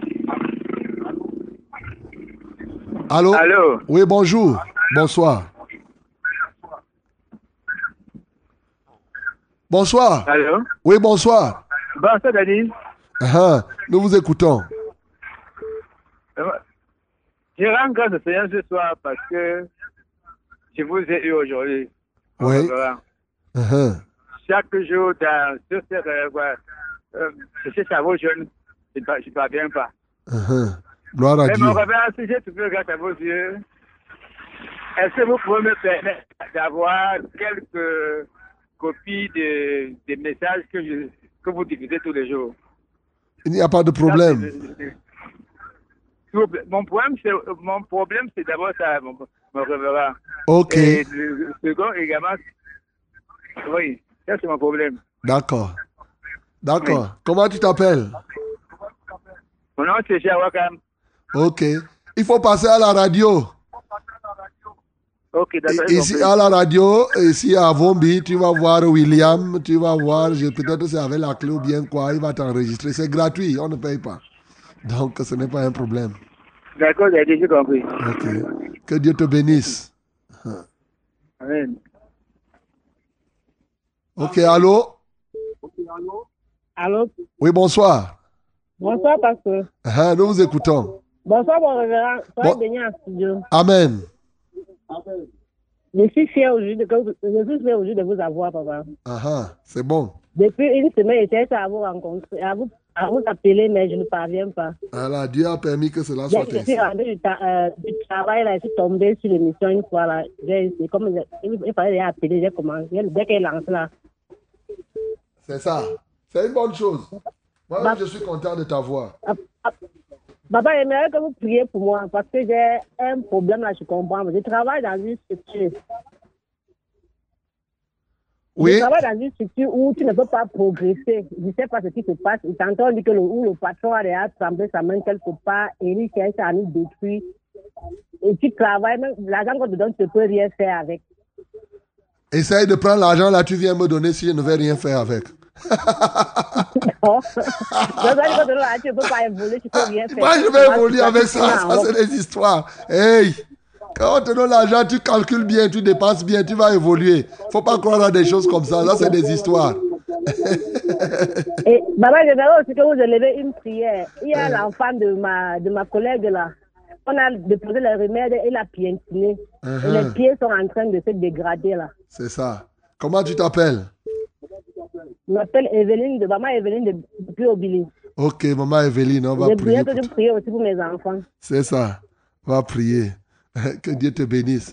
Allô? Allô? Oui, bonjour. Bonsoir. Bonsoir. Allô? Oui, bonsoir. Bonsoir, Dani. Ah, nous vous écoutons. Je rends grâce au Seigneur ce soir parce que je vous ai eu aujourd'hui. Oui. Ah, Chaque jour, dans sur cette, euh, je à vos jeunes, je ne parviens pas. ah. Gloire à Mais Dieu. mon révérend, si j'ai trouvé grâce à vos yeux, est-ce que vous pouvez me permettre d'avoir quelques copies de, des messages que, je, que vous diffusez tous les jours? Il n'y a pas de Ça, problème. Mon problème, c'est, mon problème, c'est d'abord ça, mon, mon révérend. Ok, Et le, le second également, oui, ça c'est mon problème. d'accord. D'accord. Comment tu t'appelles? Mon nom c'est Jawakam. Ok. Il faut passer à la radio. Ok, d'accord. I- j'ai Ici à la radio, ici à Vombi, tu vas voir William, tu vas voir, peut-être c'est avec la clé ou bien quoi, il va t'enregistrer. C'est gratuit, on ne paye pas. Donc ce n'est pas un problème. D'accord, j'ai déjà compris. Ok. Que Dieu te bénisse. Amen. Ok, allô? Allô? Oui, bonsoir. Bonsoir, pasteur. Ah, nous vous écoutons. Bonsoir, mon révérend. Soyez Bon. béni en studio. Amen. Je suis fier aujourd'hui de, de vous avoir, papa. Ah, ah, c'est bon. Depuis une semaine, j'étais à vous rencontrer, à vous, à vous appeler, mais je ne parviens pas. Alors, Dieu a permis que cela Je, soit je ainsi. suis rentrée du, ta- euh, du travail, là, je suis tombée sur l'émission une fois, là. Comme, il, il fallait appeler, j'ai commencé. Dès qu'elle lance, là. C'est ça. C'est une bonne chose. Moi, Bah- je suis content de t'avoir. Ah, ah, Papa, j'aimerais que vous priez pour moi, parce que j'ai un problème, là, je comprends. Je travaille dans une structure. Oui. Je travaille dans une structure où tu ne peux pas progresser. Je ne sais pas ce qui se passe. Et tantôt, on dit que le, où le patron a trempé sa main quelque part et il cherche à nous détruire. Et tu travailles, même l'argent qu'on te donne, tu ne peux rien faire avec. Essaye de prendre l'argent là, tu viens me donner si je ne vais rien faire avec. Là, tu ne peux pas évoluer, tu ne peux rien faire. Moi, je Tu vais évoluer tu avec ça. Ça, c'est des histoires. Hey! Quand on te donne l'argent, tu calcules bien, tu dépenses bien, tu vas évoluer. Faut pas croire à des choses comme ça. Ça, c'est des histoires. Et maman, j'aimerais aussi que vous élevez une prière. Il y a l'enfant de ma, de ma collègue là. On a déposé les remèdes et il a piétiné. Uh-huh. les pieds sont en train de se dégrader là. C'est ça. Comment tu t'appelles? Je m'appelle Evelyne, de maman Evelyne de depuis Obili. Ok, maman Evelyne, on va J'ai prier. je toi. prie aussi pour mes enfants. C'est ça. On va prier. Que Dieu te bénisse.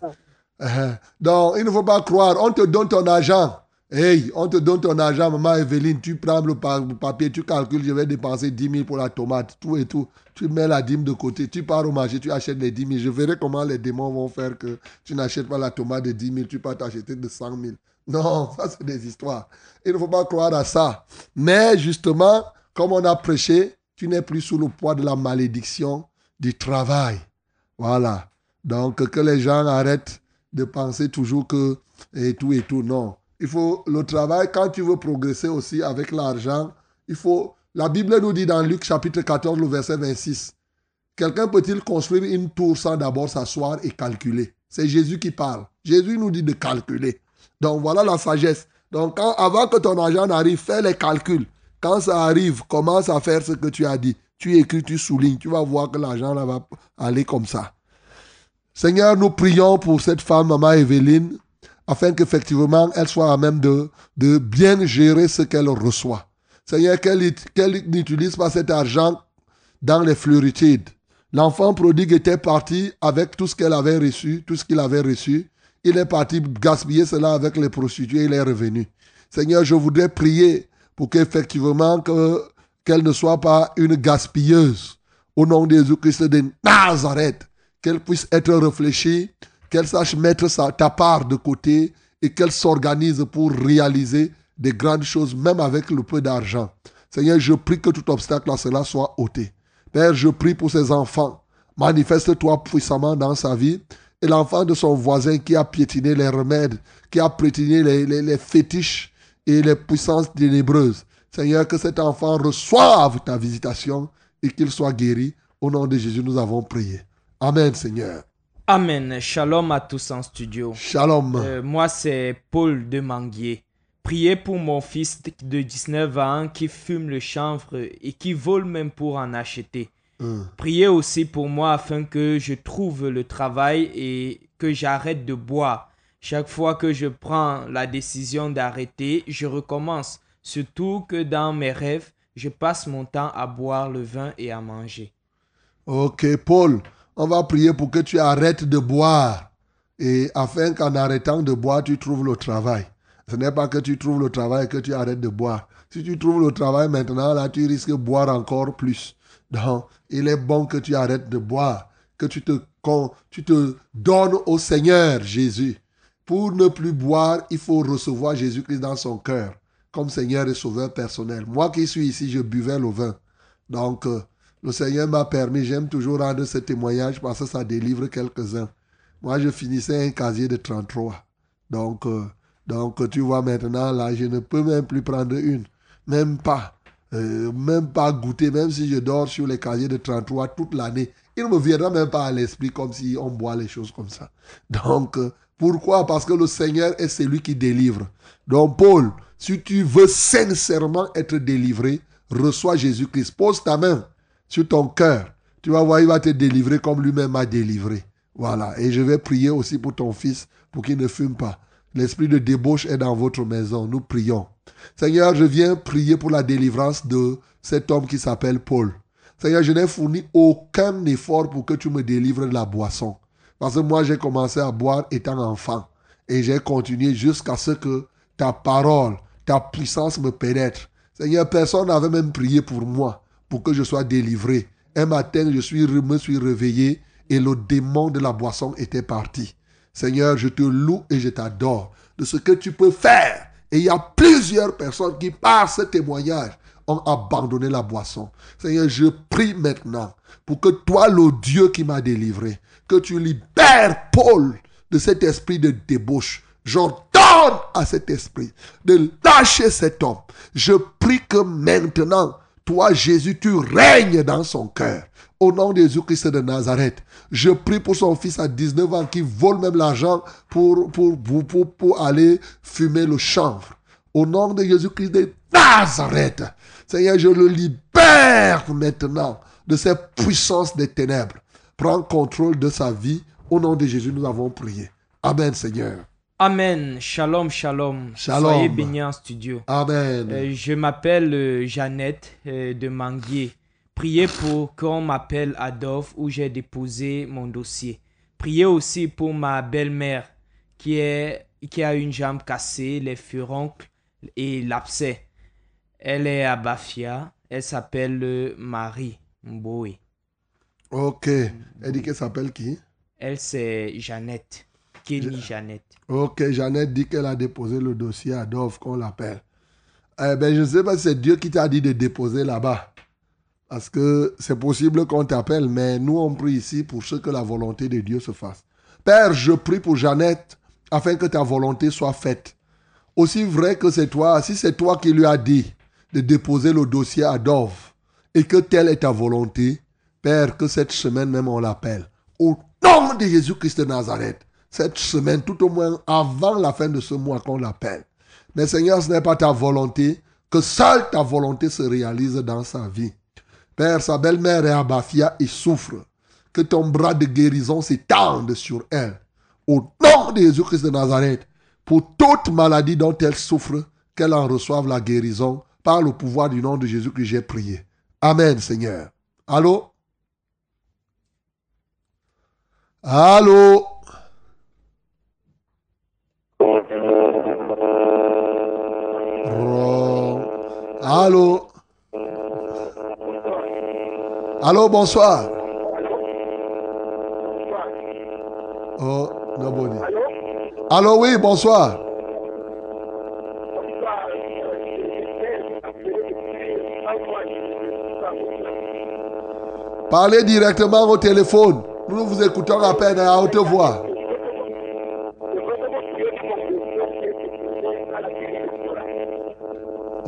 Uh-huh. Donc, il ne faut pas croire. On te donne ton argent. Hey, on te donne ton argent, maman Evelyne. Tu prends le, pa- le papier, tu calcules, je vais dépenser 10 000 pour la tomate, tout et tout. Tu mets la dîme de côté. Tu pars au marché, tu achètes les 10 000. Je verrai comment les démons vont faire que tu n'achètes pas la tomate de 10 000, tu peux t'acheter de 100 000. Non, ça c'est des histoires. Il ne faut pas croire à ça. Mais justement, comme on a prêché, tu n'es plus sous le poids de la malédiction du travail. Voilà. Donc, que les gens arrêtent de penser toujours que et tout et tout. Non. Il faut le travail, quand tu veux progresser aussi avec l'argent, il faut. La Bible nous dit dans Luc chapitre 14, le verset 26, quelqu'un peut-il construire une tour sans d'abord s'asseoir et calculer? C'est Jésus qui parle. Jésus nous dit de calculer. Donc voilà la sagesse. Donc avant que ton argent n'arrive, fais les calculs. Quand ça arrive, commence à faire ce que tu as dit. Tu écris, tu soulignes. Tu vas voir que l'argent va aller comme ça. Seigneur, nous prions pour cette femme, Maman Evelyne, afin qu'effectivement, elle soit à même de, bien gérer ce qu'elle reçoit. Seigneur, qu'elle ut- qu'elle n'utilise pas cet argent dans les fleuritudes. L'enfant prodigue était parti avec tout ce qu'elle avait reçu, tout ce qu'il avait reçu. Il est parti gaspiller cela avec les prostituées, il est revenu. Seigneur, je voudrais prier pour qu'effectivement, que, qu'elle ne soit pas une gaspilleuse. Au nom de Jésus-Christ de Nazareth, qu'elle puisse être réfléchie, qu'elle sache mettre sa, ta part de côté et qu'elle s'organise pour réaliser des grandes choses, même avec le peu d'argent. Seigneur, je prie que tout obstacle à cela soit ôté. Père, je prie pour ses enfants. Manifeste-toi puissamment dans sa vie. Et l'enfant de son voisin qui a piétiné les remèdes, qui a piétiné les, les fétiches et les puissances ténébreuses. Seigneur, que cet enfant reçoive ta visitation et qu'il soit guéri. Au nom de Jésus, nous avons prié. Amen, Seigneur. Amen. Shalom à tous en studio. Shalom. Euh, moi, c'est Paul de Manguier. Priez pour mon fils de 19 ans qui fume le chanvre et qui vole même pour en acheter. Hum. Priez aussi pour moi afin que je trouve le travail et que j'arrête de boire. Chaque fois que je prends la décision d'arrêter, je recommence. Surtout que dans mes rêves, je passe mon temps à boire le vin et à manger. Ok, Paul, on va prier pour que tu arrêtes de boire. Et afin qu'en arrêtant de boire, tu trouves le travail. Ce n'est pas que tu trouves le travail que tu arrêtes de boire. Si tu trouves le travail maintenant, là, tu risques de boire encore plus. Donc, il est bon que tu arrêtes de boire, que tu te, donnes au Seigneur Jésus. Pour ne plus boire, il faut recevoir Jésus-Christ dans son cœur, comme Seigneur et Sauveur personnel. Moi qui suis ici, je buvais le vin. Donc, euh, le Seigneur m'a permis, j'aime toujours rendre ce témoignage parce que ça délivre quelques-uns. Moi, je finissais un casier de 33. Donc, euh, donc, tu vois maintenant, là, je ne peux même plus prendre une. Même pas. Euh, même pas goûter, même si je dors sur les casiers de 33 toute l'année. Il ne me viendra même pas à l'esprit comme si on boit les choses comme ça. Donc, euh, pourquoi? Parce que le Seigneur est celui qui délivre. Donc, Paul, si tu veux sincèrement être délivré, reçois Jésus-Christ. Pose ta main sur ton cœur. Tu vas voir, il va te délivrer comme lui-même a délivré. Voilà. Et je vais prier aussi pour ton fils pour qu'il ne fume pas. L'esprit de débauche est dans votre maison. Nous prions. Seigneur, je viens prier pour la délivrance de cet homme qui s'appelle Paul. Seigneur, je n'ai fourni aucun effort pour que tu me délivres de la boisson. Parce que moi, j'ai commencé à boire étant enfant. Et j'ai continué jusqu'à ce que ta parole, ta puissance me pénètre. Seigneur, personne n'avait même prié pour moi, pour que je sois délivré. Un matin, je suis, me suis réveillé et le démon de la boisson était parti. Seigneur, je te loue et je t'adore de ce que tu peux faire. Et il y a plusieurs personnes qui, par ce témoignage, ont abandonné la boisson. Seigneur, je prie maintenant pour que toi, le Dieu qui m'a délivré, que tu libères Paul de cet esprit de débauche. J'ordonne à cet esprit de lâcher cet homme. Je prie que maintenant, toi, Jésus, tu règnes dans son cœur. Au nom de Jésus-Christ de Nazareth, je prie pour son fils à 19 ans qui vole même l'argent pour, aller fumer le chanvre. Au nom de Jésus-Christ de Nazareth, Seigneur, je le libère maintenant de cette puissance des ténèbres. Prends contrôle de sa vie. Au nom de Jésus, nous avons prié. Amen, Seigneur. Amen. Shalom, shalom. Shalom. Soyez bénis en studio. Amen. Euh, je m'appelle euh, Jeannette euh, de Manguier. Priez pour qu'on m'appelle Adolphe où j'ai déposé mon dossier. Priez aussi pour ma belle-mère qui, est, qui a une jambe cassée, les furoncles et l'abcès. Elle est à Bafia. Elle s'appelle Marie Mboé. Ok. Elle dit qu'elle s'appelle qui? Elle, c'est Jeannette. Kenny Jeannette. Ok, Jeannette dit qu'elle a déposé le dossier à Adolphe, qu'on l'appelle. Eh ben, je ne sais pas si c'est Dieu qui t'a dit de déposer là-bas. Parce que c'est possible qu'on t'appelle, mais nous, on prie ici pour ce que la volonté de Dieu se fasse. Père, je prie pour Jeannette afin que ta volonté soit faite. Aussi vrai que c'est toi, si c'est toi qui lui as dit de déposer le dossier à Dove et que telle est ta volonté, Père, que cette semaine même on l'appelle. Au nom de Jésus-Christ de Nazareth, cette semaine, tout au moins avant la fin de ce mois qu'on l'appelle. Mais Seigneur, ce n'est pas ta volonté, que seule ta volonté se réalise dans sa vie. Père, sa belle-mère est à Bafia et souffre. Que ton bras de guérison s'étende sur elle. Au nom de Jésus-Christ de Nazareth, pour toute maladie dont elle souffre, qu'elle en reçoive la guérison par le pouvoir du nom de Jésus que j'ai prié. Amen, Seigneur. Allô? Allô? Allô Allô, bonsoir. Oh. Allô, oui, bonsoir. Parlez directement au téléphone. Nous vous écoutons à peine hein, à haute voix.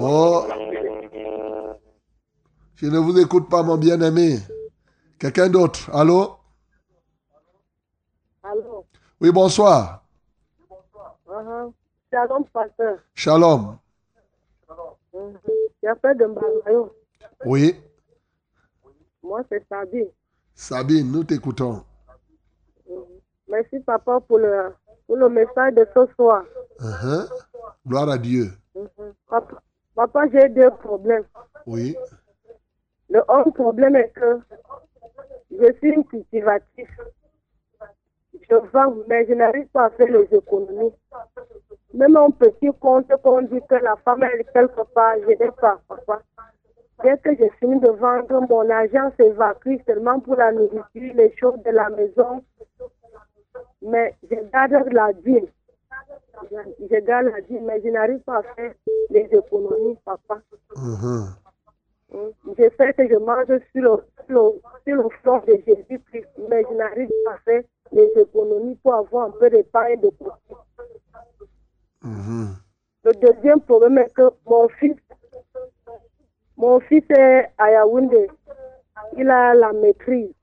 Oh. Je ne vous écoute pas, mon bien-aimé. Quelqu'un d'autre? Allô? Allô? Oui, bonsoir. Uh-huh. Shalom, pasteur. Shalom. J'appelle de Mbalayo. Oui, Moi, c'est Sabi. Sabine, nous t'écoutons. Merci, papa, pour le, pour le message de ce soir. Uh-huh. Gloire à Dieu. Papa, papa, j'ai deux problèmes. Oui. Le un problème est que je suis une cultivatrice. Je vends, mais je n'arrive pas à faire les économies. Même un petit compte qu'on dit que la femme est quelque part, je n'ai pas, papa. Dès que j'ai fini de vendre, mon argent s'évacue seulement pour la nourriture, les choses de la maison. Mais je garde la dîme. Je, je garde la dîme, mais je n'arrive pas à faire les économies, papa. Mhm. Mm. Je sais que je mange sur le, sur le, sur le front de Jésus-Christ, mais je n'arrive pas à faire les économies pour avoir un peu d'épargne de côté. Mhm. Le deuxième problème est que mon fils, mon fils est à Yaoundé. Il a la maîtrise.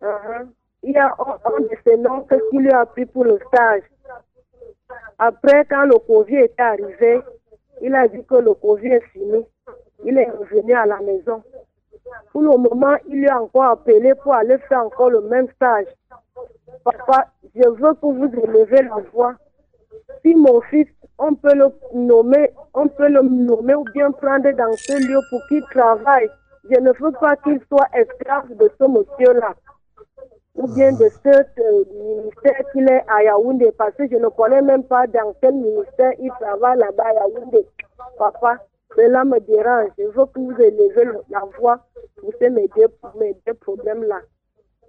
Uh-huh. Il y a un, de ses noms que qui lui a pris pour le stage. Après, quand le Covid est arrivé, il a dit que le Covid est fini. Il est revenu à la maison. Pour le moment, il a encore appelé pour aller faire encore le même stage. Papa, je veux que vous élevez la voix. Si mon fils, on peut le nommer, on peut le nommer ou bien prendre dans ce lieu pour qu'il travaille. Je ne veux pas qu'il soit esclave de ce monsieur-là. Ou bien de ce euh, ministère qu'il est à Yaoundé, parce que je ne connais même pas dans quel ministère il travaille là-bas à Yaoundé. Papa, cela me dérange. Je veux que vous élevez le- la voix pour ces mes deux, mes deux problèmes-là.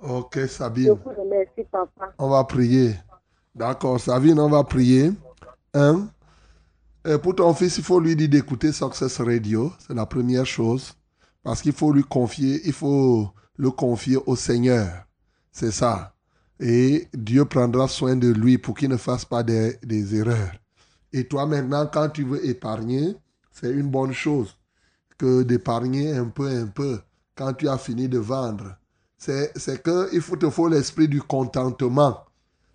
Ok, Je Sabine. vous remercie, papa. On va prier. D'accord, Sabine, on va prier. Un, euh, pour ton fils, il faut lui dire d'écouter Success Radio. C'est la première chose. Parce qu'il faut lui confier, il faut le confier au Seigneur. C'est ça. Et Dieu prendra soin de lui pour qu'il ne fasse pas des, des erreurs. Et toi maintenant, quand tu veux épargner, c'est une bonne chose que d'épargner un peu, un peu, quand tu as fini de vendre. C'est c'est que il faut te faut l'esprit du contentement.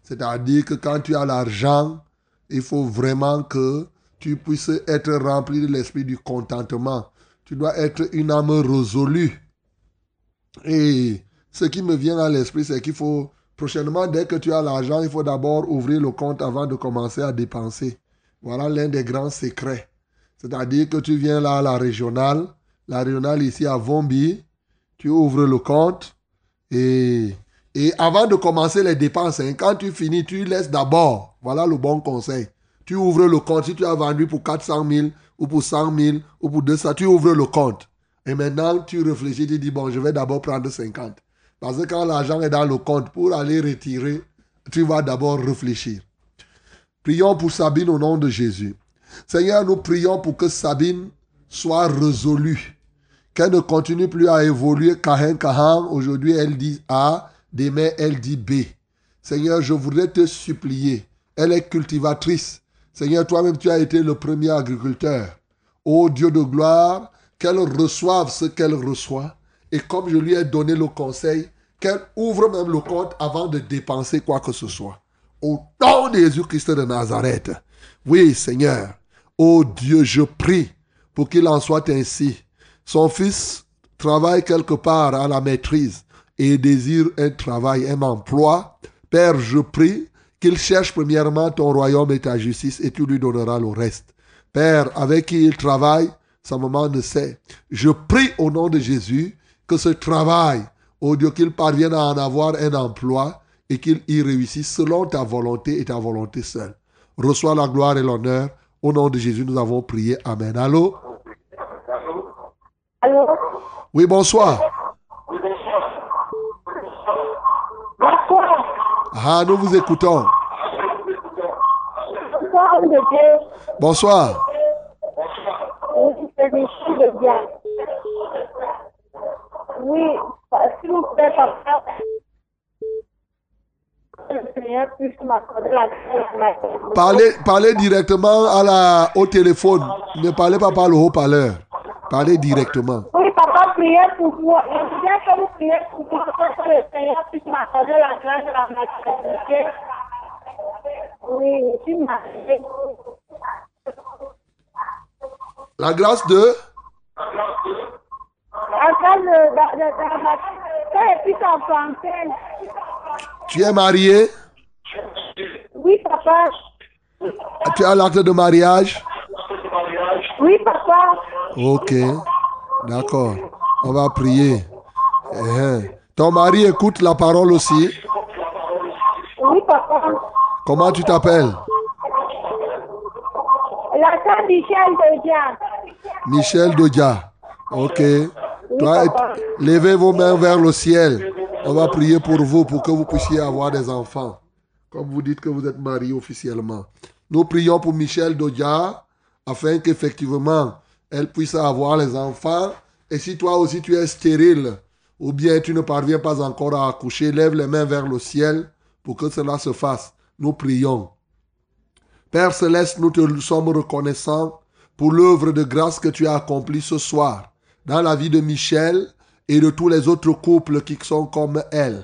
C'est-à-dire que quand tu as l'argent, il faut vraiment que tu puisses être rempli de l'esprit du contentement. Tu dois être une âme résolue. Et ce qui me vient à l'esprit, c'est qu'il faut, prochainement, dès que tu as l'argent, il faut d'abord ouvrir le compte avant de commencer à dépenser. Voilà l'un des grands secrets. C'est-à-dire que tu viens là à la régionale, la régionale ici à Vombi, tu ouvres le compte et, et avant de commencer les dépenses, hein, quand tu finis, tu laisses d'abord, voilà le bon conseil. Tu ouvres le compte, si tu as vendu pour 400 000 ou pour 100 000 ou pour 200, tu ouvres le compte. Et maintenant, tu réfléchis, tu dis, bon, je vais d'abord prendre 50. Parce que quand l'argent est dans le compte, pour aller retirer, tu vas d'abord réfléchir. Prions pour Sabine au nom de Jésus. Seigneur, nous prions pour que Sabine soit résolue. Qu'elle ne continue plus à évoluer Kahin Kahan. Aujourd'hui, elle dit A. Demain, elle dit B. Seigneur, je voudrais te supplier. Elle est cultivatrice. Seigneur, toi-même, tu as été le premier agriculteur. Ô Dieu de gloire, qu'elle reçoive ce qu'elle reçoit. Et comme je lui ai donné le conseil, qu'elle ouvre même le compte avant de dépenser quoi que ce soit. Au nom de Jésus-Christ de Nazareth. Oui, Seigneur. Ô Dieu, je prie pour qu'il en soit ainsi. Son fils travaille quelque part à la maîtrise et désire un travail, un emploi. Père, je prie qu'il cherche premièrement ton royaume et ta justice et tu lui donneras le reste. Père, avec qui il travaille, sa maman ne sait. Je prie au nom de Jésus que ce travail, ô Dieu, qu'il parvienne à en avoir un emploi et qu'il y réussisse selon ta volonté et ta volonté seule. Reçois la gloire et l'honneur. Au nom de Jésus, nous avons prié. Amen. Allô? Allô? Oui, bonsoir. Bonsoir. Ah, nous vous écoutons. Bonsoir, de Dieu. Bonsoir. Oui, c'est de bien. Oui, papa. Que le Seigneur puisse m'accorder la grâce. Parlez, parlez directement à la, au téléphone. Ne parlez pas par le haut-parleur. Parlez directement. Oui, papa, priez pour vous. Je viens que vous priez pour moi, pour que le Seigneur puisse m'accorder la grâce de la maternité. Oui, je suis mariée. La grâce de? Et puis enfanter. Tu es marié? Oui, papa. Tu as l'acte de mariage? Oui, papa. Ok. D'accord. On va prier. Eh, eh. Ton mari écoute la parole aussi. Oui, papa. Comment tu t'appelles? La Michel de Dia. Michel Dodia. Ok. Toi, levez vos mains vers le ciel. On va prier pour vous pour que vous puissiez avoir des enfants. Comme vous dites que vous êtes marié officiellement. Nous prions pour Michel Dodia afin qu'effectivement elle puisse avoir les enfants. Et si toi aussi tu es stérile ou bien tu ne parviens pas encore à accoucher, lève les mains vers le ciel pour que cela se fasse. Nous prions. Père céleste, nous te sommes reconnaissants pour l'œuvre de grâce que tu as accomplie ce soir dans la vie de Michel et de tous les autres couples qui sont comme elle.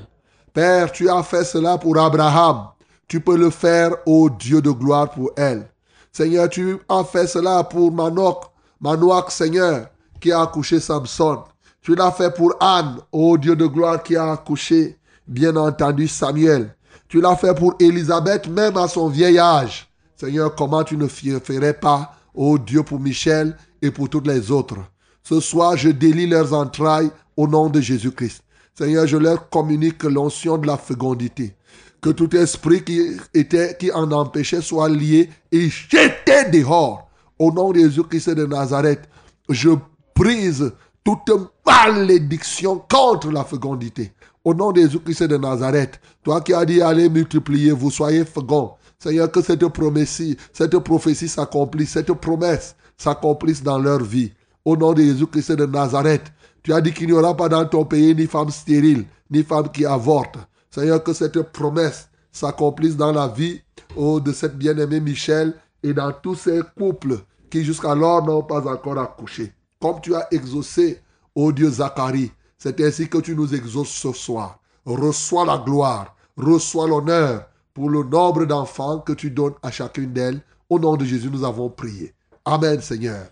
Père, tu as fait cela pour Abraham. Tu peux le faire, ô Dieu de gloire, pour elle. Seigneur, tu as fait cela pour Manok, Manoak, Seigneur, qui a accouché Samson. Tu l'as fait pour Anne, ô Dieu de gloire, qui a accouché, bien entendu, Samuel. Tu l'as fait pour Élisabeth, même à son vieil âge. Seigneur, comment tu ne ferais pas, ô Dieu, pour Michel et pour toutes les autres? Ce soir, je délie leurs entrailles au nom de Jésus-Christ. Seigneur, je leur communique l'onction de la fécondité. Que tout esprit qui, était, qui en empêchait soit lié et jeté dehors. Au nom de Jésus-Christ de Nazareth, je brise toute malédiction contre la fécondité. Au nom de Jésus-Christ de Nazareth, toi qui as dit allez multiplier, vous soyez féconds. Seigneur, que cette prophétie, cette prophétie s'accomplisse, cette promesse s'accomplisse dans leur vie. Au nom de Jésus-Christ de Nazareth, tu as dit qu'il n'y aura pas dans ton pays ni femme stérile, ni femme qui avorte. Seigneur, que cette promesse s'accomplisse dans la vie oh, de cette bien-aimée Michel et dans tous ces couples qui jusqu'alors n'ont pas encore accouché. Comme tu as exaucé, ô Dieu Zacharie, c'est ainsi que tu nous exauces ce soir. Reçois la gloire, reçois l'honneur pour le nombre d'enfants que tu donnes à chacune d'elles. Au nom de Jésus, nous avons prié. Amen, Seigneur.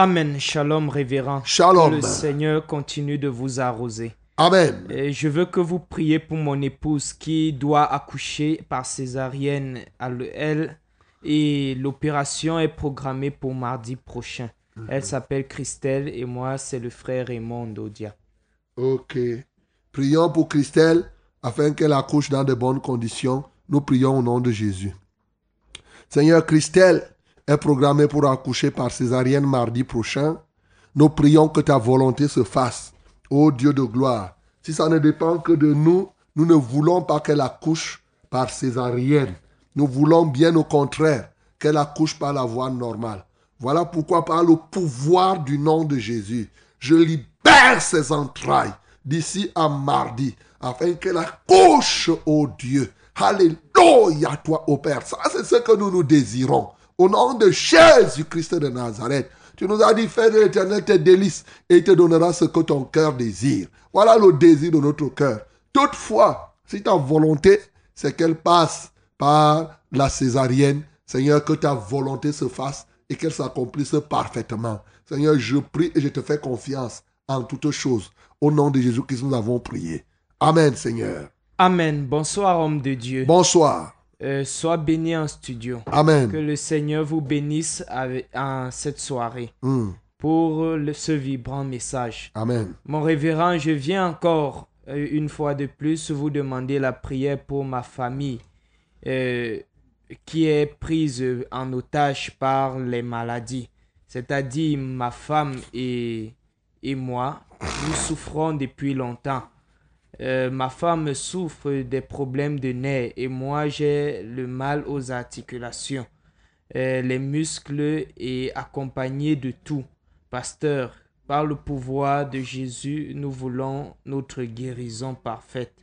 Amen. Shalom, révérend. Shalom. Que le Seigneur continue de vous arroser. Amen. Et je veux que vous priez pour mon épouse qui doit accoucher par césarienne à le- elle et l'opération est programmée pour mardi prochain. Elle s'appelle Christelle et moi c'est le frère Raymond Dodia. Ok. Prions pour Christelle afin qu'elle accouche dans de bonnes conditions. Nous prions au nom de Jésus. Seigneur, Christelle est programmée pour accoucher par césarienne mardi prochain. Nous prions que ta volonté se fasse. Ô Dieu de gloire, si ça ne dépend que de nous, nous ne voulons pas qu'elle accouche par césarienne. Nous voulons bien au contraire qu'elle accouche par la voie normale. Voilà pourquoi par le pouvoir du nom de Jésus, je libère ses entrailles d'ici à mardi, afin qu'elle accouche, ô Dieu. Alléluia, toi, ô Père. Ça, c'est ce que nous nous désirons. Au nom de Jésus-Christ de Nazareth, tu nous as dit, fais de l'éternel tes délices et il te donnera ce que ton cœur désire. Voilà le désir de notre cœur. Toutefois, si ta volonté, c'est qu'elle passe par la césarienne, Seigneur, que ta volonté se fasse et qu'elle s'accomplisse parfaitement. Seigneur, je prie et je te fais confiance en toutes choses. Au nom de Jésus-Christ, nous avons prié. Amen, Seigneur. Amen. Bonsoir homme de Dieu. Bonsoir. Euh, sois béni en studio. Amen. Que le Seigneur vous bénisse avec, en cette soirée Hmm. pour le- ce vibrant message. Amen. Mon révérend, je viens encore euh, une fois de plus vous demander la prière pour ma famille euh, qui est prise en otage par les maladies. C'est-à-dire ma femme et, et moi, nous souffrons depuis longtemps. Euh, ma femme souffre des problèmes de nerfs et moi j'ai le mal aux articulations, euh, les muscles et accompagné de tout. Pasteur, Par le pouvoir de Jésus, nous voulons notre guérison parfaite.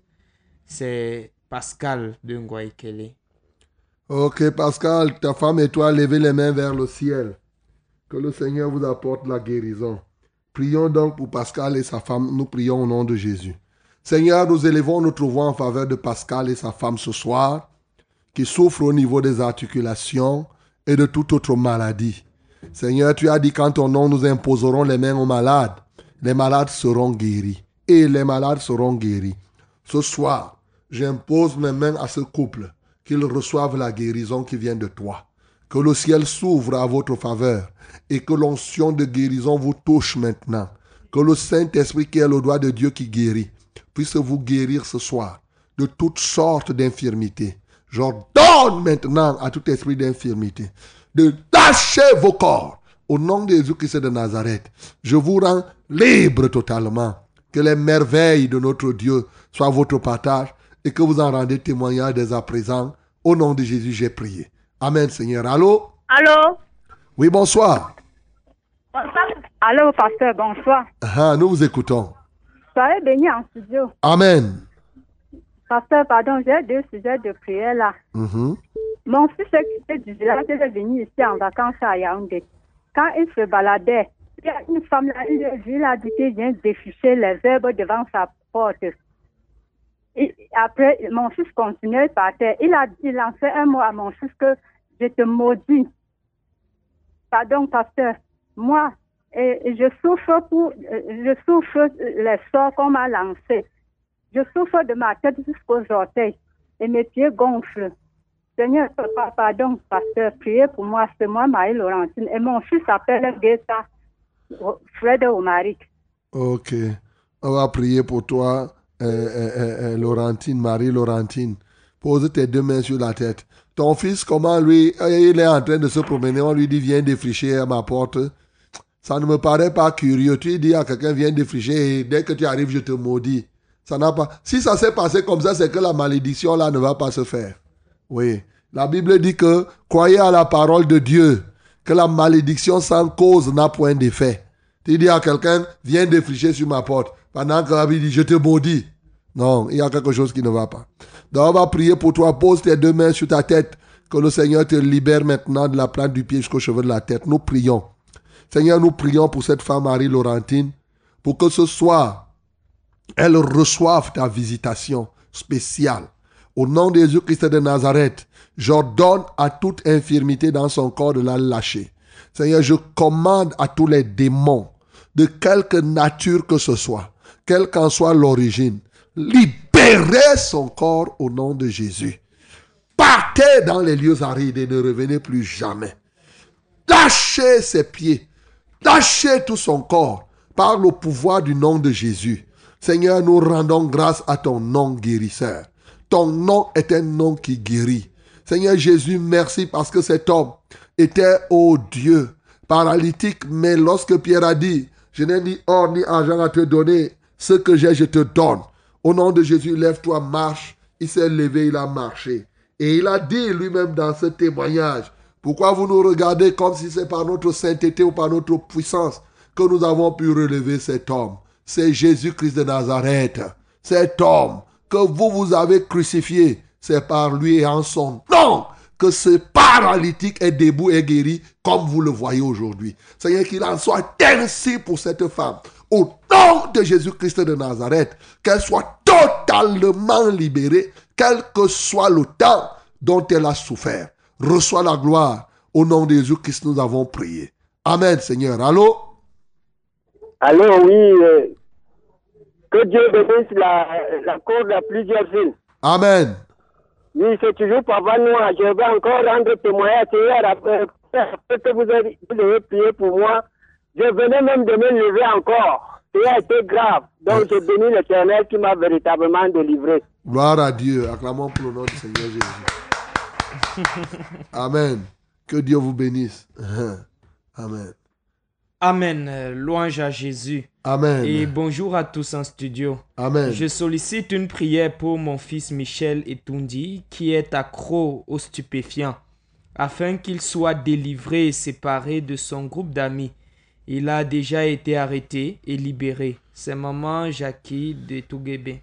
C'est Pascal de Ngwaikele. Ok, Pascal, ta femme et toi, levez les mains vers le ciel. Que le Seigneur vous apporte la guérison. Prions donc pour Pascal et sa femme. Nous prions au nom de Jésus. Seigneur, nous élevons notre voix en faveur de Pascal et sa femme ce soir, qui souffrent au niveau des articulations et de toute autre maladie. Seigneur, tu as dit qu'en ton nom, nous imposerons les mains aux malades. Les malades seront guéris. Et les malades seront guéris. Ce soir, j'impose mes mains à ce couple, qu'ils reçoivent la guérison qui vient de toi. Que le ciel s'ouvre à votre faveur et que l'onction de guérison vous touche maintenant. Que le Saint-Esprit qui est le doigt de Dieu qui guérit puisse vous guérir ce soir de toutes sortes d'infirmités. J'ordonne maintenant à tout esprit d'infirmité de lâcher vos corps au nom de Jésus-Christ de Nazareth. Je vous rends libre totalement. Que les merveilles de notre Dieu soient votre partage et que vous en rendez témoignage dès à présent. Au nom de Jésus, j'ai prié. Amen, Seigneur. Allô? Allô? Oui, bonsoir. Allô, pasteur, bonsoir. Ah, nous vous écoutons. Soyez béni en studio. Amen. Pasteur, pardon, j'ai deux sujets de prière là. Mhm. Mon fils est quitté du village, il est venu ici en vacances à Yaoundé. Quand il se baladait, il y a une femme là, il a vu là, qui vient déficher les herbes devant sa porte. Et après, mon fils continuait par terre. Il a dit, lancé un mot à mon fils que je te maudis. Pardon, pasteur. Moi, je souffre pour, euh, je souffre les sorts qu'on m'a lancés. Je souffre de ma tête jusqu'aux orteils et mes pieds gonflent. Seigneur, pardon, pasteur, priez pour moi. C'est moi, Marie Laurentine. Et mon fils s'appelle Guetta Fred Omaric. Ok. On va prier pour toi, euh, euh, Laurentine, Marie Laurentine. Pose tes deux mains sur la tête. Ton fils, comment lui, il est en train de se promener, on lui dit viens défricher à ma porte. Ça ne me paraît pas curieux. Tu dis à quelqu'un viens défricher et dès que tu arrives, je te maudis. Ça n'a pas. Si ça s'est passé comme ça, c'est que la malédiction là ne va pas se faire. Oui. La Bible dit que croyez à la parole de Dieu, que la malédiction sans cause n'a point d'effet. Tu dis à quelqu'un, viens défricher sur ma porte. Pendant que la Bible dit, je te maudis. Non, il y a quelque chose qui ne va pas. Donc on va prier pour toi. Pose tes deux mains sur ta tête. Que le Seigneur te libère maintenant de la plante du pied jusqu'au cheveu de la tête. Nous prions. Seigneur, nous prions pour cette femme Marie Laurentine, pour que ce soir, elle reçoive ta visitation spéciale. Au nom de Jésus-Christ de Nazareth, j'ordonne à toute infirmité dans son corps de la lâcher. Seigneur, je commande à tous les démons, de quelque nature que ce soit, quelle qu'en soit l'origine, libérez son corps au nom de Jésus. Partez dans les lieux arides et ne revenez plus jamais. Lâchez ses pieds, lâchez tout son corps par le pouvoir du nom de Jésus. Seigneur, nous rendons grâce à ton nom guérisseur. Ton nom est un nom qui guérit. Seigneur Jésus, merci parce que cet homme était, oh Dieu, paralytique, mais lorsque Pierre a dit, je n'ai ni or ni argent à te donner, ce que j'ai, je te donne. Au nom de Jésus, lève-toi, marche. Il s'est levé, il a marché. Et il a dit lui-même dans ce témoignage, pourquoi vous nous regardez comme si c'est par notre sainteté ou par notre puissance que nous avons pu relever cet homme? C'est Jésus-Christ de Nazareth. Cet homme que vous vous avez crucifié, c'est par lui et en son nom que ce paralytique est debout et guéri comme vous le voyez aujourd'hui. Seigneur, qu'il en soit ainsi pour cette femme. Au nom de Jésus-Christ de Nazareth, qu'elle soit totalement libérée, quel que soit le temps dont elle a souffert. Reçois la gloire. Au nom de Jésus-Christ, nous avons prié. Amen, Seigneur. Allô? Allô, oui. euh, que Dieu bénisse la, la cour de plusieurs villes. Amen. Oui, c'est toujours Papa Noir. Je vais encore rendre témoignage hier après, après que vous avez, vous avez prié pour moi. Je venais même de me lever encore. Été grave. Donc, je bénis l'éternel qui m'a véritablement délivré. Gloire à Dieu. Acclamons pour le nom du Seigneur Jésus. Amen. Que Dieu vous bénisse. Amen. Amen. Louange à Jésus. Amen. Et bonjour à tous en studio. Amen. Je sollicite une prière pour mon fils Michel Etundi qui est accro aux stupéfiants afin qu'il soit délivré et séparé de son groupe d'amis Il a déjà été arrêté et libéré. C'est maman Jackie de Touguébé.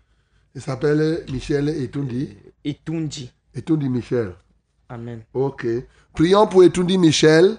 Il s'appelle Michel Etundi. Etundi. Etundi Michel. Amen. Ok. Prions pour Etundi Michel,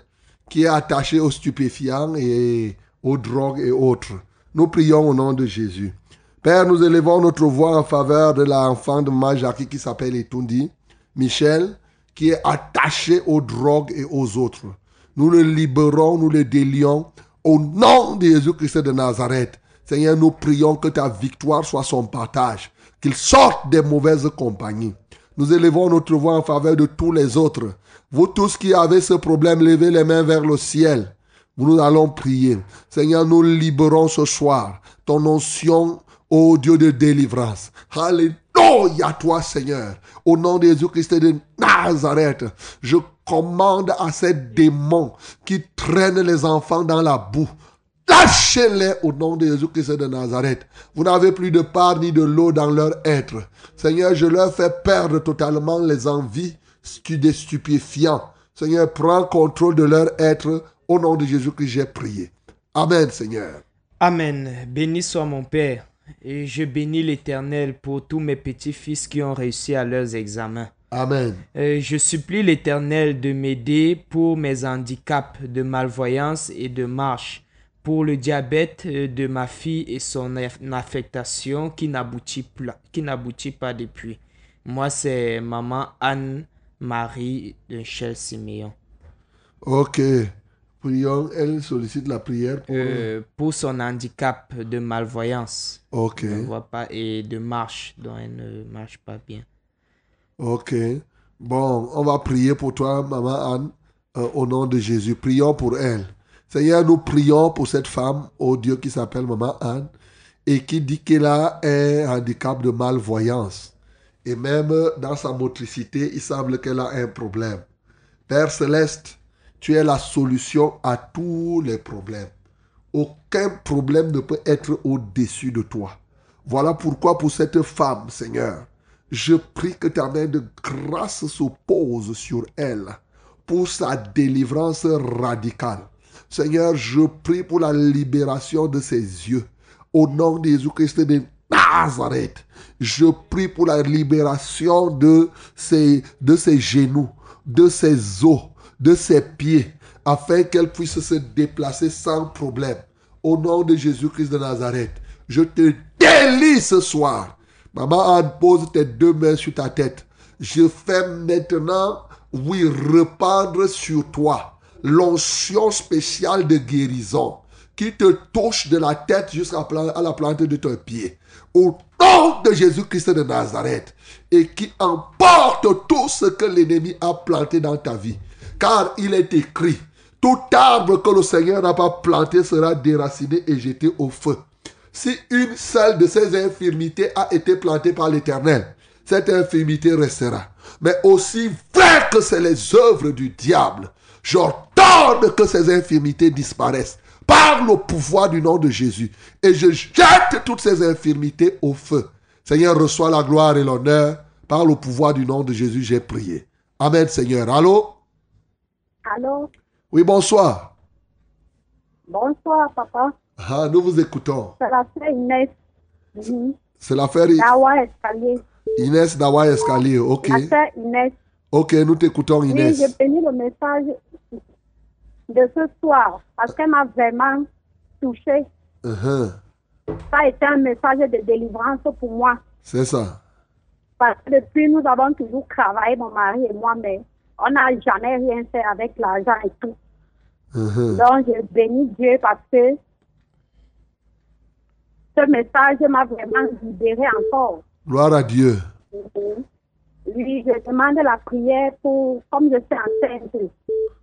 qui est attaché aux stupéfiants et aux drogues et autres. Nous prions au nom de Jésus. Père, nous élevons notre voix en faveur de l'enfant de Majaki qui s'appelle Etundi Michel, qui est attaché aux drogues et aux autres. Nous le libérons, nous le délions au nom de Jésus-Christ de Nazareth. Seigneur, nous prions que ta victoire soit son partage, qu'il sorte des mauvaises compagnies. Nous élevons notre voix en faveur de tous les autres. Vous tous qui avez ce problème, levez les mains vers le ciel. Nous allons prier. Seigneur, nous libérons ce soir ton onction, ô Dieu de délivrance. Alléluia toi, Seigneur. Au nom de Jésus-Christ de Nazareth, je commande à ces démons qui traînent les enfants dans la boue. Lâchez-les au nom de Jésus-Christ de Nazareth. Vous n'avez plus de part ni de l'eau dans leur être. Seigneur, je leur fais perdre totalement les envies des stupéfiants. Seigneur, prends contrôle de leur être. Au nom de Jésus-Christ, j'ai prié. Amen, Seigneur. Amen. Béni soit mon Père. Et je bénis l'Éternel pour tous mes petits-fils qui ont réussi à leurs examens. Amen. Euh, je supplie l'Éternel de m'aider pour mes handicaps de malvoyance et de marche, pour le diabète euh, de ma fille et son aff- affectation qui n'aboutit pas depuis. Moi, c'est maman Anne-Marie de Chel Siméon. Ok. Prions. Elle sollicite la prière pour. Euh, pour son handicap de malvoyance. ok. Elle ne voit pas et de marche, dont elle ne marche pas bien. Ok. Bon, on va prier pour toi, maman Anne, euh, au nom de Jésus. Prions pour elle. Seigneur, nous prions pour cette femme, au Dieu qui s'appelle maman Anne, et qui dit qu'elle a un handicap de malvoyance. Et même dans sa motricité, il semble qu'elle a un problème. Père céleste, tu es la solution à tous les problèmes. Aucun problème ne peut être au-dessus de toi. Voilà pourquoi pour cette femme, Seigneur, je prie que ta main de grâce se pose sur elle pour sa délivrance radicale. Seigneur, je prie pour la libération de ses yeux. Au nom de Jésus-Christ de Nazareth, je prie pour la libération de ses, genoux, de ses os, de ses pieds, afin qu'elle puisse se déplacer sans problème. Au nom de Jésus-Christ de Nazareth, je te délie ce soir. Maman pose tes deux mains sur ta tête. Je fais maintenant, oui, répandre sur toi l'onction spéciale de guérison qui te touche de la tête jusqu'à la plante de ton pied. Au nom de Jésus-Christ de Nazareth et qui emporte tout ce que l'ennemi a planté dans ta vie. Car il est écrit, tout arbre que le Seigneur n'a pas planté sera déraciné et jeté au feu. Si une seule de ces infirmités a été plantée par l'Éternel, cette infirmité restera. Mais aussi vrai que c'est les œuvres du diable, j'ordonne que ces infirmités disparaissent par le pouvoir du nom de Jésus. Et je jette toutes ces infirmités au feu. Seigneur, reçois la gloire et l'honneur. Par le pouvoir du nom de Jésus, j'ai prié. Amen, Seigneur. Allô? Allô? Oui, bonsoir. Bonsoir, papa. Ah, nous vous écoutons. C'est la sœur Inès. C'est l'affaire Dawa Escalier. Inès Dawa Escalier. Ok. La sœur Inès. Ok, nous t'écoutons, Oui, Inès. j'ai béni le message de ce soir parce qu'elle m'a vraiment touchée. Uh-huh. Ça a été un message de délivrance pour moi. C'est ça. Parce que depuis, nous avons toujours travaillé, mon mari et moi, mais on n'a jamais rien fait avec l'argent et tout. Uh-huh. Donc, je bénis Dieu parce que ce message m'a vraiment libéré encore. Gloire à Dieu. Mhm. Oui, je demande la prière pour, comme je suis enceinte,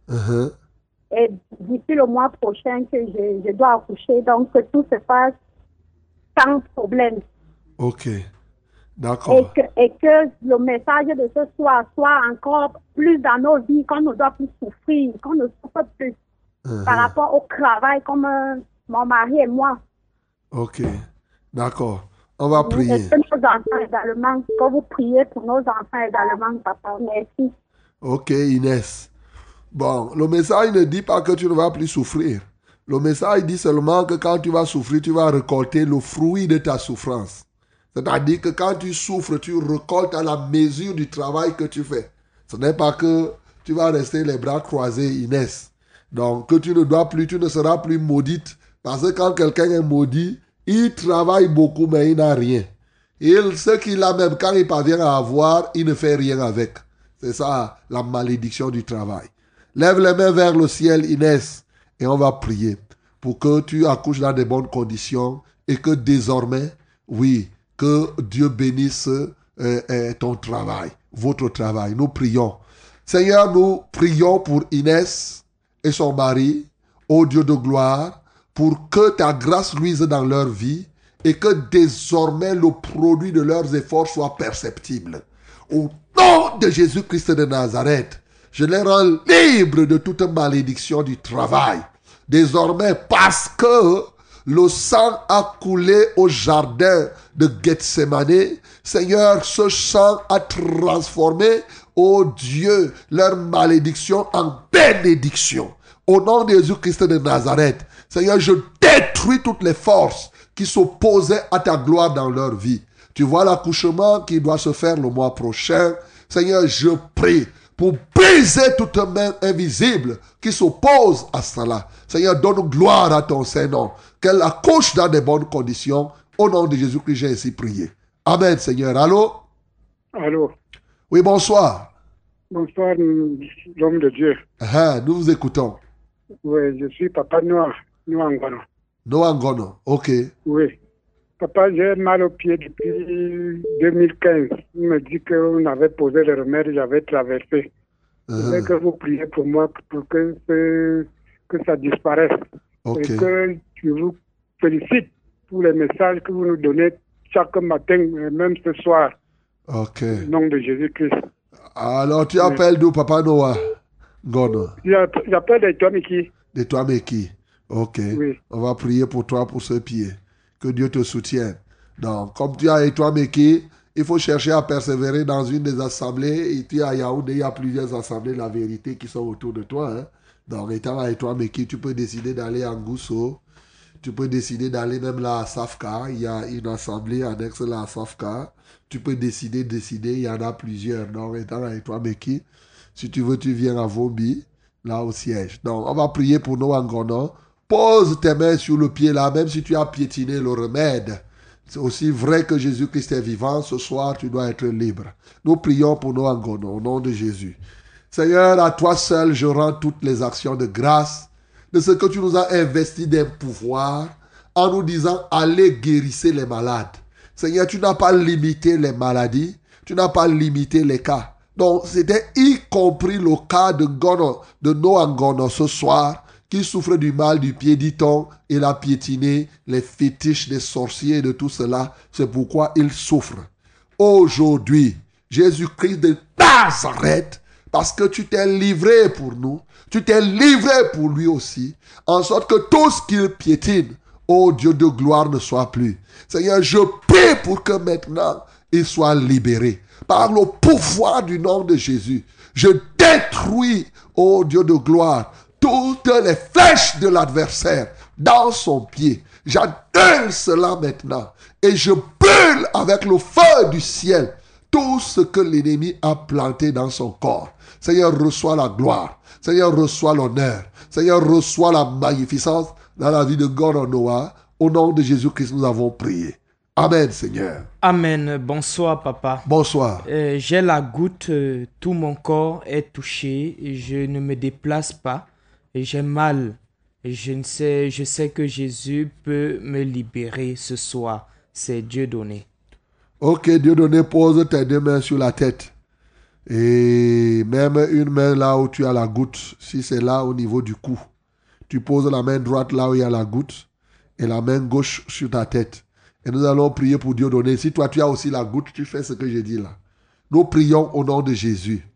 Uh-huh. Et d'ici le mois prochain que je, je dois accoucher, donc que tout se passe sans problème. Ok. Et D'accord. que, et que le message de ce soir soit encore plus dans nos vies, qu'on ne doit plus souffrir, qu'on ne souffre plus Uh-huh. par rapport au travail comme euh, mon mari et moi. Ok. D'accord. On va Et prier. que nos enfants également, que vous priez pour nos enfants également, papa. Merci. Ok, Inès. Bon, le message ne dit pas que tu ne vas plus souffrir. Le message dit seulement que quand tu vas souffrir, tu vas récolter le fruit de ta souffrance. C'est-à-dire que quand tu souffres, tu récoltes à la mesure du travail que tu fais. Ce n'est pas que tu vas rester les bras croisés, Inès. Donc, que tu ne dois plus, tu ne seras plus maudite. Parce que quand quelqu'un est maudit, il travaille beaucoup, mais il n'a rien. Il, ce qu'il a même, quand il parvient à avoir, il ne fait rien avec. C'est ça, la malédiction du travail. Lève les mains vers le ciel, Inès, et on va prier pour que tu accouches dans de bonnes conditions et que désormais, oui, que Dieu bénisse euh, euh, ton travail, votre travail. Nous prions. Seigneur, nous prions pour Inès et son mari, ô Dieu de gloire, pour que ta grâce luise dans leur vie et que désormais le produit de leurs efforts soit perceptible. Au nom de Jésus-Christ de Nazareth, je les rends libres de toute malédiction du travail. Désormais, parce que le sang a coulé au jardin de Gethsemane, Seigneur, ce sang a transformé oh Dieu, leur malédiction en bénédiction. Au nom de Jésus-Christ de Nazareth, Seigneur, je détruis toutes les forces qui s'opposaient à ta gloire dans leur vie. Tu vois l'accouchement qui doit se faire le mois prochain. Seigneur, je prie pour briser toute main invisible qui s'oppose à cela. Seigneur, donne gloire à ton Saint-Nom. Qu'elle accouche dans de bonnes conditions. Au nom de Jésus-Christ, j'ai ainsi prié. Amen, Seigneur. Allô? Allô? Oui, bonsoir. Bonsoir, l'homme de Dieu. Ah, nous vous écoutons. Oui, je suis Papa Noah, Noah Ngono. Noah Ngono, ok. Oui. Papa, j'ai mal au pied depuis 2015. Il me dit qu'on avait posé le remède, j'avais traversé. Je veux que vous priez pour moi pour que, que ça disparaisse. Ok. Et que je vous félicite pour les messages que vous nous donnez chaque matin, même ce soir. Ok. Au nom de Jésus-Christ. Alors, tu appelles d'où, Papa Noah? Ngono J'appelle de Toamiki. De Toamiki. Ok. Oui. On va prier pour toi pour ce pied. Que Dieu te soutienne. Donc, comme tu as Toamiki, il faut chercher à persévérer dans une des assemblées. Et tu à Yaoundé, il y a plusieurs assemblées de la vérité qui sont autour de toi. Hein. Donc, étant à Toamiki, tu peux décider d'aller à Ngousso. Tu peux décider d'aller même là à Safka. Il y a une assemblée annexe là à Safka. Tu peux décider, décider. Il y en a plusieurs. Donc, étant avec toi, Meki, si tu veux, tu viens à Vombi, là au siège. Donc, on va prier pour nous en Gono. Pose tes mains sur le pied là, même si tu as piétiné le remède. C'est aussi vrai que Jésus-Christ est vivant. Ce soir, tu dois être libre. Nous prions pour Gono, au nom de Jésus. Seigneur, à toi seul, je rends toutes les actions de grâce de ce que tu nous as investi d'un pouvoir en nous disant allez guérissez les malades. Seigneur, tu n'as pas limité les maladies, tu n'as pas limité les cas. Donc, c'était y compris le cas de Gono, de Noah Gono ce soir, qui souffre du mal du pied, dit-on, il a piétiné les fétiches des sorciers de tout cela. C'est pourquoi il souffre. Aujourd'hui, Jésus-Christ de Nazareth, parce que tu t'es livré pour nous, tu t'es livré pour lui aussi, en sorte que tout ce qu'il piétine, ô Dieu de gloire, ne soit plus. Seigneur, je prie pour que maintenant il soit libéré. Par le pouvoir du nom de Jésus, je détruis, ô Dieu de gloire, toutes les flèches de l'adversaire dans son pied. J'annule cela maintenant et je brûle avec le feu du ciel tout ce que l'ennemi a planté dans son corps. Seigneur, reçois la gloire. Seigneur, reçois l'honneur. Seigneur, reçois la magnificence dans la vie de Noah. Au nom de Jésus-Christ, nous avons prié. Amen, Seigneur. Amen. Bonsoir, papa. Bonsoir. Euh, J'ai la goutte, euh, tout mon corps est touché, je ne me déplace pas, j'ai mal. Je ne sais, je sais que Jésus peut me libérer ce soir. C'est Dieu donné. Ok, Dieu donné, pose tes deux mains sur la tête. Et même une main là où tu as la goutte, si c'est là au niveau du cou. Tu poses la main droite là où il y a la goutte et la main gauche sur ta tête. Et nous allons prier pour Dieu donner. Si toi tu as aussi la goutte, tu fais ce que j'ai dit là. Nous prions au nom de Jésus.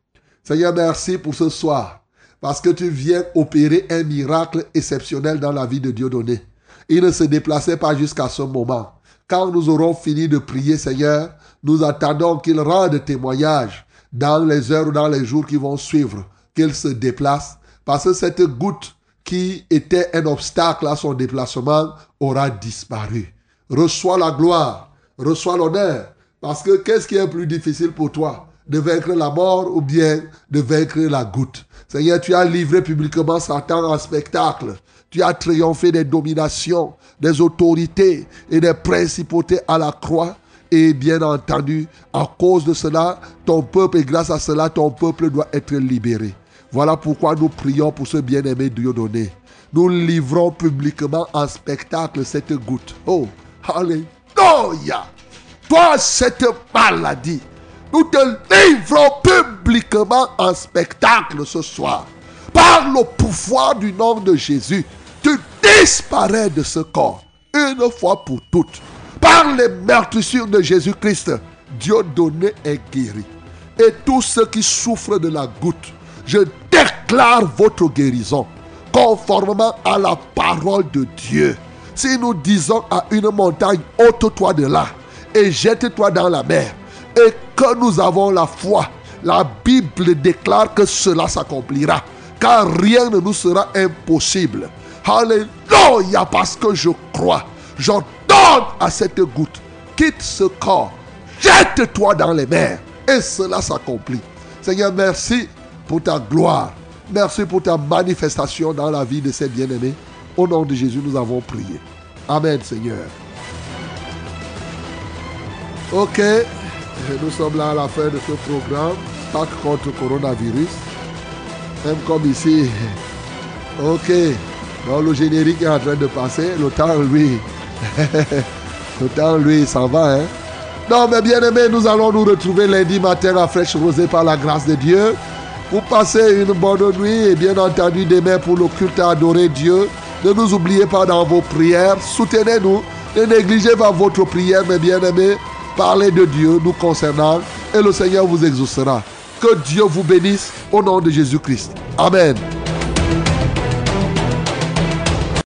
Seigneur, merci pour ce soir. Parce que tu viens opérer un miracle exceptionnel dans la vie de Dieu donné. Il ne se déplaçait pas jusqu'à ce moment. Quand nous aurons fini de prier, Seigneur, nous attendons qu'il rende témoignage dans les heures ou dans les jours qui vont suivre, qu'il se déplace. Parce que cette goutte qui était un obstacle à son déplacement aura disparu. Reçois la gloire, reçois l'honneur, parce que qu'est-ce qui est plus difficile pour toi? De vaincre la mort ou bien de vaincre la goutte Seigneur, tu as livré publiquement Satan en spectacle. Tu as triomphé des dominations, des autorités et des principautés à la croix. Et bien entendu, à cause de cela, ton peuple, et grâce à cela, ton peuple doit être libéré. Voilà pourquoi nous prions pour ce bien-aimé Dieu donné. Nous livrons publiquement en spectacle cette goutte. Oh, Alléluia. Toi, cette maladie, nous te livrons publiquement en spectacle ce soir. Par le pouvoir du nom de Jésus, tu disparais de ce corps une fois pour toutes. Par les meurtrissures de Jésus-Christ, Dieu donné est guéri. Et tous ceux qui souffrent de la goutte, je déclare votre guérison conformément à la parole de Dieu. Si nous disons à une montagne, ôte-toi de là et jette-toi dans la mer, et que nous avons la foi, la Bible déclare que cela s'accomplira, car rien ne nous sera impossible. Alléluia, parce que je crois. J'ordonne à cette goutte, quitte ce corps, jette-toi dans les mers, et cela s'accomplit. Seigneur, merci pour ta gloire. Merci pour ta manifestation dans la vie de ces bien-aimés. Au nom de Jésus, nous avons prié. Amen, Seigneur. Ok, nous sommes là à la fin de ce programme. Pâques contre coronavirus. Même comme ici. Ok. Donc le générique est en train de passer. Le temps, lui. le temps, lui, ça va. Hein? Non, mais bien aimé, nous allons nous retrouver lundi matin à Fraîche Rosée par la grâce de Dieu. Pour passer une bonne nuit et bien entendu demain pour le culte à adorer Dieu. Ne nous oubliez pas dans vos prières. Soutenez-nous. Ne négligez pas votre prière, mes bien-aimés. Parlez de Dieu nous concernant et le Seigneur vous exaucera. Que Dieu vous bénisse au nom de Jésus-Christ. Amen.